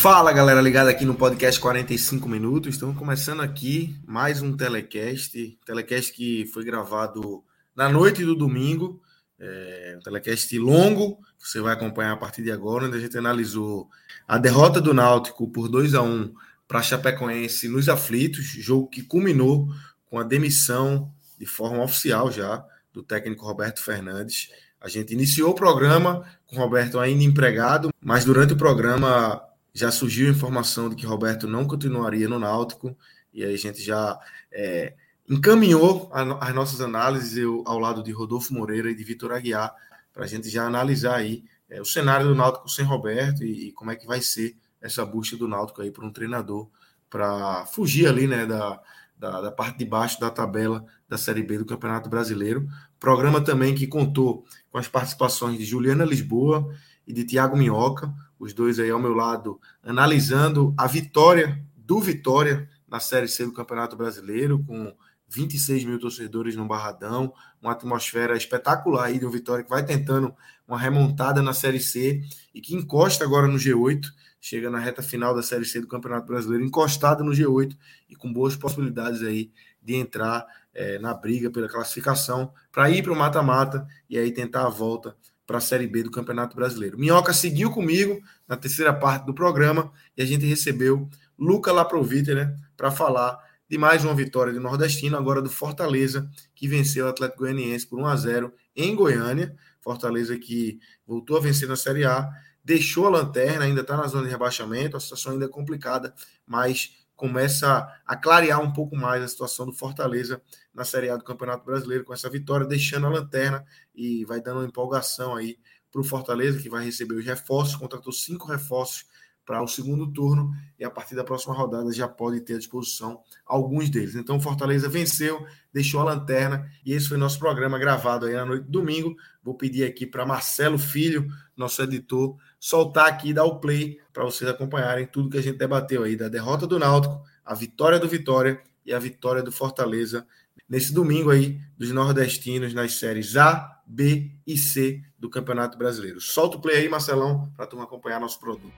Fala galera ligada aqui no podcast 45 minutos. Estamos começando aqui mais um telecast, telecast que foi gravado na noite do domingo, é, um telecast longo que você vai acompanhar a partir de agora, onde a gente analisou a derrota do Náutico por 2 a 1 para Chapecoense nos aflitos, jogo que culminou com a demissão de forma oficial já do técnico Roberto Fernandes. A gente iniciou o programa com o Roberto ainda empregado, mas durante o programa já surgiu a informação de que Roberto não continuaria no Náutico, e aí a gente já é, encaminhou as nossas análises eu, ao lado de Rodolfo Moreira e de Vitor Aguiar, para a gente já analisar aí é, o cenário do Náutico sem Roberto e, e, como é que vai ser essa busca do Náutico aí para um treinador para fugir ali né, da, da, da, parte de baixo da tabela da Série B do Campeonato Brasileiro. Programa também que contou com as participações de Juliana Lisboa e de Tiago Minhoca, os dois aí ao meu lado, analisando a vitória do Vitória na Série C do Campeonato Brasileiro, com 26 mil torcedores no Barradão, uma atmosfera espetacular aí de um Vitória que vai tentando uma remontada na Série C e que encosta agora no G8, chega na reta final da Série C do Campeonato Brasileiro, encostado no G8 e com boas possibilidades aí de entrar é, na briga pela classificação para ir para o mata-mata e aí tentar a volta para a Série B do Campeonato Brasileiro. Minhoca seguiu comigo na terceira parte do programa e a gente recebeu Luca Laprovita, né, para falar de mais uma vitória do Nordestino, agora do Fortaleza, que venceu o Atlético Goianiense por 1 a 0 em Goiânia. Fortaleza que voltou a vencer na Série A, deixou a lanterna, ainda está na zona de rebaixamento, a situação ainda é complicada, mas começa a clarear um pouco mais a situação do Fortaleza na Série A do Campeonato Brasileiro com essa vitória, deixando a lanterna e vai dando uma empolgação aí para o Fortaleza, que vai receber os reforços, contratou cinco reforços para o segundo turno e a partir da próxima rodada já pode ter à disposição alguns deles. Então o Fortaleza venceu, deixou a lanterna e esse foi nosso programa gravado aí na noite de domingo. Vou pedir aqui para Marcelo Filho, nosso editor, soltar aqui dar o play para vocês acompanharem tudo que a gente debateu aí da derrota do Náutico, a vitória do Vitória e a vitória do Fortaleza nesse domingo aí dos nordestinos nas séries A, B e C do Campeonato Brasileiro. Solta o play aí, Marcelão, para tu acompanhar nosso produto.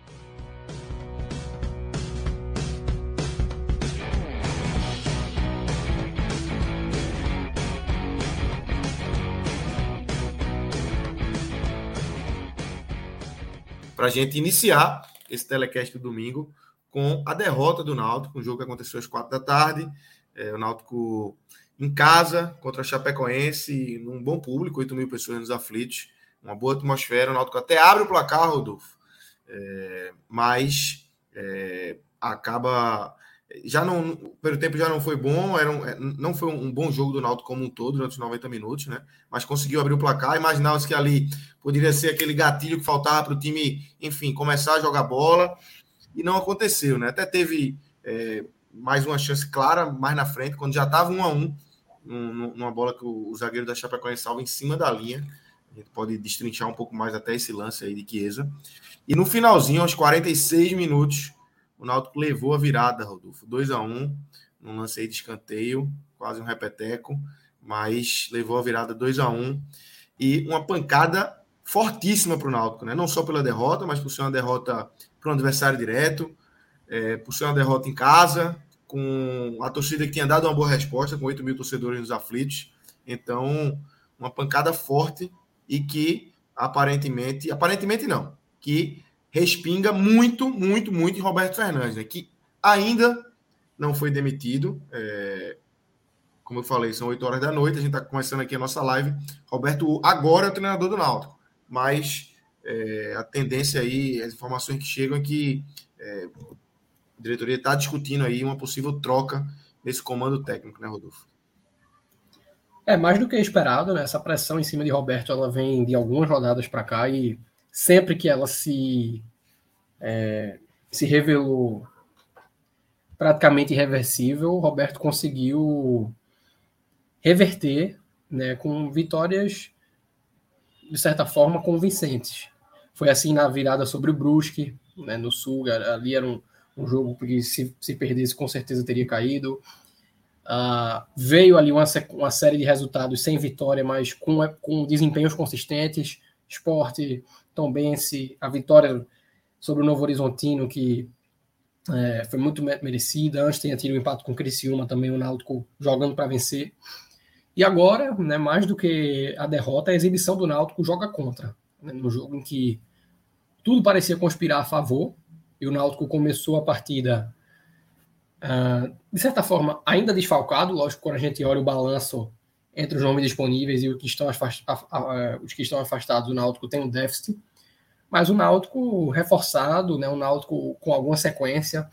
para a gente iniciar esse telecast do domingo com a derrota do Náutico, um jogo que aconteceu às quatro da tarde. É, o Náutico em casa contra a Chapecoense, num bom público, 8 mil pessoas nos aflitos, uma boa atmosfera. O Náutico até abre o placar, Rodolfo, é, mas é, acaba já não, o primeiro tempo já não foi bom, era um, é, não foi um bom jogo do Náutico como um todo durante os 90 minutos, né? Mas conseguiu abrir o placar. Imaginava-se que ali poderia ser aquele gatilho que faltava para o time, enfim, começar a jogar bola. E não aconteceu, né? Até teve é, mais uma chance clara mais na frente, quando já estava um a um, numa bola que o, o zagueiro da Chapecoense salva em cima da linha. A gente pode destrinchar um pouco mais até esse lance aí de Chiesa. E no finalzinho, aos 46 minutos, o Náutico levou a virada, Rodolfo. 2 a 1 um, num lance aí de escanteio, quase um repeteco, mas levou a virada 2 a 1 um, e uma pancada fortíssima para o Náutico, né? Não só pela derrota, mas por ser uma derrota para um adversário direto, é, por ser uma derrota em casa, com a torcida que tinha dado uma boa resposta, com 8 mil torcedores nos aflitos. Então, uma pancada forte e que aparentemente, aparentemente não, que respinga muito, muito, muito em Roberto Fernandes, né? que ainda não foi demitido. É, como eu falei, são 8 horas da noite, a gente está começando aqui a nossa live. Roberto agora é o treinador do Náutico, mas é, a tendência aí, as informações que chegam é que é, a diretoria está discutindo aí uma possível troca nesse comando técnico, né, Rodolfo? É mais do que esperado, né? Essa pressão em cima de Roberto ela vem de algumas rodadas para cá e sempre que ela se é, se revelou praticamente irreversível, Roberto conseguiu reverter, né, com vitórias de certa forma convincentes. Foi assim na virada sobre o Brusque, né, no Sul, ali era um, um jogo que se, se perdesse com certeza teria caído. Uh, veio ali uma, uma série de resultados sem vitória, mas com, com desempenhos consistentes. Esporte, Tombense, a vitória sobre o Novo Horizontino, que é, foi muito merecida. Antes tinha tido um empate com o Criciúma também, o Náutico jogando para vencer. E agora, né, mais do que a derrota, a exibição do Náutico joga contra. Né, no jogo em que tudo parecia conspirar a favor, e o Náutico começou a partida, uh, de certa forma, ainda desfalcado. Lógico, quando a gente olha o balanço entre os nomes disponíveis e os que estão, os que estão afastados, o Náutico tem um déficit. Mas o Náutico reforçado, né, o Náutico com alguma sequência,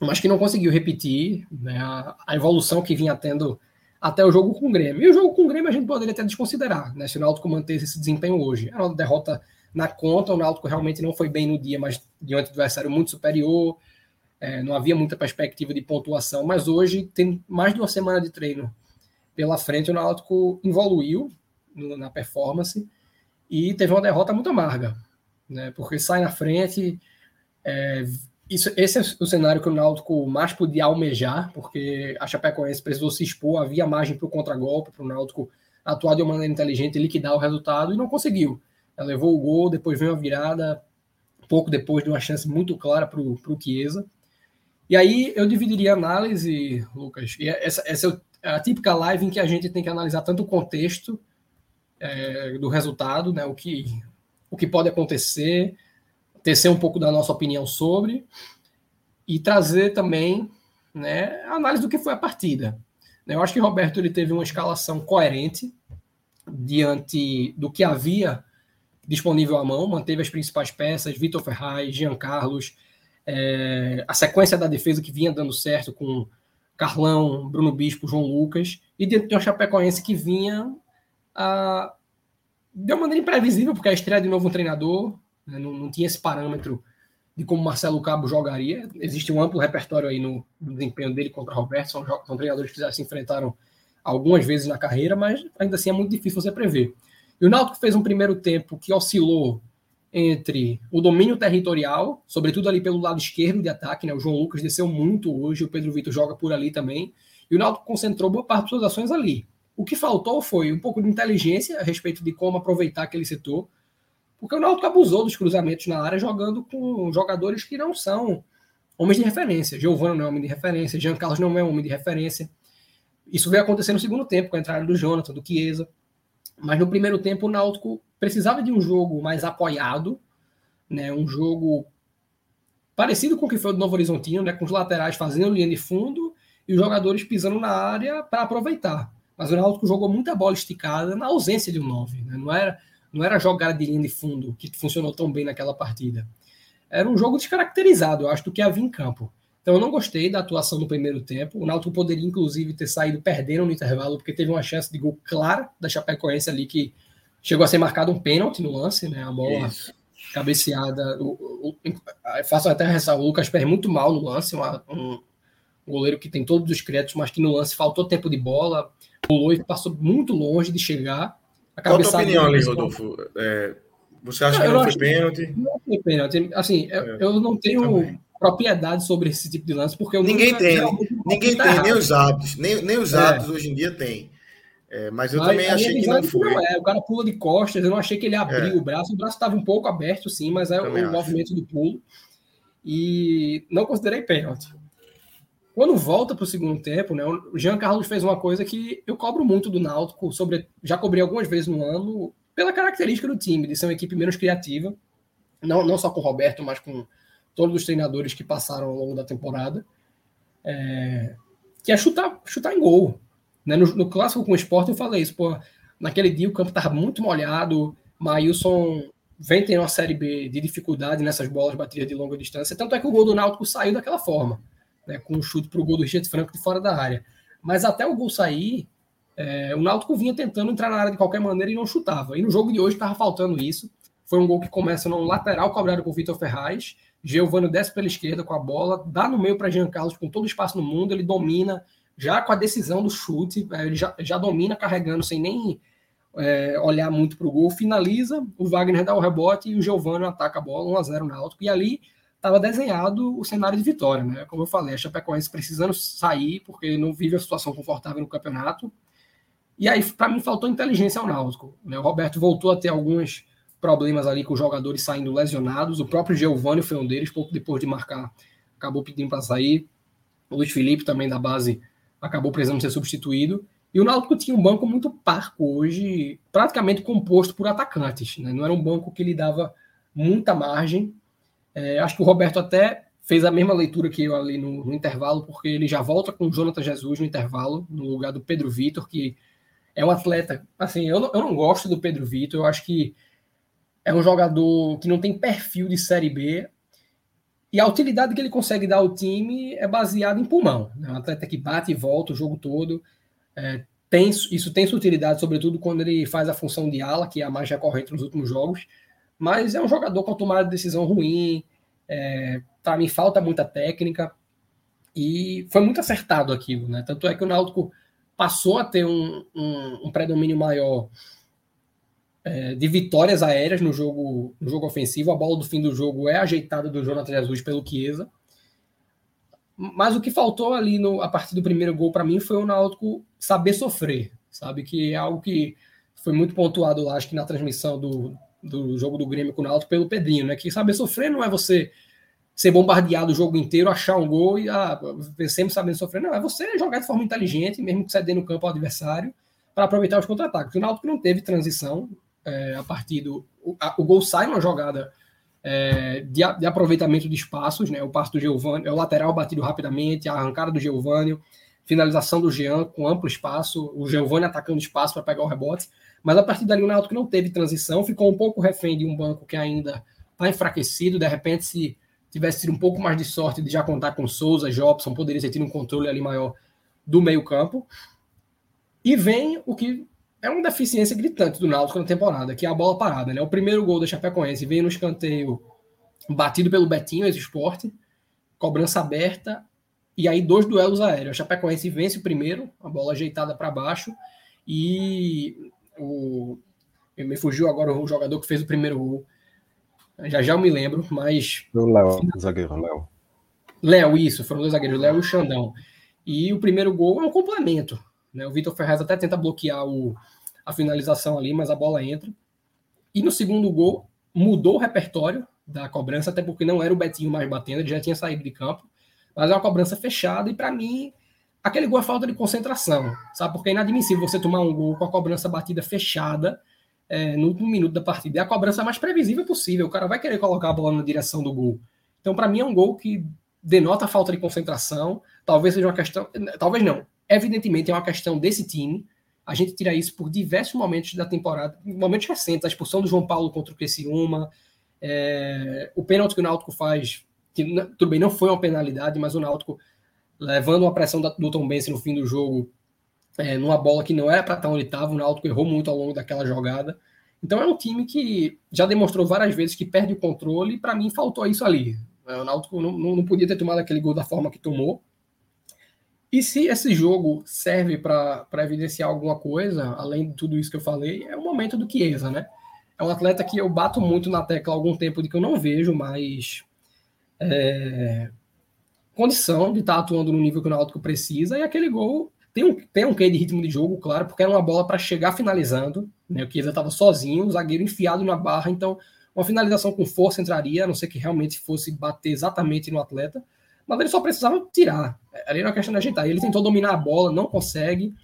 mas que não conseguiu repetir né, a evolução que vinha tendo até o jogo com o Grêmio. E o jogo com o Grêmio a gente poderia até desconsiderar, né? Se o Náutico mantesse esse desempenho hoje. Era uma derrota na conta, o Náutico realmente não foi bem no dia, mas diante do adversário muito superior, é, não havia muita perspectiva de pontuação, mas hoje tem mais de uma semana de treino pela frente, o Náutico evoluiu na performance e teve uma derrota muito amarga, né? Porque sai na frente, é, isso, esse é o cenário que o Náutico mais podia almejar, porque a Chapecoense precisou se expor, havia margem para o contragolpe, para o Náutico atuar de uma maneira inteligente e liquidar o resultado, e não conseguiu. Ela levou o gol, depois veio a virada, pouco depois de uma chance muito clara para o Chiesa. E aí eu dividiria a análise, Lucas, e essa, essa é a típica live em que a gente tem que analisar tanto o contexto é, do resultado, né, o, que, o que pode acontecer, tecer um pouco da nossa opinião sobre e trazer também né, a análise do que foi a partida. Eu acho que Roberto ele teve uma escalação coerente diante do que havia disponível à mão, manteve as principais peças, Vitor Ferraz, Jean Carlos, é, a sequência da defesa que vinha dando certo com Carlão, Bruno Bispo, João Lucas, e dentro de uma Chapecoense que vinha a, de uma maneira imprevisível, porque a estreia de novo um treinador, né? não, não, tinha esse parâmetro de como Marcelo Cabo jogaria. Existe um amplo repertório aí no, no desempenho dele contra Roberto, são, são treinadores que já se enfrentaram algumas vezes na carreira, mas ainda assim é muito difícil você prever. E o Náutico fez um primeiro tempo que oscilou entre o domínio territorial, sobretudo ali pelo lado esquerdo de ataque, né? O João Lucas desceu muito hoje, o Pedro Vitor joga por ali também, e o Náutico concentrou boa parte das suas ações ali. O que faltou foi um pouco de inteligência a respeito de como aproveitar aquele setor, porque o Náutico abusou dos cruzamentos na área jogando com jogadores que não são homens de referência. Giovanni não é homem de referência, Jean Carlos não é homem de referência. Isso veio acontecer no segundo tempo, com a entrada do Jonathan, do Chiesa. Mas no primeiro tempo o Náutico precisava de um jogo mais apoiado, né, um jogo parecido com o que foi o do Novo Horizontino, né, com os laterais fazendo linha de fundo e os jogadores pisando na área para aproveitar. Mas o Náutico jogou muita bola esticada na ausência de um 9. Né? Não era não era jogada de linha de fundo que funcionou tão bem naquela partida. Era um jogo descaracterizado, eu acho, do que havia em campo. Então eu não gostei da atuação no primeiro tempo. O Náutico poderia, inclusive, ter saído perdendo no intervalo, porque teve uma chance de gol clara da Chapecoense ali, que chegou a ser marcado um pênalti no lance, né? A bola Isso. cabeceada. O, o, o, faço até ressalva, o Lucas Pérez muito mal no lance, uma, um, um goleiro que tem todos os créditos, mas que no lance faltou tempo de bola, pulou e passou muito longe de chegar. A Qual a tua opinião ali, Rodolfo? É, você acha não, que não foi pênalti? Não foi pênalti. Assim, é. eu, eu, não tenho propriedade sobre esse tipo de lance, porque eu Ninguém tem, ninguém tem, nem os atos, nem, nem os é. atos hoje em dia tem. É, mas eu mas também achei que não foi. Não é, o cara pula de costas, eu não achei que ele abriu é. o braço, o braço estava um pouco aberto, sim, mas é o, o movimento do pulo. E não considerei pênalti. Quando volta para o segundo tempo, né, o Jean Carlos fez uma coisa que eu cobro muito do Náutico, sobre, já cobri algumas vezes no ano, pela característica do time, de ser uma equipe menos criativa, não, não só com o Roberto, mas com todos os treinadores que passaram ao longo da temporada, é, que é chutar, chutar em gol. Né? No, no, clássico com o esporte eu falei isso, pô, naquele dia o campo estava muito molhado, Maílson vem tendo uma Série B de dificuldade nessas bolas batidas de longa distância, tanto é que o gol do Náutico saiu daquela forma, né, com um chute para o gol do Richard Franco de fora da área. Mas até o gol sair, é, o Náutico vinha tentando entrar na área de qualquer maneira e não chutava. E no jogo de hoje estava faltando isso. Foi um gol que começa no lateral cobrado por Vitor Ferraz. Giovanni desce pela esquerda com a bola, dá no meio para Jean Carlos com todo o espaço no mundo, ele domina já com a decisão do chute, é, ele já, já domina carregando sem nem é, olhar muito para o gol, finaliza, o Wagner dá o rebote e o Giovanni ataca a bola 1 a 0 Náutico. E ali estava desenhado o cenário de vitória, né? Como eu falei, a Chapecoense precisando sair porque não vive a situação confortável no campeonato. E aí, para mim, faltou inteligência ao Náutico. Né? O Roberto voltou a ter alguns problemas ali com os jogadores saindo lesionados. O próprio Giovanni foi um deles, pouco depois de marcar, acabou pedindo para sair. O Luiz Felipe também da base acabou precisando ser substituído. E o Náutico tinha um banco muito parco hoje, praticamente composto por atacantes. Né? Não era um banco que lhe dava muita margem. É, acho que o Roberto até fez a mesma leitura que eu ali no, no, intervalo, porque ele já volta com o Jonathan Jesus no intervalo, no lugar do Pedro Vitor, que é um atleta. Assim, eu não, eu não gosto do Pedro Vitor, eu acho que é um jogador que não tem perfil de Série B, e a utilidade que ele consegue dar ao time é baseada em pulmão. É um atleta que bate e volta o jogo todo. É, tem, isso tem sua utilidade, sobretudo quando ele faz a função de ala, que é a mais recorrente nos últimos jogos. Mas é um jogador com tomada de decisão ruim. É, Para mim, falta muita técnica. E foi muito acertado aquilo. Né? Tanto é que o Náutico passou a ter um, um, um predomínio maior é, de vitórias aéreas no jogo, no jogo ofensivo. A bola do fim do jogo é ajeitada do Jonathan Jesus pelo Chiesa. Mas o que faltou ali no, a partir do primeiro gol para mim foi o Náutico saber sofrer, sabe? Que é algo que foi muito pontuado lá, acho que na transmissão do, do jogo do Grêmio com o Náutico pelo Pedrinho, né? Que saber sofrer não é você ser bombardeado o jogo inteiro, achar um gol e ah, sempre sabendo sofrer. Não, é você jogar de forma inteligente, mesmo que ceder no campo ao adversário, para aproveitar os contra-ataques. O Náutico não teve transição é, a partir do. O, a, o gol sai numa jogada é, de, de, aproveitamento de espaços, né? O passo do Giovanni, é o lateral batido rapidamente, a arrancada do Giovanni, finalização do Jean com amplo espaço, o Giovanni atacando espaço para pegar o rebote. Mas a partir dali o Náutico não teve transição, ficou um pouco refém de um banco que ainda está enfraquecido. De repente, se tivesse tido um pouco mais de sorte de já contar com Souza, Jobson, poderia ter tido um controle ali maior do meio-campo. E vem o que é uma deficiência gritante do Náutico na temporada, que é a bola parada. Né? O primeiro gol da Chapecoense vem no escanteio batido pelo Betinho, ex-esporte, cobrança aberta, e aí dois duelos aéreos. A Chapecoense vence o primeiro, a bola ajeitada para baixo, e o... me fugiu agora o jogador que fez o primeiro gol. Já já eu me lembro, mas... O Léo, o zagueiro, Léo. Léo, isso, foram dois zagueiros, Léo e o Xandão. E o primeiro gol é um complemento. Né? O Vitor Ferraz até tenta bloquear o, a finalização ali, mas a bola entra. E no segundo gol, mudou o repertório da cobrança, até porque não era o Betinho mais batendo, ele já tinha saído de campo. Mas é uma cobrança fechada, e para mim, aquele gol é falta de concentração, sabe? Porque é inadmissível você tomar um gol com a cobrança batida fechada é, no último minuto da partida. É a cobrança mais previsível possível. O cara vai querer colocar a bola na direção do gol. Então, para mim, é um gol que denota a falta de concentração. Talvez seja uma questão. Talvez não. Evidentemente, é uma questão desse time. A gente tira isso por diversos momentos da temporada, momentos recentes, a expulsão do João Paulo contra o Criciúma, é, o pênalti que o Náutico faz, que tudo bem, não foi uma penalidade, mas o Náutico levando uma pressão do Tom Benz no fim do jogo, é, numa bola que não era para estar onde estava, o Náutico errou muito ao longo daquela jogada. Então é um time que já demonstrou várias vezes que perde o controle, e para mim faltou isso ali. O Náutico não, não podia ter tomado aquele gol da forma que tomou. E se esse jogo serve para evidenciar alguma coisa, além de tudo isso que eu falei, é o momento do Chiesa, né? É um atleta que eu bato muito na tecla há algum tempo de que eu não vejo mais é, condição de estar tá atuando no nível que o Náutico precisa, e aquele gol tem um, tem um quê de ritmo de jogo, claro, porque era uma bola para chegar finalizando, né? O Chiesa estava sozinho, o zagueiro enfiado na barra, então uma finalização com força entraria, a não ser que realmente fosse bater exatamente no atleta, mas ele só precisava tirar. Ali era uma questão de ajeitar. Ele tentou dominar a bola, não consegue.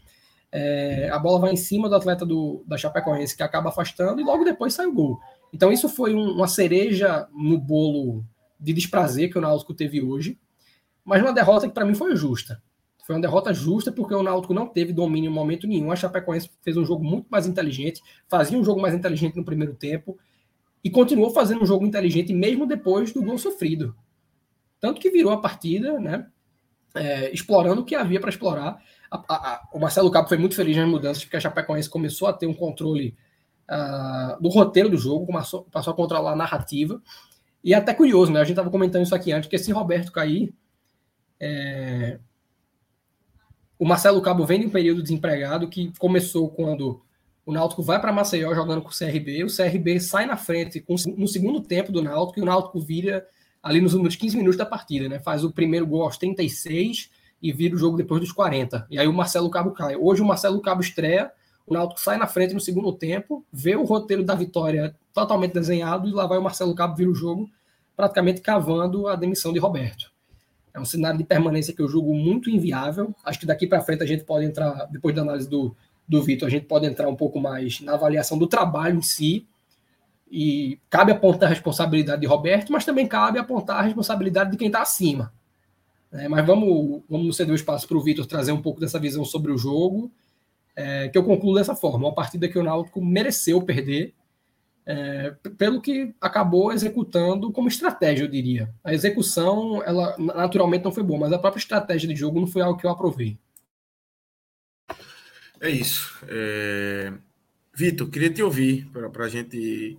É, a bola vai em cima do atleta do, da Chapecoense, que acaba afastando, e logo depois sai o gol. Então, isso foi um, uma cereja no bolo de desprazer que o Náutico teve hoje, mas uma derrota que para mim foi justa. Foi uma derrota justa porque o Náutico não teve domínio em momento nenhum. A Chapecoense fez um jogo muito mais inteligente, fazia um jogo mais inteligente no primeiro tempo e continuou fazendo um jogo inteligente mesmo depois do gol sofrido. Tanto que virou a partida, né? É, explorando o que havia para explorar. A, a, a, o Marcelo Cabo foi muito feliz nas mudanças, porque a Chapecoense começou a ter um controle uh, do roteiro do jogo, passou, passou a controlar a narrativa. E é até curioso, né? A gente estava comentando isso aqui antes, que se Roberto cair, é, o Marcelo Cabo vem de um período desempregado que começou quando o Náutico vai para Maceió jogando com o CRB, o CRB sai na frente com, no segundo tempo do Náutico e o Náutico vira ali nos últimos 15 minutos da partida, né? Faz o primeiro gol aos 36 e vira o jogo depois dos 40. E aí o Marcelo Cabo cai. Hoje o Marcelo Cabo estreia, o Náutico sai na frente no segundo tempo, vê o roteiro da vitória totalmente desenhado e lá vai o Marcelo Cabo vira o jogo praticamente cavando a demissão de Roberto. É um cenário de permanência que eu julgo muito inviável. Acho que daqui para frente a gente pode entrar, depois da análise do, do Vitor, a gente pode entrar um pouco mais na avaliação do trabalho em si. E cabe apontar a responsabilidade de Roberto, mas também cabe apontar a responsabilidade de quem está acima. É, mas vamos, vamos ceder o espaço para o Vitor trazer um pouco dessa visão sobre o jogo, é, que eu concluo dessa forma. Uma partida que o Náutico mereceu perder, é, pelo que acabou executando como estratégia, eu diria. A execução, ela naturalmente não foi boa, mas a própria estratégia de jogo não foi algo que eu aprovei. É isso. É... Vitor, queria te ouvir para a gente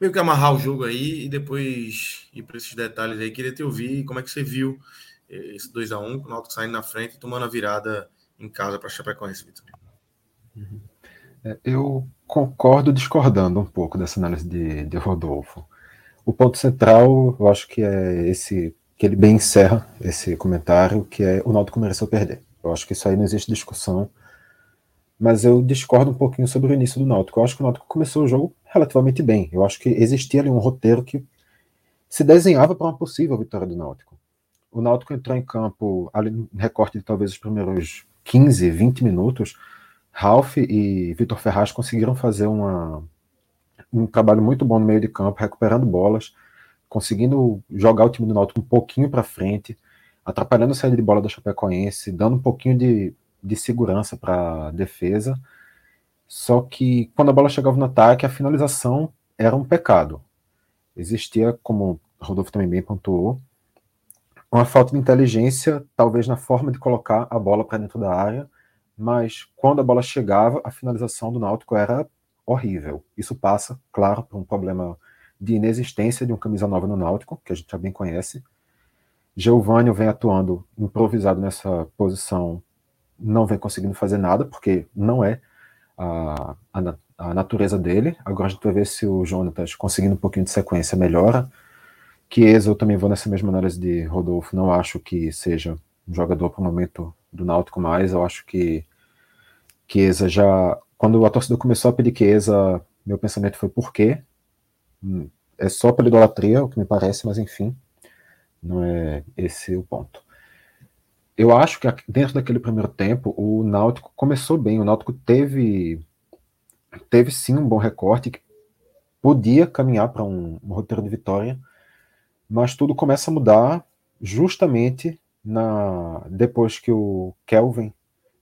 meio que amarrar o jogo aí e depois ir para esses detalhes aí. Queria te ouvir como é que você viu esse 2 a 1 com o Náutico saindo na frente e tomando a virada em casa para Chapecoense, Vitor. Uhum. É, eu concordo discordando um pouco dessa análise de, de Rodolfo. O ponto central, eu acho que é esse, que ele bem encerra esse comentário, que é o Náutico mereceu perder. Eu acho que isso aí não existe discussão, mas eu discordo um pouquinho sobre o início do Náutico. Eu acho que o Náutico começou o jogo relativamente bem. Eu acho que existia ali um roteiro que se desenhava para uma possível vitória do Náutico. O Náutico entrou em campo, ali no recorte de talvez os primeiros 15, 20 minutos, Ralph e Vitor Ferraz conseguiram fazer uma, um trabalho muito bom no meio de campo, recuperando bolas, conseguindo jogar o time do Náutico um pouquinho para frente, atrapalhando a saída de bola da Chapecoense, dando um pouquinho de, de segurança para defesa. Só que quando a bola chegava no ataque, a finalização era um pecado. Existia, como o Rodolfo também bem pontuou, uma falta de inteligência, talvez na forma de colocar a bola para dentro da área, mas quando a bola chegava, a finalização do Náutico era horrível. Isso passa, claro, por um problema de inexistência de um camisa nova no Náutico, que a gente já bem conhece. Geovânio vem atuando improvisado nessa posição, não vem conseguindo fazer nada, porque não é a, a, a natureza dele. Agora a gente vai ver se o Jonatas, conseguindo um pouquinho de sequência, melhora. Chiesa, eu também vou nessa mesma análise de Rodolfo, não acho que seja um jogador para o momento do Náutico mais. Eu acho que Chiesa já. Quando a torcida começou a pedir Chiesa, meu pensamento foi por quê? Hum, é só pela idolatria, o que me parece, mas enfim, não é esse o ponto. Eu acho que dentro daquele primeiro tempo, o Náutico começou bem. O Náutico teve, teve sim um bom recorte, que podia caminhar para um, um roteiro de vitória, mas tudo começa a mudar justamente na depois que o Kelvin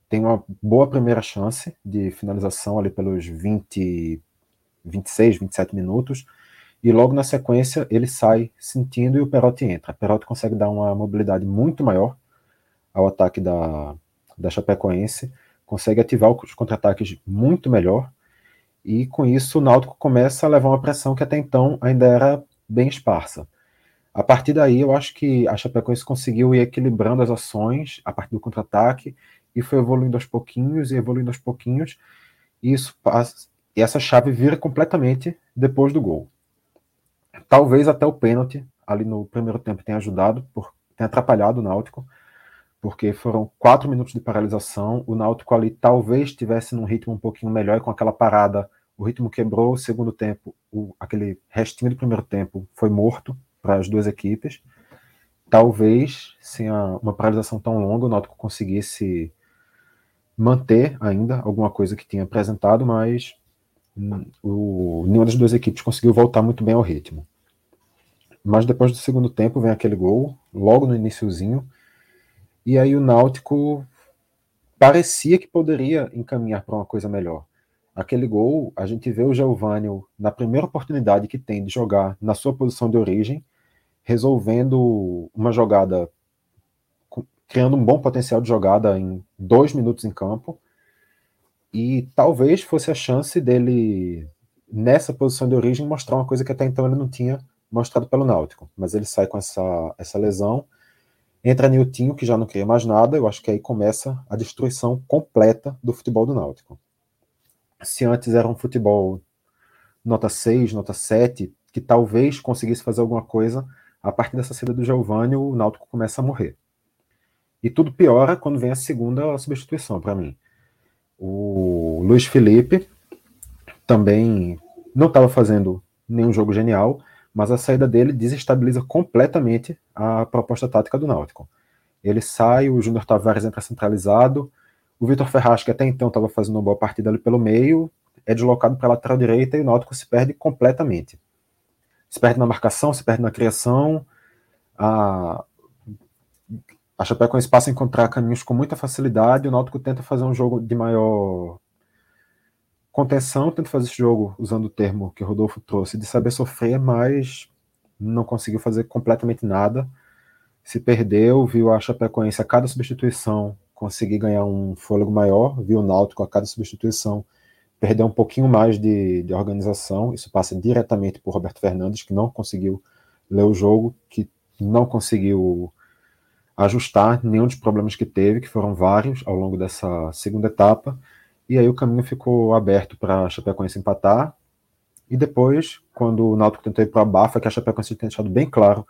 tem uma boa primeira chance de finalização ali pelos 20, 26, 27 minutos, e logo na sequência ele sai sentindo e o Perotti entra. O Perotti consegue dar uma mobilidade muito maior ao ataque da, da Chapecoense, consegue ativar os contra-ataques muito melhor, e com isso o Náutico começa a levar uma pressão que até então ainda era bem esparsa. A partir daí, eu acho que a Chapecoense conseguiu ir equilibrando as ações a partir do contra-ataque e foi evoluindo aos pouquinhos e evoluindo aos pouquinhos. E isso passa, e essa chave vira completamente depois do gol. Talvez até o pênalti ali no primeiro tempo tenha ajudado, por, tenha atrapalhado o Náutico, porque foram quatro minutos de paralisação. O Náutico ali talvez estivesse num ritmo um pouquinho melhor e com aquela parada o ritmo quebrou. O segundo tempo, o, aquele restinho do primeiro tempo foi morto para as duas equipes. Talvez, sem a, uma paralisação tão longa, o Náutico conseguisse manter ainda alguma coisa que tinha apresentado, mas o, nenhuma das duas equipes conseguiu voltar muito bem ao ritmo. Mas depois do segundo tempo vem aquele gol, logo no iníciozinho, E aí o Náutico parecia que poderia encaminhar para uma coisa melhor. Aquele gol, a gente vê o Giovanni na primeira oportunidade que tem de jogar na sua posição de origem, resolvendo uma jogada, criando um bom potencial de jogada em dois minutos em campo. E talvez fosse a chance dele, nessa posição de origem, mostrar uma coisa que até então ele não tinha mostrado pelo Náutico. Mas ele sai com essa, essa lesão Entra Niltinho, que já não queria mais nada, eu acho que aí começa a destruição completa do futebol do Náutico. Se antes era um futebol nota 6, nota 7, que talvez conseguisse fazer alguma coisa, a partir dessa saída do Giovanni, o Náutico começa a morrer. E tudo piora quando vem a segunda substituição para mim. O Luiz Felipe também não estava fazendo nenhum jogo genial, mas a saída dele desestabiliza completamente a proposta tática do Náutico. Ele sai, o Júnior Tavares entra centralizado, o Vitor Ferraz, que até então estava fazendo uma boa partida ali pelo meio, é deslocado para a lateral direita e o Náutico se perde completamente. Se perde na marcação, se perde na criação. A, a Chapecoense passa a encontrar caminhos com muita facilidade. O Náutico tenta fazer um jogo de maior contenção, tento fazer esse jogo usando o termo que o Rodolfo trouxe, de saber sofrer, mas não conseguiu fazer completamente nada. Se perdeu, viu a Chapecoense a cada substituição conseguir ganhar um fôlego maior, viu o Náutico a cada substituição perder um pouquinho mais de, de organização. Isso passa diretamente por Roberto Fernandes, que não conseguiu ler o jogo, que não conseguiu ajustar nenhum dos problemas que teve, que foram vários ao longo dessa segunda etapa. E aí o caminho ficou aberto para a Chapecoense empatar. E depois, quando o Náutico tentou ir para a Bafa, que a Chapecoense tinha deixado bem claro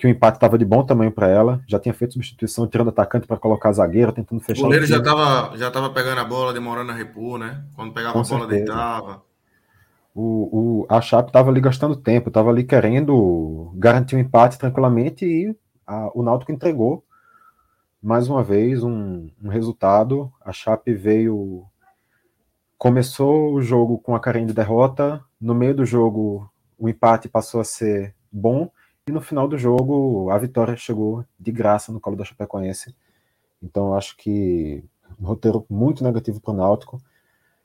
que o empate estava de bom tamanho para ela, já tinha feito substituição, tirando atacante para colocar zagueiro, tentando fechar. O goleiro já estava já tava pegando a bola, demorando a repor, né? Quando pegava Com a bola, certeza. deitava. O, o, a Chape estava ali gastando tempo, estava ali querendo garantir o um empate tranquilamente e a, o Náutico entregou mais uma vez um, um resultado. A Chape veio começou o jogo com a carinha de derrota, no meio do jogo o empate passou a ser bom, e no final do jogo a vitória chegou de graça no colo da Chapecoense. Então acho que um roteiro muito negativo para o Náutico.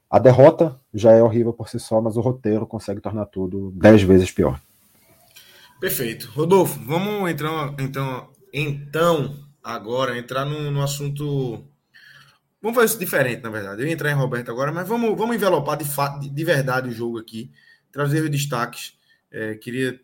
A derrota já é horrível por si só, mas o roteiro consegue tornar tudo dez vezes pior. Perfeito. Rodolfo, vamos entrar então, então agora entrar no, no assunto Vamos fazer isso diferente, na verdade. Eu ia entrar em Roberto agora, mas vamos, vamos envelopar de, de, de verdade o jogo aqui, trazer destaques. É, queria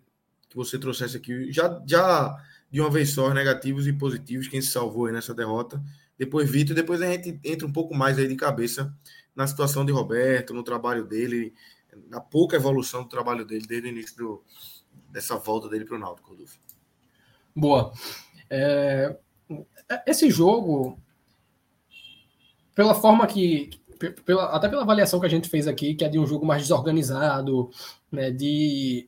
que você trouxesse aqui, já, já de uma vez só, negativos e positivos, quem se salvou aí nessa derrota. Depois Vitor, depois a gente entra um pouco mais aí de cabeça na situação de Roberto, no trabalho dele, na pouca evolução do trabalho dele desde o início do, dessa volta dele para o Náutico, Rodolfo. Boa. É, esse jogo pela forma que. Pela, até pela avaliação que a gente fez aqui, que é de um jogo mais desorganizado, né, de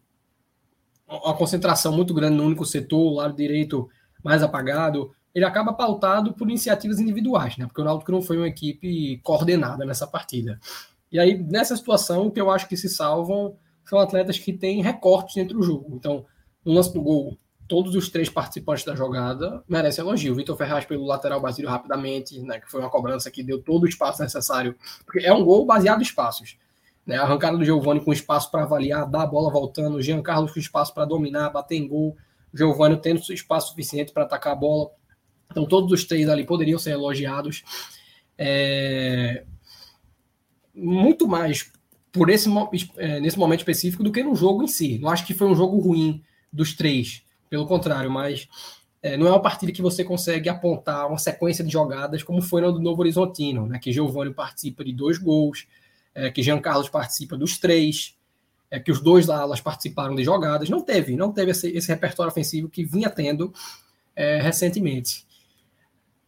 uma concentração muito grande no único setor, o lado direito mais apagado, ele acaba pautado por iniciativas individuais, né? Porque o Náutico não foi uma equipe coordenada nessa partida. E aí, nessa situação, o que eu acho que se salvam são atletas que têm recortes dentro do jogo. Então, no lance do gol, todos os três participantes da jogada merecem elogio. Vitor Ferraz pelo lateral Basílio rapidamente, né, que foi uma cobrança que deu todo o espaço necessário, porque é um gol baseado em espaços. Né, a arrancada do Giovani com espaço para avaliar, dar a bola voltando, Jean Carlos com espaço para dominar, bater em gol, Giovani tendo espaço suficiente para atacar a bola. Então todos os três ali poderiam ser elogiados. É... Muito mais por esse, é, nesse momento específico do que no jogo em si. Não acho que foi um jogo ruim dos três pelo contrário, mas é, não é uma partida que você consegue apontar uma sequência de jogadas como foi no do Novo Horizontino, né, que Giovanni participa de dois gols, é, que Jean Carlos participa dos três, é, que os dois alas participaram de jogadas. Não teve, não teve esse, esse repertório ofensivo que vinha tendo é, recentemente.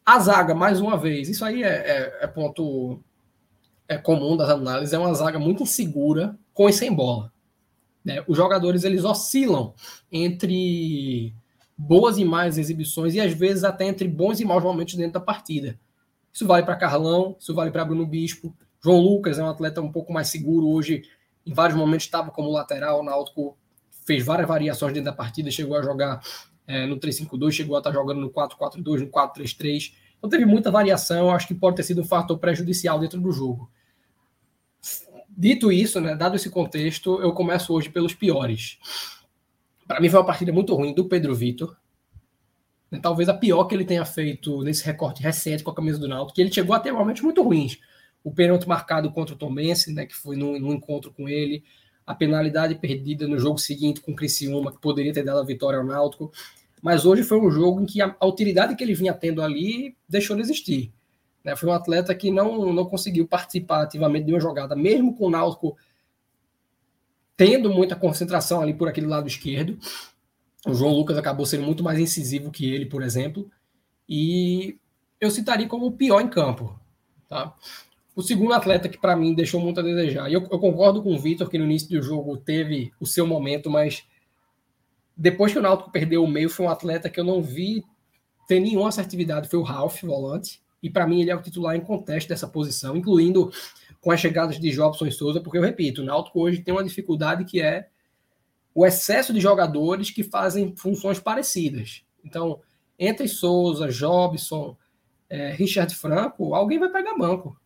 A zaga, mais uma vez, isso aí é, é, é ponto é comum das análises, é uma zaga muito insegura com e sem bola. Né? Os jogadores eles oscilam entre boas e más exibições e às vezes até entre bons e maus momentos dentro da partida. Isso vale para Carlão, isso vale para Bruno Bispo. João Lucas é um atleta um pouco mais seguro hoje. Em vários momentos estava como lateral, o Náutico fez várias variações dentro da partida, chegou a jogar é, no 3-5-2, chegou a estar jogando no 4-4-2, no 4-3-3. Então teve muita variação, acho que pode ter sido um fator prejudicial dentro do jogo. Dito isso, né, dado esse contexto, eu começo hoje pelos piores. Para mim foi uma partida muito ruim do Pedro Vitor. Né, talvez a pior que ele tenha feito nesse recorte recente com a camisa do Náutico, que ele chegou a ter momentos muito ruins. O pênalti marcado contra o Tomense, né, que foi no, no encontro com ele, a penalidade perdida no jogo seguinte com o Criciúma, que poderia ter dado a vitória ao Náutico. Mas hoje foi um jogo em que a utilidade que ele vinha tendo ali deixou de existir. Né? Foi um atleta que não, não conseguiu participar ativamente de uma jogada, mesmo com o Náutico tendo muita concentração ali por aquele lado esquerdo. O João Lucas acabou sendo muito mais incisivo que ele, por exemplo. E eu citaria como o pior em campo. Tá? O segundo atleta que para mim deixou muito a desejar. E eu, eu concordo com o Vitor que no início do jogo teve o seu momento, mas depois que o Náutico perdeu o meio, foi um atleta que eu não vi ter nenhuma assertividade. Foi o Ralph, volante e para mim ele é o titular em contexto dessa posição, incluindo com as chegadas de Jobson e Souza, porque eu repito, o Náutico hoje tem uma dificuldade que é o excesso de jogadores que fazem funções parecidas. Então, entre Souza, Jobson, é, Richard Franco, alguém vai pegar banco.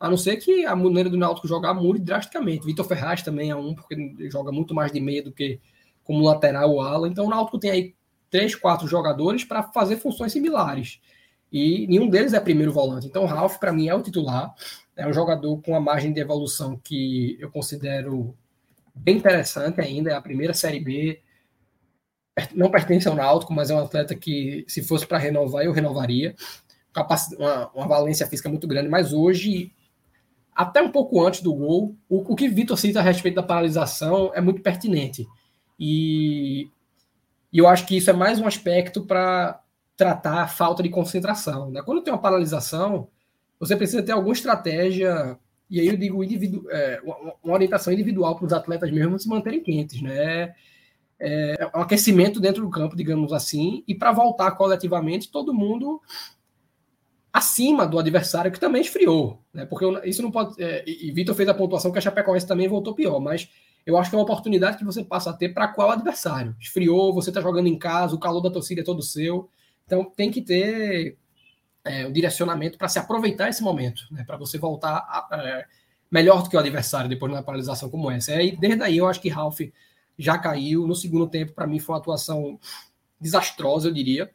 A não ser que a maneira do Náutico jogar mude drasticamente. Vitor Ferraz também é um, porque joga muito mais de meia do que como lateral ou ala. Então o Náutico tem aí três, quatro jogadores para fazer funções similares e nenhum deles é primeiro volante. Então, o Ralph, para mim, é o titular. É um jogador com uma margem de evolução que eu considero bem interessante ainda. É a primeira Série B. Não pertence ao Náutico, mas é um atleta que, se fosse para renovar, eu renovaria. Uma, uma valência física muito grande, mas hoje, até um pouco antes do gol, o, o que Vitor cita a respeito da paralisação é muito pertinente. E, e eu acho que isso é mais um aspecto para tratar a falta de concentração. Né? Quando tem uma paralisação, você precisa ter alguma estratégia, e aí eu digo individu é, uma orientação individual para os atletas mesmo se manterem quentes. Né? É, é um aquecimento dentro do campo, digamos assim, e para voltar coletivamente, todo mundo acima do adversário que também esfriou, né? Porque isso não pode. É, e Vitor fez a pontuação que a Chapecoense também voltou pior, mas eu acho que é uma oportunidade que você passa a ter para qual adversário. Esfriou, você está jogando em casa, o calor da torcida é todo seu. Então tem que ter é, um direcionamento para se aproveitar esse momento, né, para você voltar a, é, melhor do que o adversário depois de uma paralisação como essa. E desde aí eu acho que Ralph já caiu. No segundo tempo, para mim, foi uma atuação desastrosa, eu diria.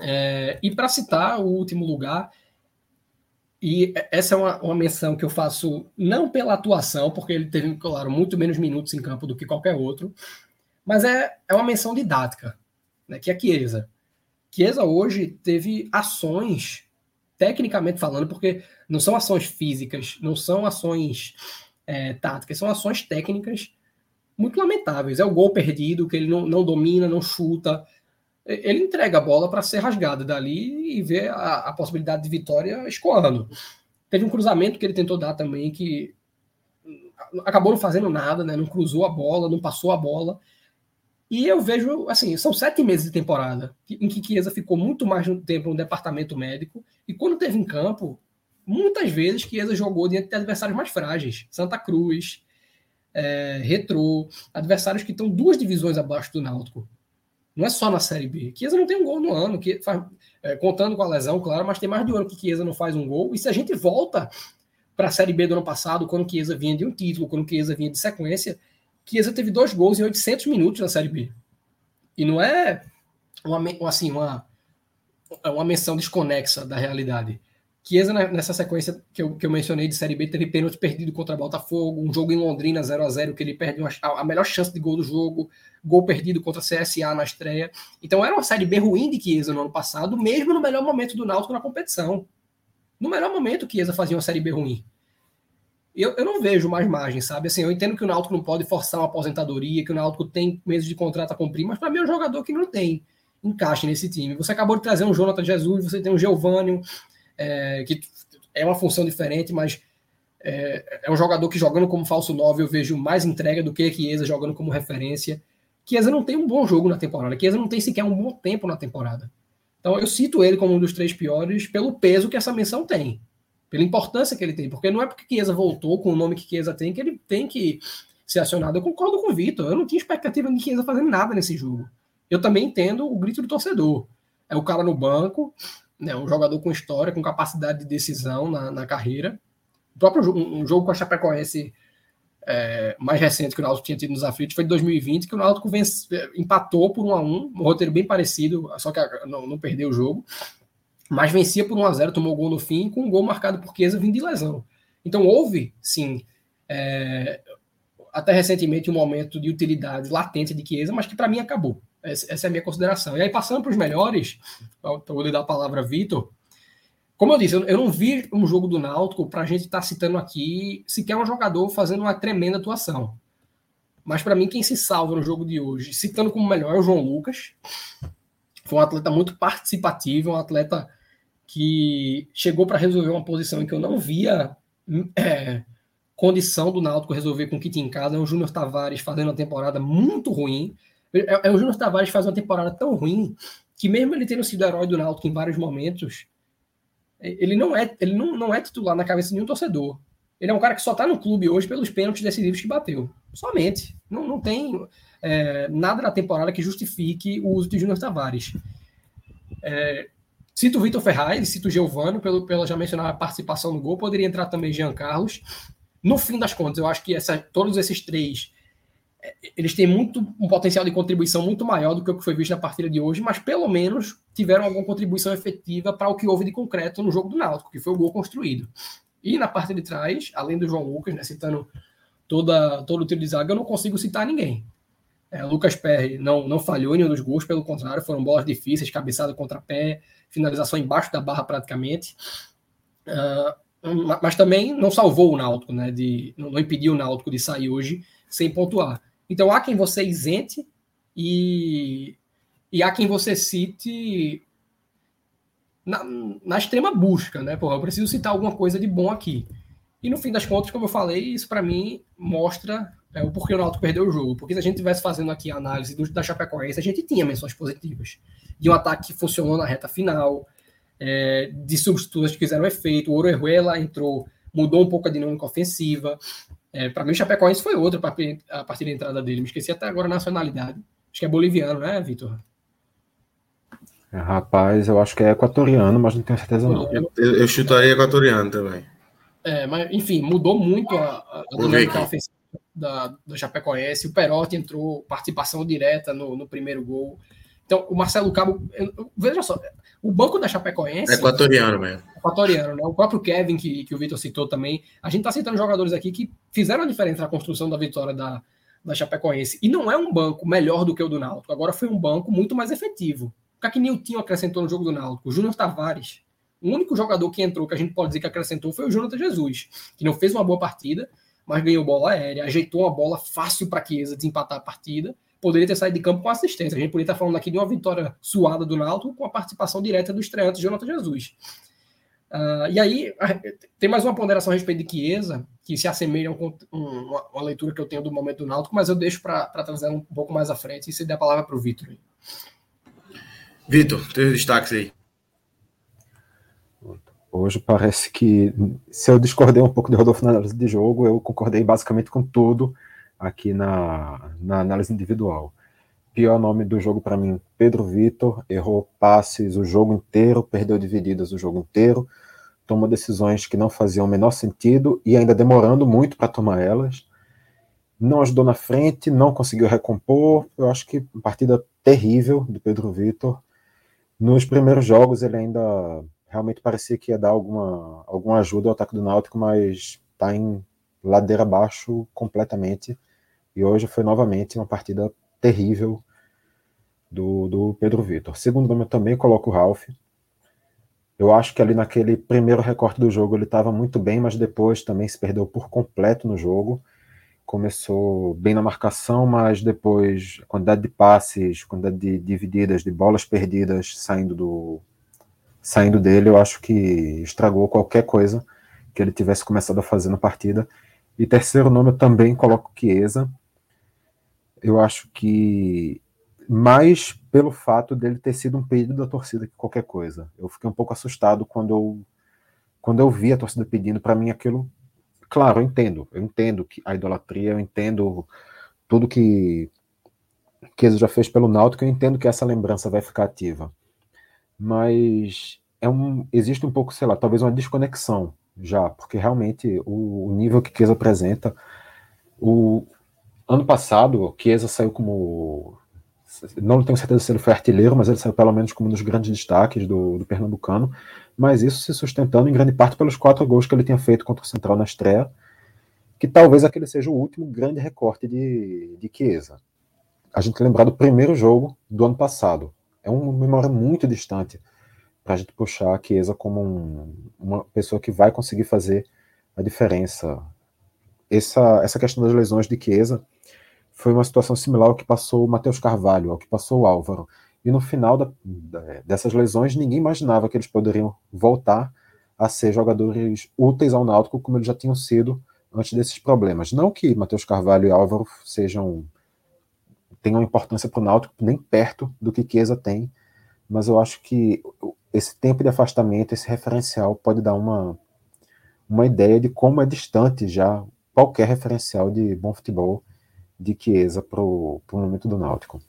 É, e para citar o último lugar, e essa é uma, uma, menção que eu faço não pela atuação, porque ele teve, claro, muito menos minutos em campo do que qualquer outro, mas é, é uma menção didática, né, que é a Chiesa. Chiesa hoje teve ações, tecnicamente falando, porque não são ações físicas, não são ações é, táticas, são ações técnicas muito lamentáveis. É o gol perdido, que ele não, não domina, não chuta. Ele entrega a bola para ser rasgada dali e ver a, a possibilidade de vitória escoando. Teve um cruzamento que ele tentou dar também, que acabou não fazendo nada, né? não cruzou a bola, não passou a bola. E eu vejo, assim, são sete meses de temporada em que Chiesa ficou muito mais tempo no departamento médico. E quando teve em campo, muitas vezes Chiesa jogou diante de adversários mais frágeis. Santa Cruz, é, Retrô, adversários que estão duas divisões abaixo do Náutico. Não é só na Série B. Chiesa não tem um gol no ano, que faz, é, contando com a lesão, claro, mas tem mais de um ano que Chiesa não faz um gol. E se a gente volta para a Série B do ano passado, quando Chiesa vinha de um título, quando Chiesa vinha de sequência, Chiesa teve dois gols em 800 minutos na Série B. E não é uma, assim, uma, uma menção desconexa da realidade. Chiesa, né, nessa sequência que eu, que eu mencionei de Série B, teve pênalti perdido contra Botafogo, um jogo em Londrina 0 a 0 que ele perde uma, a melhor chance de gol do jogo, gol perdido contra CSA na estreia. Então era uma Série B ruim de Chiesa no ano passado, mesmo no melhor momento do Náutico na competição. No melhor momento, Chiesa fazia uma Série B ruim eu, eu não vejo mais margem, sabe? Assim, eu entendo que o Náutico não pode forçar uma aposentadoria, que o Náutico tem meses de contrato a cumprir, mas para mim é um jogador que não tem encaixe nesse time. Você acabou de trazer um Jonathan Jesus, você tem um Geovânio, é, que é uma função diferente, mas é, é, um jogador que jogando como falso 9 eu vejo mais entrega do que Chiesa jogando como referência. Chiesa não tem um bom jogo na temporada, Chiesa não tem sequer um bom tempo na temporada. Então eu cito ele como um dos três piores pelo peso que essa menção tem pela importância que ele tem, porque não é porque Chiesa voltou com o nome que Chiesa tem que ele tem que ser acionado. Eu concordo com o Vitor, eu não tinha expectativa de Chiesa fazendo nada nesse jogo. eu também entendo o grito do torcedor. É o cara no banco, né, um jogador com história, com capacidade de decisão na, na carreira. O próprio um, jogo com a Chapecoense é, mais recente que o Náutico tinha tido nos aflitos foi de 2020, que o Náutico vence, empatou por 1 a 1 um roteiro bem parecido, só que não, não perdeu o jogo, mas vencia por 1 a 0 tomou gol no fim, com um gol marcado por Chiesa vindo de lesão. Então houve, sim, é, até recentemente um momento de utilidade latente de Chiesa, mas que para mim acabou. Essa, essa, é a minha consideração. E aí, passando para os melhores, vou lhe dar a palavra Vitor, como eu disse, eu, não vi um jogo do Náutico para a gente estar tá citando aqui sequer um jogador fazendo uma tremenda atuação. Mas para mim, quem se salva no jogo de hoje, citando como melhor, é o João Lucas. Foi um atleta muito participativo, um atleta que chegou para resolver uma posição em que eu não via é, condição do Náutico resolver com o kit em casa. É o Júnior Tavares fazendo uma temporada muito ruim. É, é o Júnior Tavares faz uma temporada tão ruim que mesmo ele tendo sido herói do Náutico em vários momentos, ele não é, ele não, não é titular na cabeça de nenhum torcedor. Ele é um cara que só está no clube hoje pelos pênaltis decisivos que bateu. Somente. Não, não tem é, nada na temporada que justifique o uso de Júnior Tavares. É, cito o Vitor Ferraz, cito o Giovanni, pelo, pela já mencionada participação no gol, poderia entrar também Jean Carlos. No fim das contas, eu acho que essa, todos esses três eles têm muito um potencial de contribuição muito maior do que o que foi visto na partida de hoje, mas pelo menos tiveram alguma contribuição efetiva para o que houve de concreto no jogo do Náutico, que foi o gol construído. E na parte de trás, além do João Lucas, né, citando toda, todo o tiro de zaga, eu não consigo citar ninguém. É, Lucas Perry não, não falhou em nenhum dos gols, pelo contrário, foram bolas difíceis, cabeçada contra pé, finalização embaixo da barra praticamente. Uh, mas também não salvou o Náutico, né, de, não, impediu o Náutico de sair hoje sem pontuar. Então há quem você isente e, e há quem você cite na, na extrema busca, né? Porra, eu preciso citar alguma coisa de bom aqui. E no fim das contas, como eu falei, isso para mim mostra é, o porquê o Náutico perdeu o jogo. Porque se a gente estivesse fazendo aqui a análise do, da Chapecoense, a gente tinha menções positivas. De um ataque que funcionou na reta final, é, de substituições que fizeram efeito. O Orejuela entrou, mudou um pouco a dinâmica ofensiva. É, para mim, o Chapecoense foi outro a partir da entrada dele. Me esqueci até agora a nacionalidade. Acho que é boliviano, né, Vitor? É, rapaz, eu acho que é equatoriano, mas não tenho certeza não. Eu, eu chutaria equatoriano também. É, mas enfim, mudou muito a, a dinâmica ofensiva da, do Chapecoense. O Perotti entrou, participação direta no, no primeiro gol. Então, o Marcelo Cabo, veja só, o banco da Chapecoense. É equatoriano mesmo. Equatoriano, né? O próprio Kevin, que, que o Vitor citou também. A gente está citando jogadores aqui que fizeram a diferença na construção da vitória da, da Chapecoense. E não é um banco melhor do que o do Náutico. Agora foi um banco muito mais efetivo. O que, é que Nilton acrescentou no jogo do Náutico? O Júnior Tavares. O único jogador que entrou, que a gente pode dizer que acrescentou, foi o Jonathan Jesus, que não fez uma boa partida, mas ganhou bola aérea, ajeitou uma bola fácil para Chiesa desempatar a partida poderia ter saído de campo com assistência. A gente poderia estar falando aqui de uma vitória suada do Náutico com a participação direta do estreante Jonathan Jesus. Uh, e aí, tem mais uma ponderação a respeito de Chiesa, que se assemelha com uma, uma, leitura que eu tenho do momento do Náutico, mas eu deixo para trazer um pouco mais à frente e se der a palavra para o Vitor. Vitor, teus destaques aí. Hoje parece que, se eu discordei um pouco de Rodolfo na análise de jogo, eu concordei basicamente com tudo aqui na, na análise individual. Pior nome do jogo para mim, Pedro Vitor, errou passes o jogo inteiro, perdeu divididas o jogo inteiro, tomou decisões que não faziam o menor sentido e ainda demorando muito para tomar elas. Não ajudou na frente, não conseguiu recompor. Eu acho que partida terrível do Pedro Vitor. Nos primeiros jogos ele ainda realmente parecia que ia dar alguma, alguma ajuda ao ataque do Náutico, mas está em ladeira abaixo completamente. E hoje foi novamente uma partida terrível do, do Pedro Vitor. Segundo nome, eu também coloco o Ralph. Eu acho que ali naquele primeiro recorte do jogo ele estava muito bem, mas depois também se perdeu por completo no jogo. Começou bem na marcação, mas depois a quantidade de passes, a quantidade de divididas, de bolas perdidas saindo do saindo dele, eu acho que estragou qualquer coisa que ele tivesse começado a fazer na partida. E terceiro nome eu também coloco Chiesa eu acho que mais pelo fato dele ter sido um pedido da torcida que qualquer coisa. Eu fiquei um pouco assustado quando eu quando eu vi a torcida pedindo para mim aquilo. Claro, eu entendo, eu entendo que a idolatria, eu entendo tudo que Chiesa já fez pelo Náutico, eu entendo que essa lembrança vai ficar ativa. Mas é um, existe um pouco, sei lá, talvez uma desconexão já, porque realmente o, o nível que Chiesa apresenta, o ano passado, Chiesa saiu como não tenho certeza se ele foi artilheiro, mas ele saiu pelo menos como um dos grandes destaques do, do Pernambucano, mas isso se sustentando em grande parte pelos quatro gols que ele tinha feito contra o Central na estreia, que talvez aquele seja o último grande recorte de, de Chiesa. A gente lembrar do primeiro jogo do ano passado. É uma memória muito distante para a gente puxar a Chiesa como um, uma pessoa que vai conseguir fazer a diferença. Essa, essa questão das lesões de Chiesa foi uma situação similar ao que passou o Matheus Carvalho, ao que passou o Álvaro. E no final da, dessas lesões, ninguém imaginava que eles poderiam voltar a ser jogadores úteis ao Náutico como eles já tinham sido antes desses problemas. Não que Matheus Carvalho e Álvaro sejam tenham importância para o Náutico nem perto do que Chiesa tem, mas eu acho que esse tempo de afastamento, esse referencial pode dar uma uma ideia de como é distante já qualquer referencial de bom futebol de Chiesa para o momento do Náutico.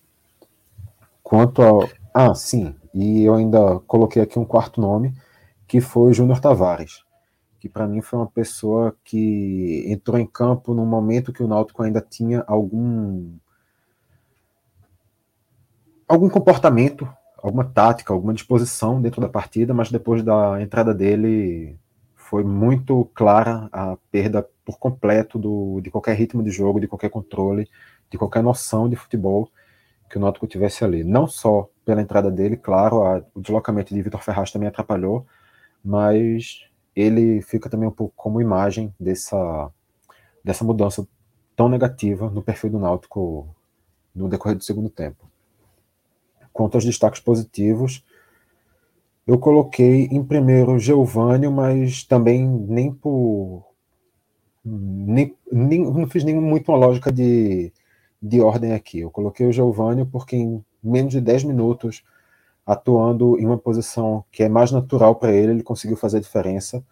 Quanto ao. Ah, sim, e eu ainda coloquei aqui um quarto nome, que foi Júnior Tavares que para mim foi uma pessoa que entrou em campo no momento que o Náutico ainda tinha algum algum comportamento, alguma tática, alguma disposição dentro da partida, mas depois da entrada dele foi muito clara a perda por completo do, de qualquer ritmo de jogo, de qualquer controle, de qualquer noção de futebol que o Náutico tivesse ali. Não só pela entrada dele, claro, a, o deslocamento de Vitor Ferraz também atrapalhou, mas ele fica também um pouco como imagem dessa, dessa mudança tão negativa no perfil do Náutico no decorrer do segundo tempo. Quanto aos destaques positivos, eu coloquei em primeiro Geovânio, mas também nem por. Nem, nem, não fiz nem muito uma lógica de, de ordem aqui. Eu coloquei o Geovânio porque em menos de 10 minutos atuando em uma posição que é mais natural para ele, ele conseguiu fazer a diferença.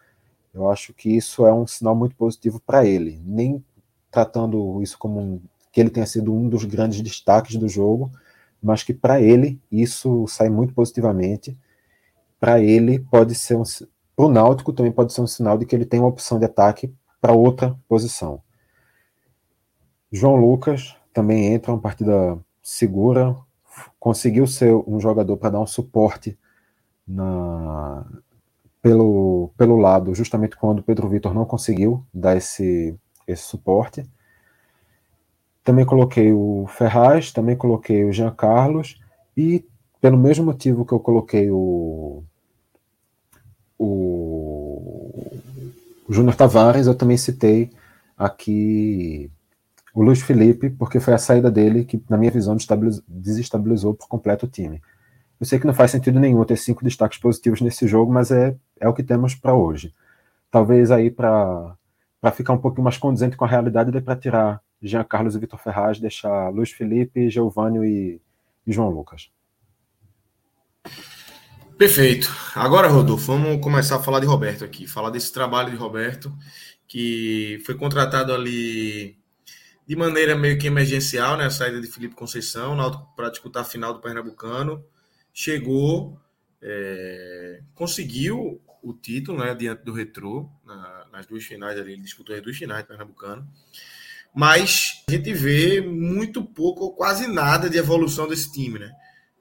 Eu acho que isso é um sinal muito positivo para ele. Nem tratando isso como um, que ele tenha sido um dos grandes destaques do jogo, mas que para ele isso sai muito positivamente. Para ele pode ser um para o Náutico também pode ser um sinal de que ele tem uma opção de ataque para outra posição. João Lucas também entra uma partida segura, conseguiu ser um jogador para dar um suporte na, pelo, pelo lado, justamente quando Pedro Vitor não conseguiu dar esse, esse suporte. Também coloquei o Ferraz, também coloquei o Jean Carlos, e pelo mesmo motivo que eu coloquei o, o, o Júnior Tavares, eu também citei aqui o Luiz Felipe, porque foi a saída dele que, na minha visão, desestabilizou por completo o time. Eu sei que não faz sentido nenhum ter cinco destaques positivos nesse jogo, mas é, é o que temos para hoje. Talvez aí para ficar um pouquinho mais condizente com a realidade, dê para tirar Jean Carlos e Vitor Ferraz, deixar Luiz Felipe, Giovanni e, e João Lucas. Perfeito. Agora, Rodolfo, vamos começar a falar de Roberto aqui, falar desse trabalho de Roberto, que foi contratado ali de maneira meio que emergencial, né? A saída de Felipe Conceição para disputar a final do Pernambucano. Chegou, é, conseguiu o título né, diante do Retrô, na, nas duas finais ali, ele disputou as duas finais do Pernambucano. Mas a gente vê muito pouco ou quase nada de evolução desse time, né?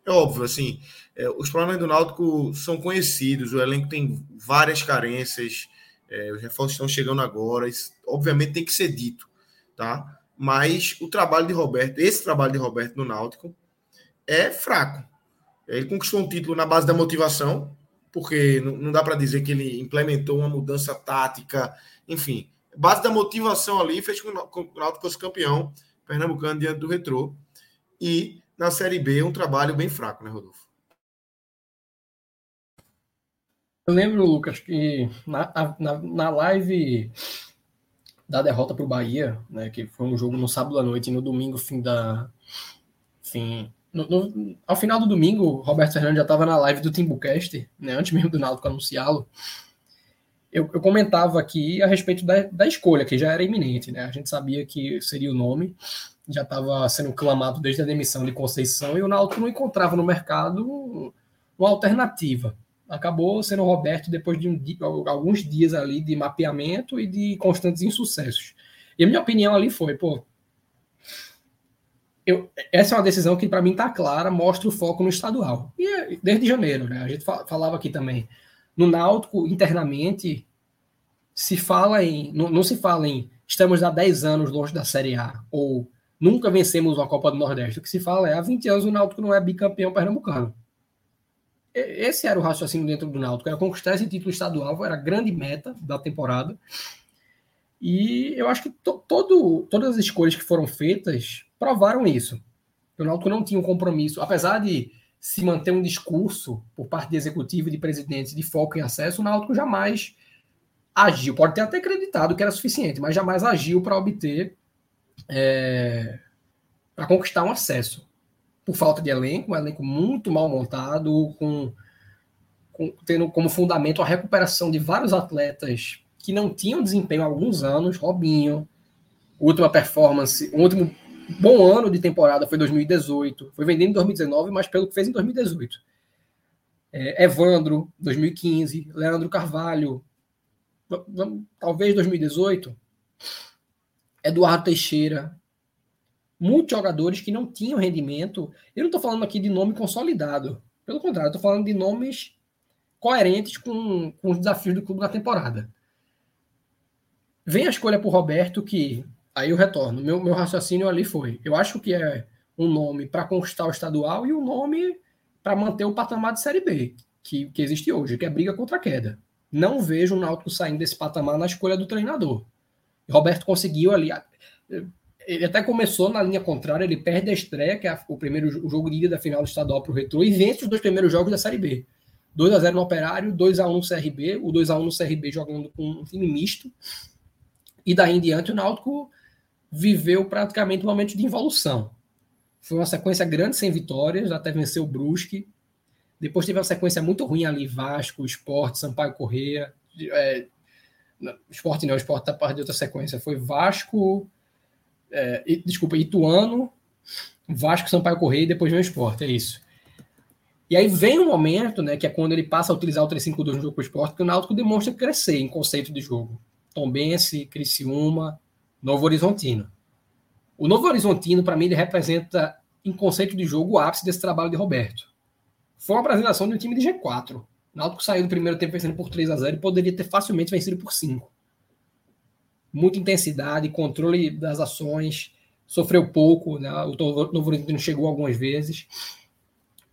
É óbvio, assim, é, os problemas do Náutico são conhecidos, o elenco tem várias carências, é, os reforços estão chegando agora, isso, obviamente tem que ser dito, tá? mas o trabalho de Roberto, esse trabalho de Roberto no Náutico, é fraco. Ele conquistou um título na base da motivação, porque não dá para dizer que ele implementou uma mudança tática, enfim, base da motivação ali fez com que o Náutico fosse campeão pernambucano diante do Retrô. E na Série B, um trabalho bem fraco, né, Rodolfo? Eu lembro, Lucas, que na, na, na live da derrota para o Bahia, né, que foi um jogo no sábado à noite e no domingo, fim da. Fim, no, no, ao final do domingo, Roberto Fernandes já estava na live do Timbucast, né, antes mesmo do Náutico anunciá-lo. Eu, eu, comentava aqui a respeito da, da, escolha, que já era iminente, né? A gente sabia que seria o nome, já estava sendo clamado desde a demissão de Conceição e o Náutico não encontrava no mercado uma alternativa. Acabou sendo o Roberto depois de um, alguns dias ali de mapeamento e de constantes insucessos. E a minha opinião ali foi, pô, eu, essa é uma decisão que para mim está clara, mostra o foco no estadual. E é, desde janeiro, né? A gente falava aqui também no Náutico, internamente, se fala em. Não, não, se fala em estamos há 10 anos longe da Série A, ou nunca vencemos uma Copa do Nordeste. O que se fala é há 20 anos o Náutico não é bicampeão pernambucano. Esse era o raciocínio dentro do Náutico, era conquistar esse título estadual, era a grande meta da temporada. E eu acho que to, todo, todas as escolhas que foram feitas provaram isso. O Náutico não tinha um compromisso, apesar de se manter um discurso por parte de executivo e de presidente de foco em acesso, o Náutico jamais agiu. Pode ter até acreditado que era suficiente, mas jamais agiu para obter, é, para conquistar um acesso. Por falta de elenco, um elenco muito mal montado, com, com, tendo como fundamento a recuperação de vários atletas que não tinham desempenho há alguns anos, Robinho, última performance, último bom ano de temporada foi 2018. Foi vendendo em 2019, mas pelo que fez em 2018. É, Evandro, 2015. Leandro Carvalho, talvez 2018. Eduardo Teixeira. Muitos jogadores que não tinham rendimento. Eu não estou falando aqui de nome consolidado. Pelo contrário, estou falando de nomes coerentes com, com os desafios do clube na temporada. Vem a escolha por Roberto, que Aí eu retorno. Meu, meu raciocínio ali foi: eu acho que é um nome para conquistar o estadual e um nome para manter o patamar de Série B que, que existe hoje, que é briga contra a queda. Não vejo o Náutico saindo desse patamar na escolha do treinador. Roberto conseguiu ali. Ele até começou na linha contrária, ele perde a estreia, que é o primeiro o jogo de ida da final do estadual para o Retro, e vence os dois primeiros jogos da Série B. 2 a 0 no Operário, 2 a 1 no CRB, o 2 a 1 no CRB jogando com um time misto. E daí em diante o Náutico viveu praticamente um momento de involução. Foi uma sequência grande sem vitórias, até venceu o Brusque. Depois teve uma sequência muito ruim ali, Vasco, Esporte, Sampaio Correia. É, esporte não, Esporte tá parte de outra sequência. Foi Vasco, é, desculpa, Ituano, Vasco, Sampaio Correia e depois vem o Esporte, é isso. E aí vem um momento, né, que é quando ele passa a utilizar o 3-5-2 no jogo com o Esporte, que o Náutico demonstra crescer em conceito de jogo. Tombense, Criciúma, Novo Horizontino. O Novo Horizontino, para mim, ele representa, em conceito de jogo, o ápice desse trabalho de Roberto. Foi uma apresentação de um time de G4. O Náutico saiu do primeiro tempo vencendo por 3 a 0 e poderia ter facilmente vencido por 5. Muita intensidade, controle das ações, sofreu pouco, né? o Novo Horizontino chegou algumas vezes.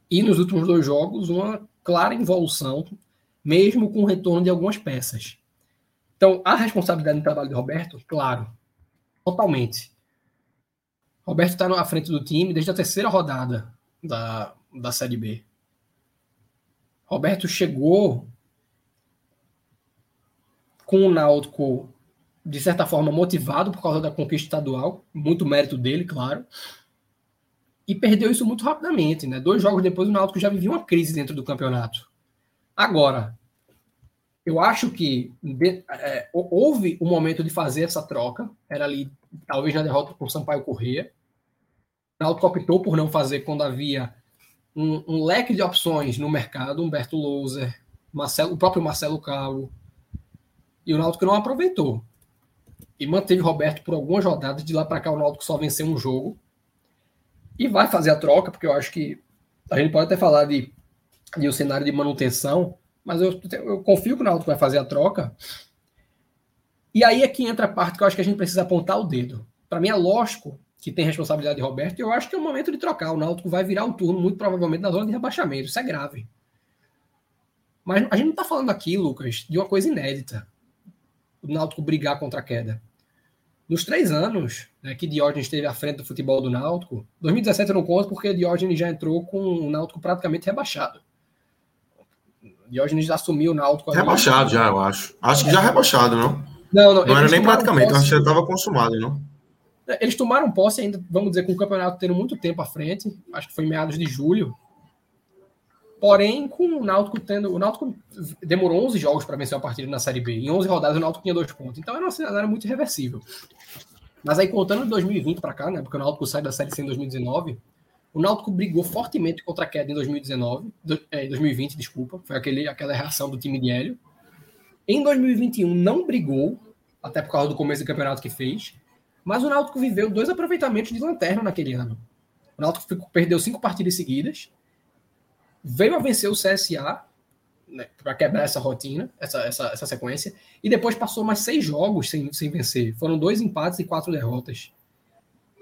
E nos últimos dois jogos, uma clara involução, mesmo com o retorno de algumas peças. Então, a responsabilidade no trabalho de Roberto, claro, totalmente. Roberto está na frente do time desde a terceira rodada da, da Série B. Roberto chegou com o Náutico, de certa forma, motivado por causa da conquista estadual, muito mérito dele, claro, e perdeu isso muito rapidamente. Né? Dois jogos depois, o Náutico já vivia uma crise dentro do campeonato. Agora, eu acho que de, é, houve um momento de fazer essa troca, era ali, talvez na derrota o Sampaio Corrêa. O Náutico optou por não fazer quando havia um, um, leque de opções no mercado, Humberto Louser, Marcelo, o próprio Marcelo Cabo, e o Náutico não aproveitou. E manteve Roberto por algumas rodadas, de lá para cá o Náutico só venceu um jogo. E vai fazer a troca, porque eu acho que a gente pode até falar de, de um cenário de manutenção, mas eu, eu confio que o Náutico vai fazer a troca. E aí é que entra a parte que eu acho que a gente precisa apontar o dedo. Para mim é lógico que tem responsabilidade de Roberto, e eu acho que é o momento de trocar. O Náutico vai virar o turno, muito provavelmente, na zona de rebaixamento. Isso é grave. Mas a gente não está falando aqui, Lucas, de uma coisa inédita. O Náutico brigar contra a queda. Nos três anos né, que Diógenes esteve à frente do futebol do Náutico, 2017 eu não conto porque Diógenes já entrou com o Náutico praticamente rebaixado. Diógenes assumiu o Náutico. Rebaixado já, eu acho. Acho que já rebaixado, não? Não, não. Não era nem praticamente, posse, acho que já estava consumado, não? É, eles tomaram posse ainda, vamos dizer, com o campeonato tendo muito tempo à frente. Acho que foi em meados de julho. Porém, com o Náutico tendo. O Náutico demorou 11 jogos para vencer a partida na Série B. Em 11 rodadas, o Náutico tinha dois pontos. Então era um cenário muito irreversível. Mas aí, contando de 2020 para cá, né? Porque o Náutico sai da Série C em 2019. O Náutico brigou fortemente contra a queda em 2019, do, é, 2020, desculpa. Foi aquele, aquela reação do time de Hélio. Em 2021 não brigou, até por causa do começo do campeonato que fez. Mas o Náutico viveu dois aproveitamentos de lanterna naquele ano. O Náutico perdeu cinco partidas seguidas veio a vencer o CSA né, para quebrar essa rotina, essa, essa, essa sequência, e depois passou mais seis jogos sem, sem vencer. Foram dois empates e quatro derrotas.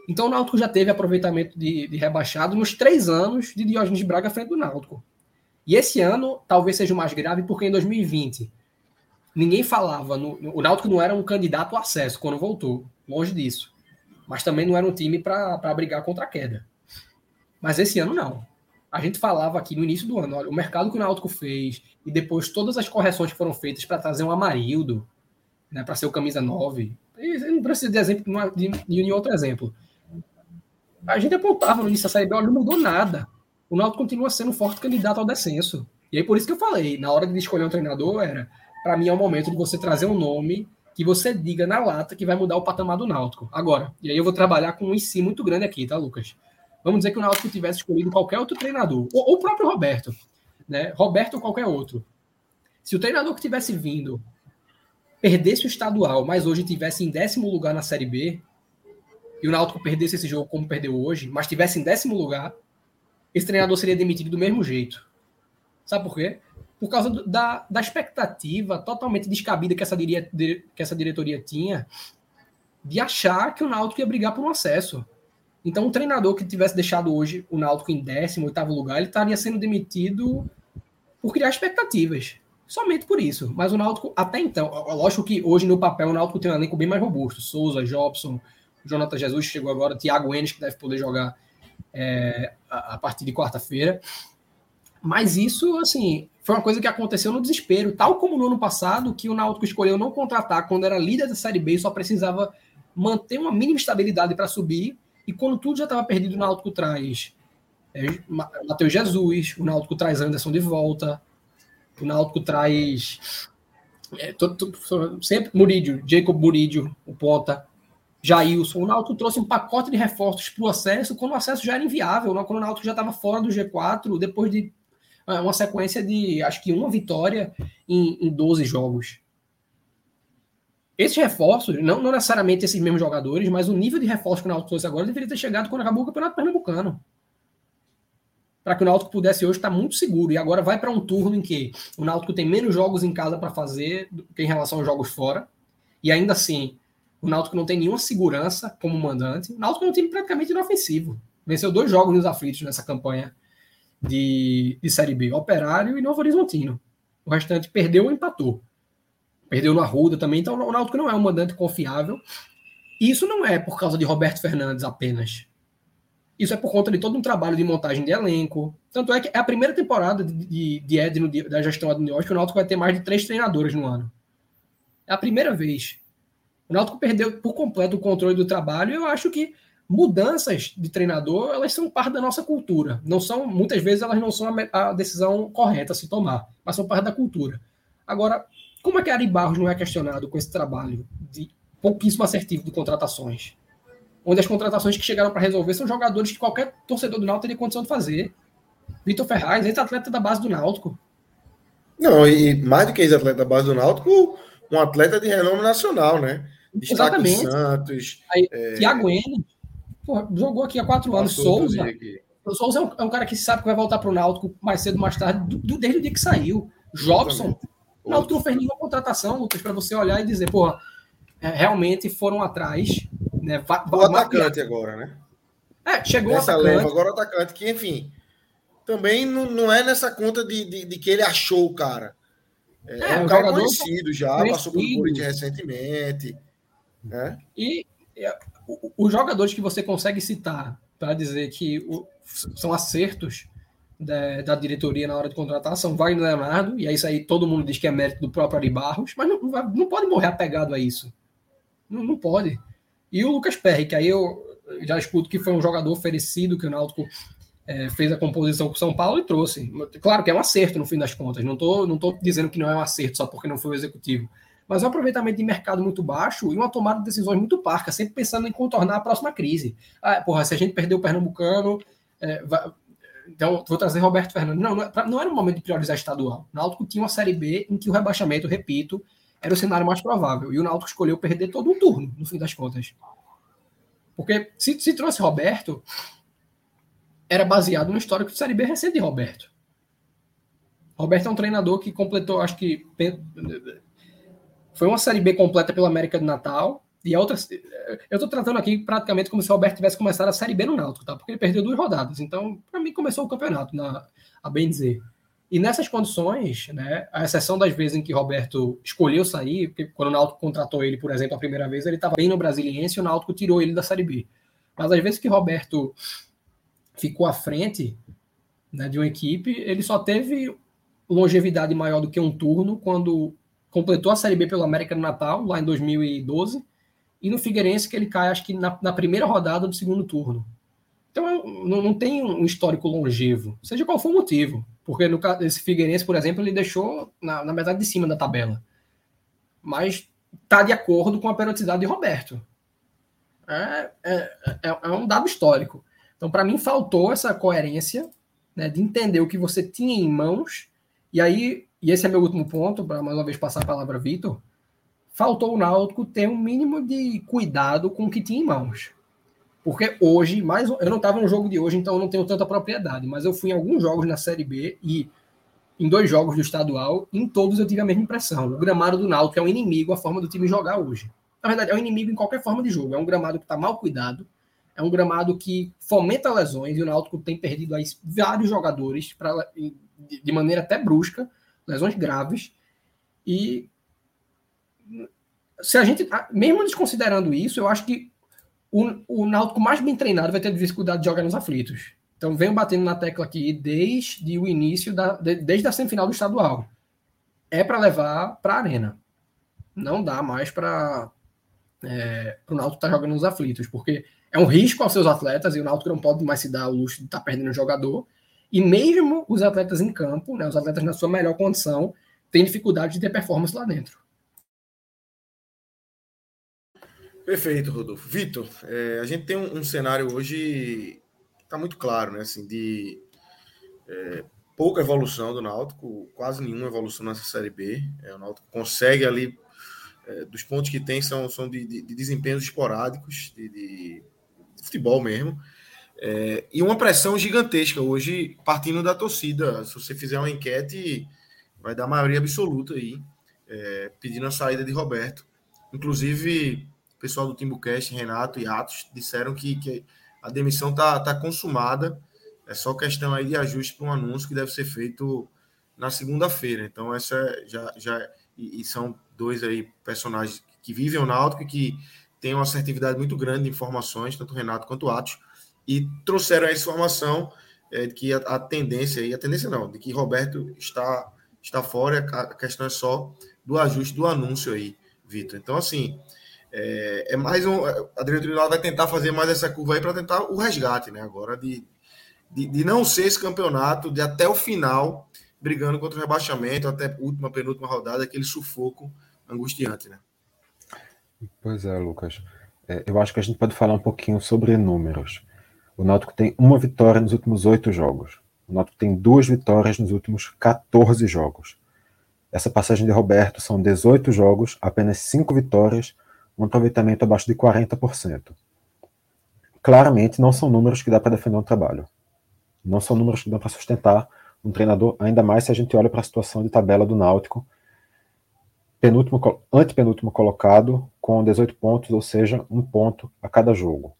Então o Náutico já teve aproveitamento de, de rebaixado nos três anos de Diógenes Braga frente do Náutico. E esse ano talvez seja o mais grave, porque em 2020 ninguém falava. No, o Náutico não era um candidato ao acesso quando voltou, longe disso. Mas também não era um time para brigar contra a queda. Mas esse ano não a gente falava aqui no início do ano, olha, o mercado que o Náutico fez e depois todas as correções que foram feitas para trazer um Amarildo, né, para ser o camisa 9. E não precisa de exemplo de, de outro exemplo. A gente apontava no início da Série B, olha, não mudou nada. O Náutico continua sendo um forte candidato ao descenso. E aí por isso que eu falei, na hora de escolher um treinador era, para mim é o momento de você trazer um nome que você diga na lata que vai mudar o patamar do Náutico. Agora, e aí eu vou trabalhar com um em si muito grande aqui, tá, Lucas? Vamos dizer que o Náutico tivesse escolhido qualquer outro treinador, ou, ou o próprio Roberto, né? Roberto ou qualquer outro. Se o treinador que tivesse vindo perdesse o estadual, mas hoje tivesse em décimo lugar na Série B, e o Náutico perdesse esse jogo como perdeu hoje, mas tivesse em décimo lugar, esse treinador seria demitido do mesmo jeito. Sabe por quê? Por causa do, da, da expectativa totalmente descabida que essa, diria, que essa diretoria tinha de achar que o Náutico ia brigar por um acesso. Então, um treinador que tivesse deixado hoje o Náutico em 18 lugar, ele estaria sendo demitido por criar expectativas. Somente por isso. Mas o Náutico, até então, lógico que hoje no papel o Náutico tem um elenco bem mais robusto. Souza, Jobson, Jonathan Jesus chegou agora, Thiago Enes, que deve poder jogar é, a, a partir de quarta-feira. Mas isso, assim, foi uma coisa que aconteceu no desespero. Tal como no ano passado, que o Náutico escolheu não contratar quando era líder da Série B e só precisava manter uma mínima estabilidade para subir e quando tudo já estava perdido, o Náutico traz é, Matheus Jesus, o Náutico traz Anderson de volta, o Náutico traz é, sempre Murídio, Jacob Murídio, o ponta, Jailson. O Náutico trouxe um pacote de reforços para o acesso, quando o acesso já era inviável, né? quando o Náutico já estava fora do G4, depois de é, uma sequência de, acho que uma vitória em, em 12 jogos. Esses reforços, não, não, necessariamente esses mesmos jogadores, mas o nível de reforço que o Náutico trouxe agora deveria ter chegado quando acabou o Campeonato Pernambucano. Para que o Náutico pudesse hoje estar muito seguro. E agora vai para um turno em que o Náutico tem menos jogos em casa para fazer do que em relação aos jogos fora. E ainda assim, o Náutico não tem nenhuma segurança como mandante. O Náutico é um time praticamente inofensivo. Venceu dois jogos nos aflitos nessa campanha de, de Série B: Operário e Novo Horizontino. O restante perdeu ou empatou. Perdeu no Arruda também, então o Náutico não é um mandante confiável. E isso não é por causa de Roberto Fernandes apenas. Isso é por conta de todo um trabalho de montagem de elenco. Tanto é que é a primeira temporada de, de, Edno, da gestão Adnios, que o Náutico vai ter mais de três treinadores no ano. É a primeira vez. O Náutico perdeu por completo o controle do trabalho eu acho que mudanças de treinador, elas são parte da nossa cultura. Não são, muitas vezes elas não são a, a decisão correta a se tomar, mas são parte da cultura. Agora, como é que Ari Barros não é questionado com esse trabalho de pouquíssimo assertivo de contratações? Onde as contratações que chegaram para resolver são jogadores que qualquer torcedor do Náutico teria condição de fazer. Vitor Ferraz, ex-atleta da base do Náutico. Não, e mais do que ex-atleta da base do Náutico, um atleta de renome nacional, né? Destaque Exatamente. Santos. Aí, é... Tiago N. jogou aqui há quatro anos. Souza. O Souza é um, é um, cara que sabe que vai voltar para o Náutico mais cedo ou mais tarde, do, desde o dia que saiu. Jobson. O Náutico não fez nenhuma contratação, Lucas, para você olhar e dizer, porra, é, realmente foram atrás. Né, o atacante agora, né? É, chegou Nessa o atacante. Leva, agora o atacante, que, enfim, também não, não é nessa conta de, de, de, que ele achou o cara. É, é, é um cara conhecido já, conhecido. passou pelo Corinthians recentemente. Né? E é, os jogadores que você consegue citar para dizer que o, são acertos da, da, diretoria na hora de contratar são Wagner Leonardo, e é isso aí todo mundo diz que é mérito do próprio Ari Barros, mas não, não pode morrer apegado a isso. Não, não pode. E o Lucas Perry, que aí eu já escuto que foi um jogador oferecido, que o Náutico é, fez a composição com São Paulo e trouxe. Claro que é um acerto no fim das contas, não estou não tô dizendo que não é um acerto só porque não foi o executivo, mas um aproveitamento de mercado muito baixo e uma tomada de decisões muito parca, sempre pensando em contornar a próxima crise. Ah, porra, se a gente perder o Pernambucano, é, vai, então vou trazer Roberto Fernandes. Não, não, é, não era o momento de priorizar estadual. O Náutico tinha uma Série B em que o rebaixamento, repito, era o cenário mais provável. E o Náutico escolheu perder todo um turno, no fim das contas. Porque se, se trouxe Roberto, era baseado no histórico de Série B recente de Roberto. Roberto é um treinador que completou, acho que foi uma Série B completa pela América do Natal. E a outra, eu estou tratando aqui praticamente como se o Roberto tivesse começado a Série B no Náutico, tá? Porque ele perdeu duas rodadas. Então, para mim, começou o campeonato, na, a bem dizer. E nessas condições, né, a exceção das vezes em que Roberto escolheu sair, porque quando o Náutico contratou ele, por exemplo, a primeira vez, ele estava bem no Brasiliense e o Náutico tirou ele da Série B. Mas às vezes que Roberto ficou à frente né, de uma equipe, ele só teve longevidade maior do que um turno quando completou a Série B pelo América do Natal, lá em 2012, e no Figueirense que ele cai, acho que na, na primeira rodada do segundo turno. Então não, não, tem um histórico longevo, seja qual for o motivo. Porque no esse Figueirense, por exemplo, ele deixou na, na metade de cima da tabela. Mas está de acordo com a periodicidade de Roberto. É, é, é, é um dado histórico. Então, para mim, faltou essa coerência né, de entender o que você tinha em mãos. E aí, e esse é meu último ponto, para mais uma vez passar a palavra a Vitor, faltou o Náutico ter um mínimo de cuidado com o que tinha em mãos. Porque hoje, mais eu não estava no jogo de hoje, então eu não tenho tanta propriedade, mas eu fui em alguns jogos na Série B e em dois jogos do estadual, em todos eu tive a mesma impressão. O gramado do Náutico é um inimigo a forma do time jogar hoje. Na verdade, é um inimigo em qualquer forma de jogo. É um gramado que está mal cuidado, é um gramado que fomenta lesões e o Náutico tem perdido aí vários jogadores pra, de maneira até brusca, lesões graves. E se a gente, mesmo desconsiderando isso, eu acho que o, o Náutico mais bem treinado vai ter dificuldade de jogar nos aflitos. Então venho batendo na tecla aqui desde o início da desde a semifinal do estadual. É para levar para a arena. Não dá mais para é, o Náutico estar tá jogando nos aflitos, porque é um risco aos seus atletas e o Náutico não pode mais se dar o luxo de estar tá perdendo um jogador. E mesmo os atletas em campo, né, os atletas na sua melhor condição, têm dificuldade de ter performance lá dentro. Perfeito, Rodolfo. Vitor, é, a gente tem um, um cenário hoje está muito claro, né? Assim, de é, pouca evolução do Náutico, quase nenhuma evolução nessa Série B. É, o Náutico consegue ali, é, dos pontos que tem, são, são de, de, de desempenhos esporádicos, de, de futebol mesmo. É, e uma pressão gigantesca hoje, partindo da torcida. Se você fizer uma enquete, vai dar maioria absoluta aí, é, pedindo a saída de Roberto. Inclusive, o pessoal do Timbucast, Renato e Atos, disseram que, que a demissão está tá consumada. É só questão aí de ajuste para um anúncio que deve ser feito na segunda-feira. Então, essa já. já e, e, são dois aí personagens que vivem o Náutico e que tem uma assertividade muito grande de informações, tanto Renato quanto Atos, e trouxeram essa informação é, de que a, a, tendência, e a tendência não, de que Roberto está, está fora, a questão é só do ajuste do anúncio aí, Vitor. Então, assim, é, é, mais um. A diretoria vai tentar fazer mais essa curva aí para tentar o resgate, né? Agora, de, de, de, não ser esse campeonato, de até o final, brigando contra o rebaixamento, até a última, penúltima rodada, aquele sufoco angustiante, né? Pois é, Lucas. É, eu acho que a gente pode falar um pouquinho sobre números. O Náutico tem uma vitória nos últimos oito jogos. O Náutico tem duas vitórias nos últimos 14 jogos. Essa passagem de Roberto são 18 jogos, apenas cinco vitórias, um aproveitamento abaixo de 40%. Claramente não são números que dá para defender um trabalho. Não são números que dá para sustentar um treinador, ainda mais se a gente olha para a situação de tabela do Náutico, penúltimo, antepenúltimo colocado, com 18 pontos, ou seja, um ponto a cada jogo.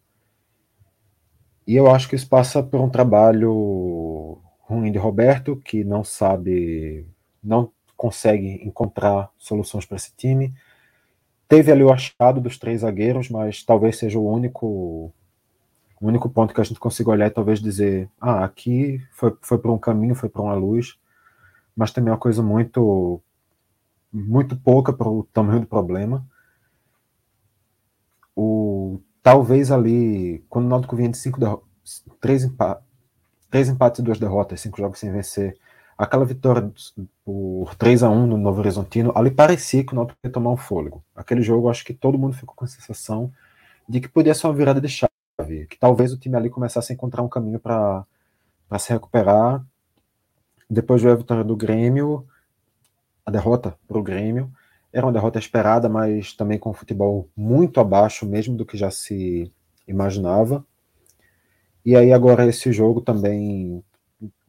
E eu acho que isso passa por um trabalho ruim de Roberto, que não sabe, não consegue encontrar soluções para esse time. Teve ali o achado dos três zagueiros, mas talvez seja o único o único ponto que a gente consiga olhar e talvez dizer, ah, aqui foi, foi por um caminho, foi por uma luz, mas também é uma coisa muito muito pouca para o tamanho do problema. O, talvez ali, quando o Náutico vinha de cinco três, três empates e duas derrotas, cinco jogos sem vencer. Aquela vitória por 3 a 1 no Novo Horizontino, ali parecia que o Náutico ia tomar um fôlego. Aquele jogo, acho que todo mundo ficou com a sensação de que podia ser uma virada de chave, que talvez o time ali começasse a encontrar um caminho para se recuperar. Depois veio a vitória do Grêmio, a derrota para o Grêmio. Era uma derrota esperada, mas também com um futebol muito abaixo mesmo do que já se imaginava. E aí agora esse jogo também,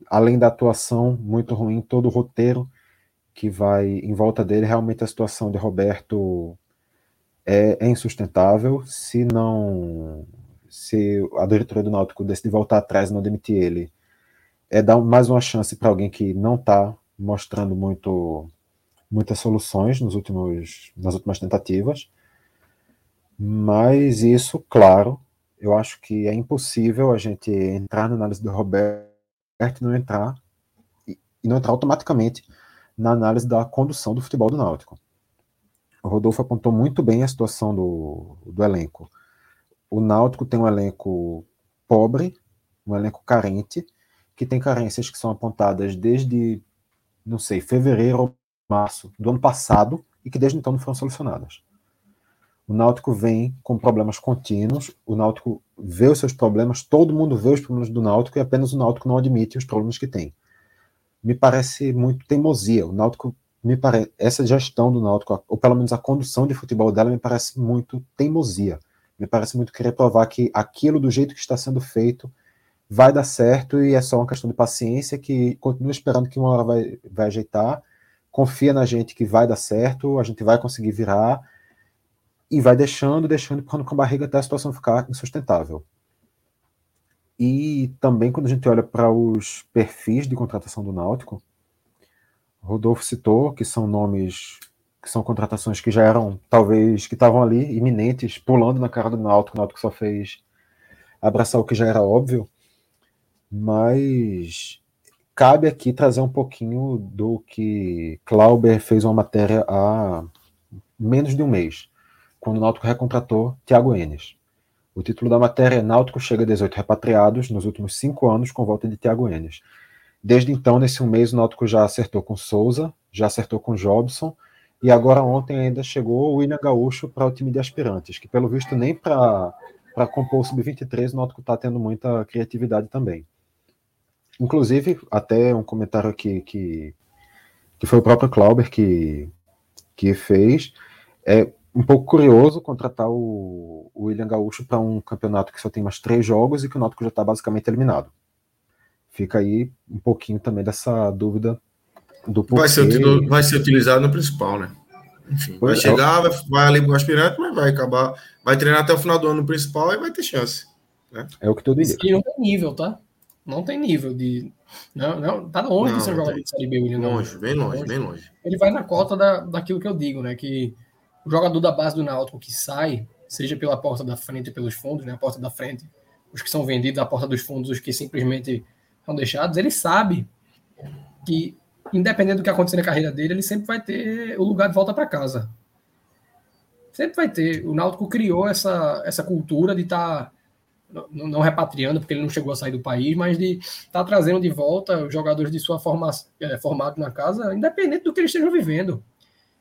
além da atuação muito ruim, todo o roteiro que vai em volta dele, realmente a situação de Roberto é, é insustentável. Se não, se a diretoria do Náutico decidir voltar atrás e não demitir ele, é dar mais uma chance para alguém que não está mostrando muito muitas soluções nos últimos, nas últimas tentativas. Mas isso, claro, eu acho que é impossível a gente entrar na análise do Roberto e não entrar e não entrar automaticamente na análise da condução do futebol do Náutico. O Rodolfo apontou muito bem a situação do, do elenco. O Náutico tem um elenco pobre, um elenco carente, que tem carências que são apontadas desde, não sei, fevereiro ou março do ano passado e que desde então não foram solucionadas. O Náutico vem com problemas contínuos, o Náutico vê os seus problemas, todo mundo vê os problemas do Náutico e apenas o Náutico não admite os problemas que tem. Me parece muito teimosia. O Náutico me parece essa gestão do Náutico, ou pelo menos a condução de futebol dela me parece muito teimosia. Me parece muito querer provar que aquilo do jeito que está sendo feito vai dar certo e é só uma questão de paciência que continua esperando que uma hora vai, vai ajeitar, confia na gente que vai dar certo, a gente vai conseguir virar e vai deixando, deixando, empurrando com a barriga até a situação ficar insustentável. E também quando a gente olha para os perfis de contratação do Náutico, Rodolfo citou que são nomes que são contratações que já eram, talvez, que estavam ali, iminentes, pulando na cara do Náutico, o Náutico só fez abraçar o que já era óbvio, mas cabe aqui trazer um pouquinho do que Clauber fez uma matéria há menos de um mês, quando o Náutico recontratou Thiago Enes. O título da matéria é Náutico chega a 18 repatriados nos últimos cinco anos com volta de Thiago Enes. Desde então, nesse um mês, o Náutico já acertou com Souza, já acertou com Jobson, e agora ontem ainda chegou o William Gaúcho para o time de aspirantes, que pelo visto nem para compor o Sub-23 o Náutico está tendo muita criatividade também. Inclusive, até um comentário aqui que, que foi o próprio Clauber que, que fez, é, um pouco curioso contratar o, o William Gaúcho para um campeonato que só tem mais três jogos e que o Náutico já está basicamente eliminado. Fica aí um pouquinho também dessa dúvida do porquê. Vai ser, vai ser utilizado no principal, né? Enfim, vai é, chegar, vai, vai ali para o aspirante, mas vai acabar, vai treinar até o final do ano no principal e vai ter chance. Né? É o que tudo indica. E não tem nível, tá? Não tem nível de. Não, não, tá longe não, de ser um jogador de Série B, William. Longe, bem longe, bem longe. Ele vai na cota da, daquilo que eu digo, né? Que o jogador da base do Náutico que sai, seja pela porta da frente ou pelos fundos, né, a porta da frente, os que são vendidos, a porta dos fundos, os que simplesmente são deixados, ele sabe que, independente do que acontecer na carreira dele, ele sempre vai ter o lugar de volta para casa. Sempre vai ter. O Náutico criou essa, essa cultura de estar. Tá, não, não, repatriando, porque ele não chegou a sair do país, mas de estar tá trazendo de volta os jogadores de sua formação, é, formado na casa, independente do que eles estejam vivendo.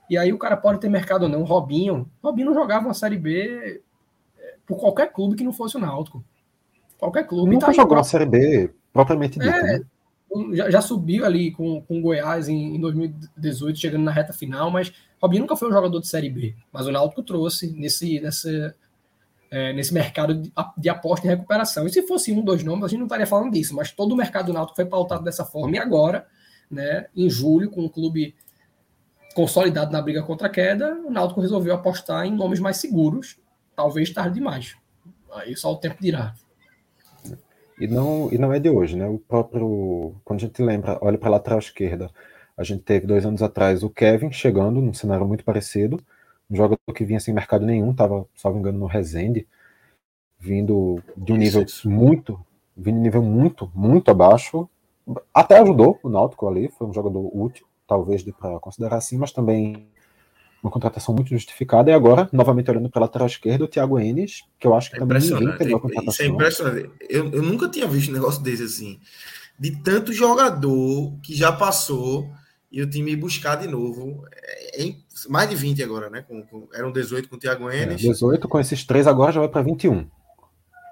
E aí o cara pode ter mercado ou não. Robinho. Robinho não jogava uma Série B é, por qualquer clube que não fosse o Náutico. Qualquer clube. Nunca tá jogou uma Série B propriamente dita, é, né? já, já, subiu ali com, com o Goiás em, em 2018, chegando na reta final, mas Robinho nunca foi um jogador de Série B. Mas o Náutico trouxe nesse, nesse, é, nesse mercado de, de, aposta e recuperação. E se fosse um, dois nomes, a gente não estaria falando disso, mas todo o mercado do Náutico foi pautado dessa forma. E agora, né, em julho, com o clube consolidado na briga contra a queda, o Náutico resolveu apostar em nomes mais seguros, talvez tarde demais. Aí só o tempo dirá. E não, e não é de hoje, né? O próprio. Quando a gente lembra, olha para a lateral esquerda, a gente teve dois anos atrás o Kevin chegando num cenário muito parecido, um jogador que vinha sem mercado nenhum, estava, salvo engano, no Resende, vindo de um nível muito, vindo de um nível muito, muito abaixo. Até ajudou o Náutico ali, foi um jogador útil talvez dê para considerar assim, mas também uma contratação muito justificada. E agora, novamente olhando para a lateral esquerda, o Thiago Enes, que eu acho que é também ninguém pegou a contratação. Isso é impressionante. Eu, eu nunca tinha visto um negócio desse assim. De tanto jogador que já passou e o time buscar de novo. É, é, mais de 20 agora, né? Com, com, eram 18 com o Thiago é, Enes. É, 18 com esses três agora já vai para 21.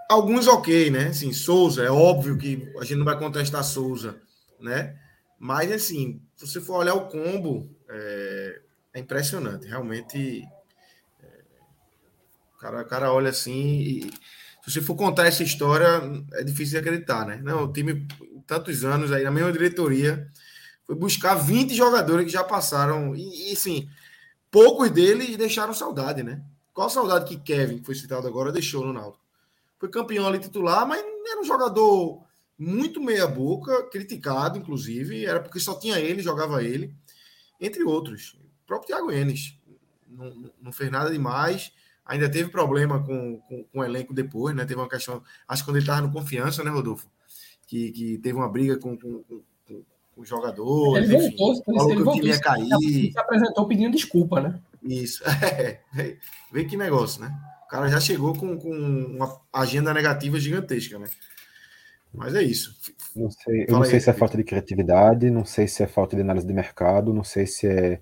Alguns ok, né? Assim, Souza, é óbvio que a gente não vai contestar Souza, né? Mas assim, se você for olhar o combo, é, é impressionante. Realmente, é, o, cara, o cara olha assim e se você for contar essa história, é difícil de acreditar, né? Não, o time, tantos anos aí, na mesma diretoria, foi buscar 20 jogadores que já passaram. E, e assim, poucos deles deixaram saudade, né? Qual saudade que Kevin, que foi citado agora, deixou no Náutico? Foi campeão ali titular, mas era um jogador muito meia-boca, criticado, inclusive, era porque só tinha ele, jogava ele, entre outros. O próprio Thiago Enes não, não fez nada demais, ainda teve problema com, com, com, o elenco depois, né? Teve uma questão, acho que quando ele estava no confiança, né, Rodolfo? Que, que teve uma briga com, com, com os jogadores, ele enfim, voltou, falou ele que o time ia cair. Se apresentou pedindo desculpa, né? Isso, é, vê que negócio, né? O cara já chegou com, com uma agenda negativa gigantesca, né? Mas é isso. Não sei, eu não sei se é falta de criatividade, não sei se é falta de análise de mercado, não sei se é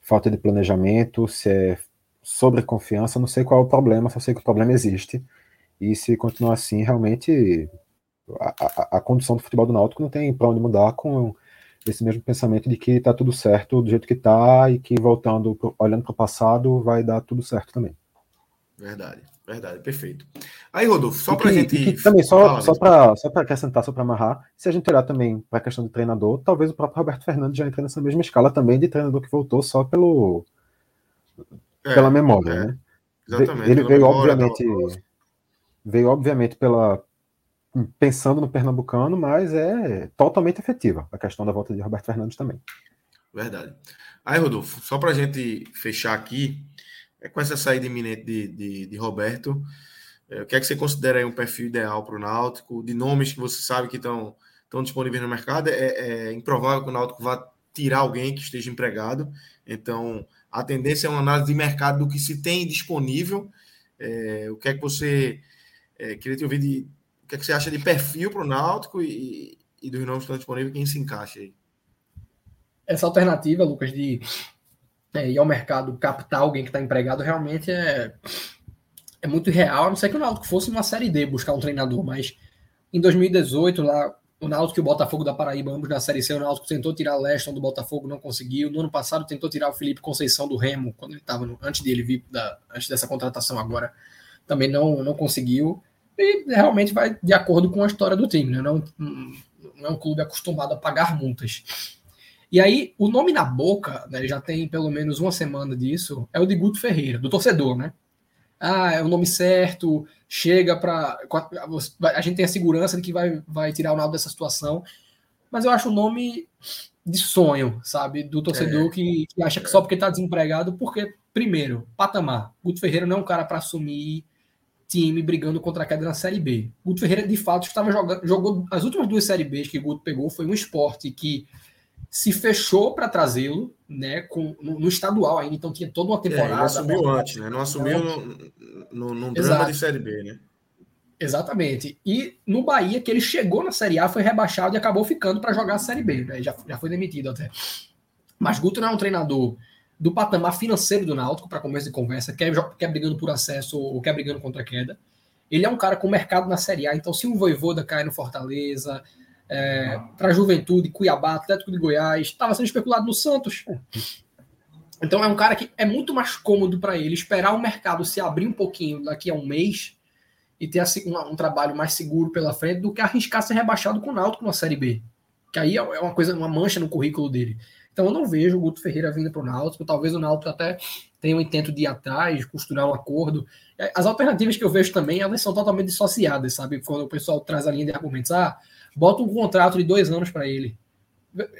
falta de planejamento, se é sobreconfiança, não sei qual é o problema, só sei que o problema existe. E se continuar assim, realmente a, a, a condição do futebol do Náutico não tem para onde mudar com esse mesmo pensamento de que está tudo certo do jeito que está e que voltando, olhando para o passado, vai dar tudo certo também. Verdade. Verdade, perfeito. Aí, Rodolfo, só para a gente. Que, também, só, só para só acrescentar, só para amarrar, se a gente olhar também para a questão do treinador, talvez o próprio Roberto Fernandes já entre nessa mesma escala também de treinador que voltou só pelo é, pela memória, é, né? Exatamente. Ele veio, memória, obviamente, veio, obviamente, pela. Pensando no Pernambucano, mas é totalmente efetiva a questão da volta de Roberto Fernandes também. Verdade. Aí, Rodolfo, só para a gente fechar aqui, é, com essa saída iminente de, de, de Roberto, é, o que é que você considera aí um perfil ideal para o Náutico? De nomes que você sabe que estão disponíveis no mercado, é, é, improvável que o Náutico vá tirar alguém que esteja empregado. Então, a tendência é uma análise de mercado do que se tem disponível. É, o que é que você é, queria te ouvir de que é que você acha de perfil para o Náutico e, e dos nomes que estão disponíveis, quem se encaixa aí? Essa alternativa, Lucas, de é, ir ao mercado captar alguém que está empregado realmente é, é muito real. A não ser que o Náutico fosse uma Série D buscar um treinador, mas em 2018, lá, o Náutico e o Botafogo da Paraíba, ambos na Série C, o Náutico tentou tirar Leston do Botafogo, não conseguiu. No ano passado tentou tirar o Felipe Conceição do Remo, quando ele estava antes dele vir, da, antes dessa contratação agora, também não, não conseguiu. E realmente vai de acordo com a história do time, né? Não, não é um clube acostumado a pagar multas. E aí, o nome na boca, né, já tem pelo menos uma semana disso, é o de Guto Ferreira, do torcedor, né? Ah, é o nome certo, chega para. A gente tem a segurança de que vai, vai tirar o Naldo dessa situação, mas eu acho o nome de sonho, sabe? Do torcedor é. que, que, acha que só porque está desempregado, porque, primeiro, patamar. Guto Ferreira não é um cara para assumir time brigando contra a queda na Série B. Guto Ferreira, de fato, estava jogando, jogou as últimas duas Série Bs que o Guto pegou, foi um esporte que se fechou para trazê-lo, né, com, no, no, estadual ainda, então tinha toda uma temporada. É, não assumiu antes, né? Não assumiu no, no, num drama de Série B, né? Exatamente. E no Bahia, que ele chegou na Série A, foi rebaixado e acabou ficando para jogar a Série B, né? Já, já foi demitido até. Mas Guto não é um treinador do patamar financeiro do Náutico, para começo de conversa, quer, quer brigando por acesso ou quer brigando contra a queda. Ele é um cara com mercado na Série A, então se um Voivoda cai no Fortaleza, é, para a Juventude, Cuiabá, Atlético de Goiás, estava sendo especulado no Santos. Então é um cara que é muito mais cômodo para ele esperar o mercado se abrir um pouquinho daqui a um mês e ter assim, um, trabalho mais seguro pela frente do que arriscar ser rebaixado com o Náutico na Série B. Que aí é uma coisa, uma mancha no currículo dele. Então eu não vejo o Guto Ferreira vindo para o Náutico. Talvez o Náutico até tenha um intento de ir atrás, costurar um acordo. As alternativas que eu vejo também, elas são totalmente dissociadas, sabe? Quando o pessoal traz a linha de argumentos, ah, bota um contrato de dois anos para ele.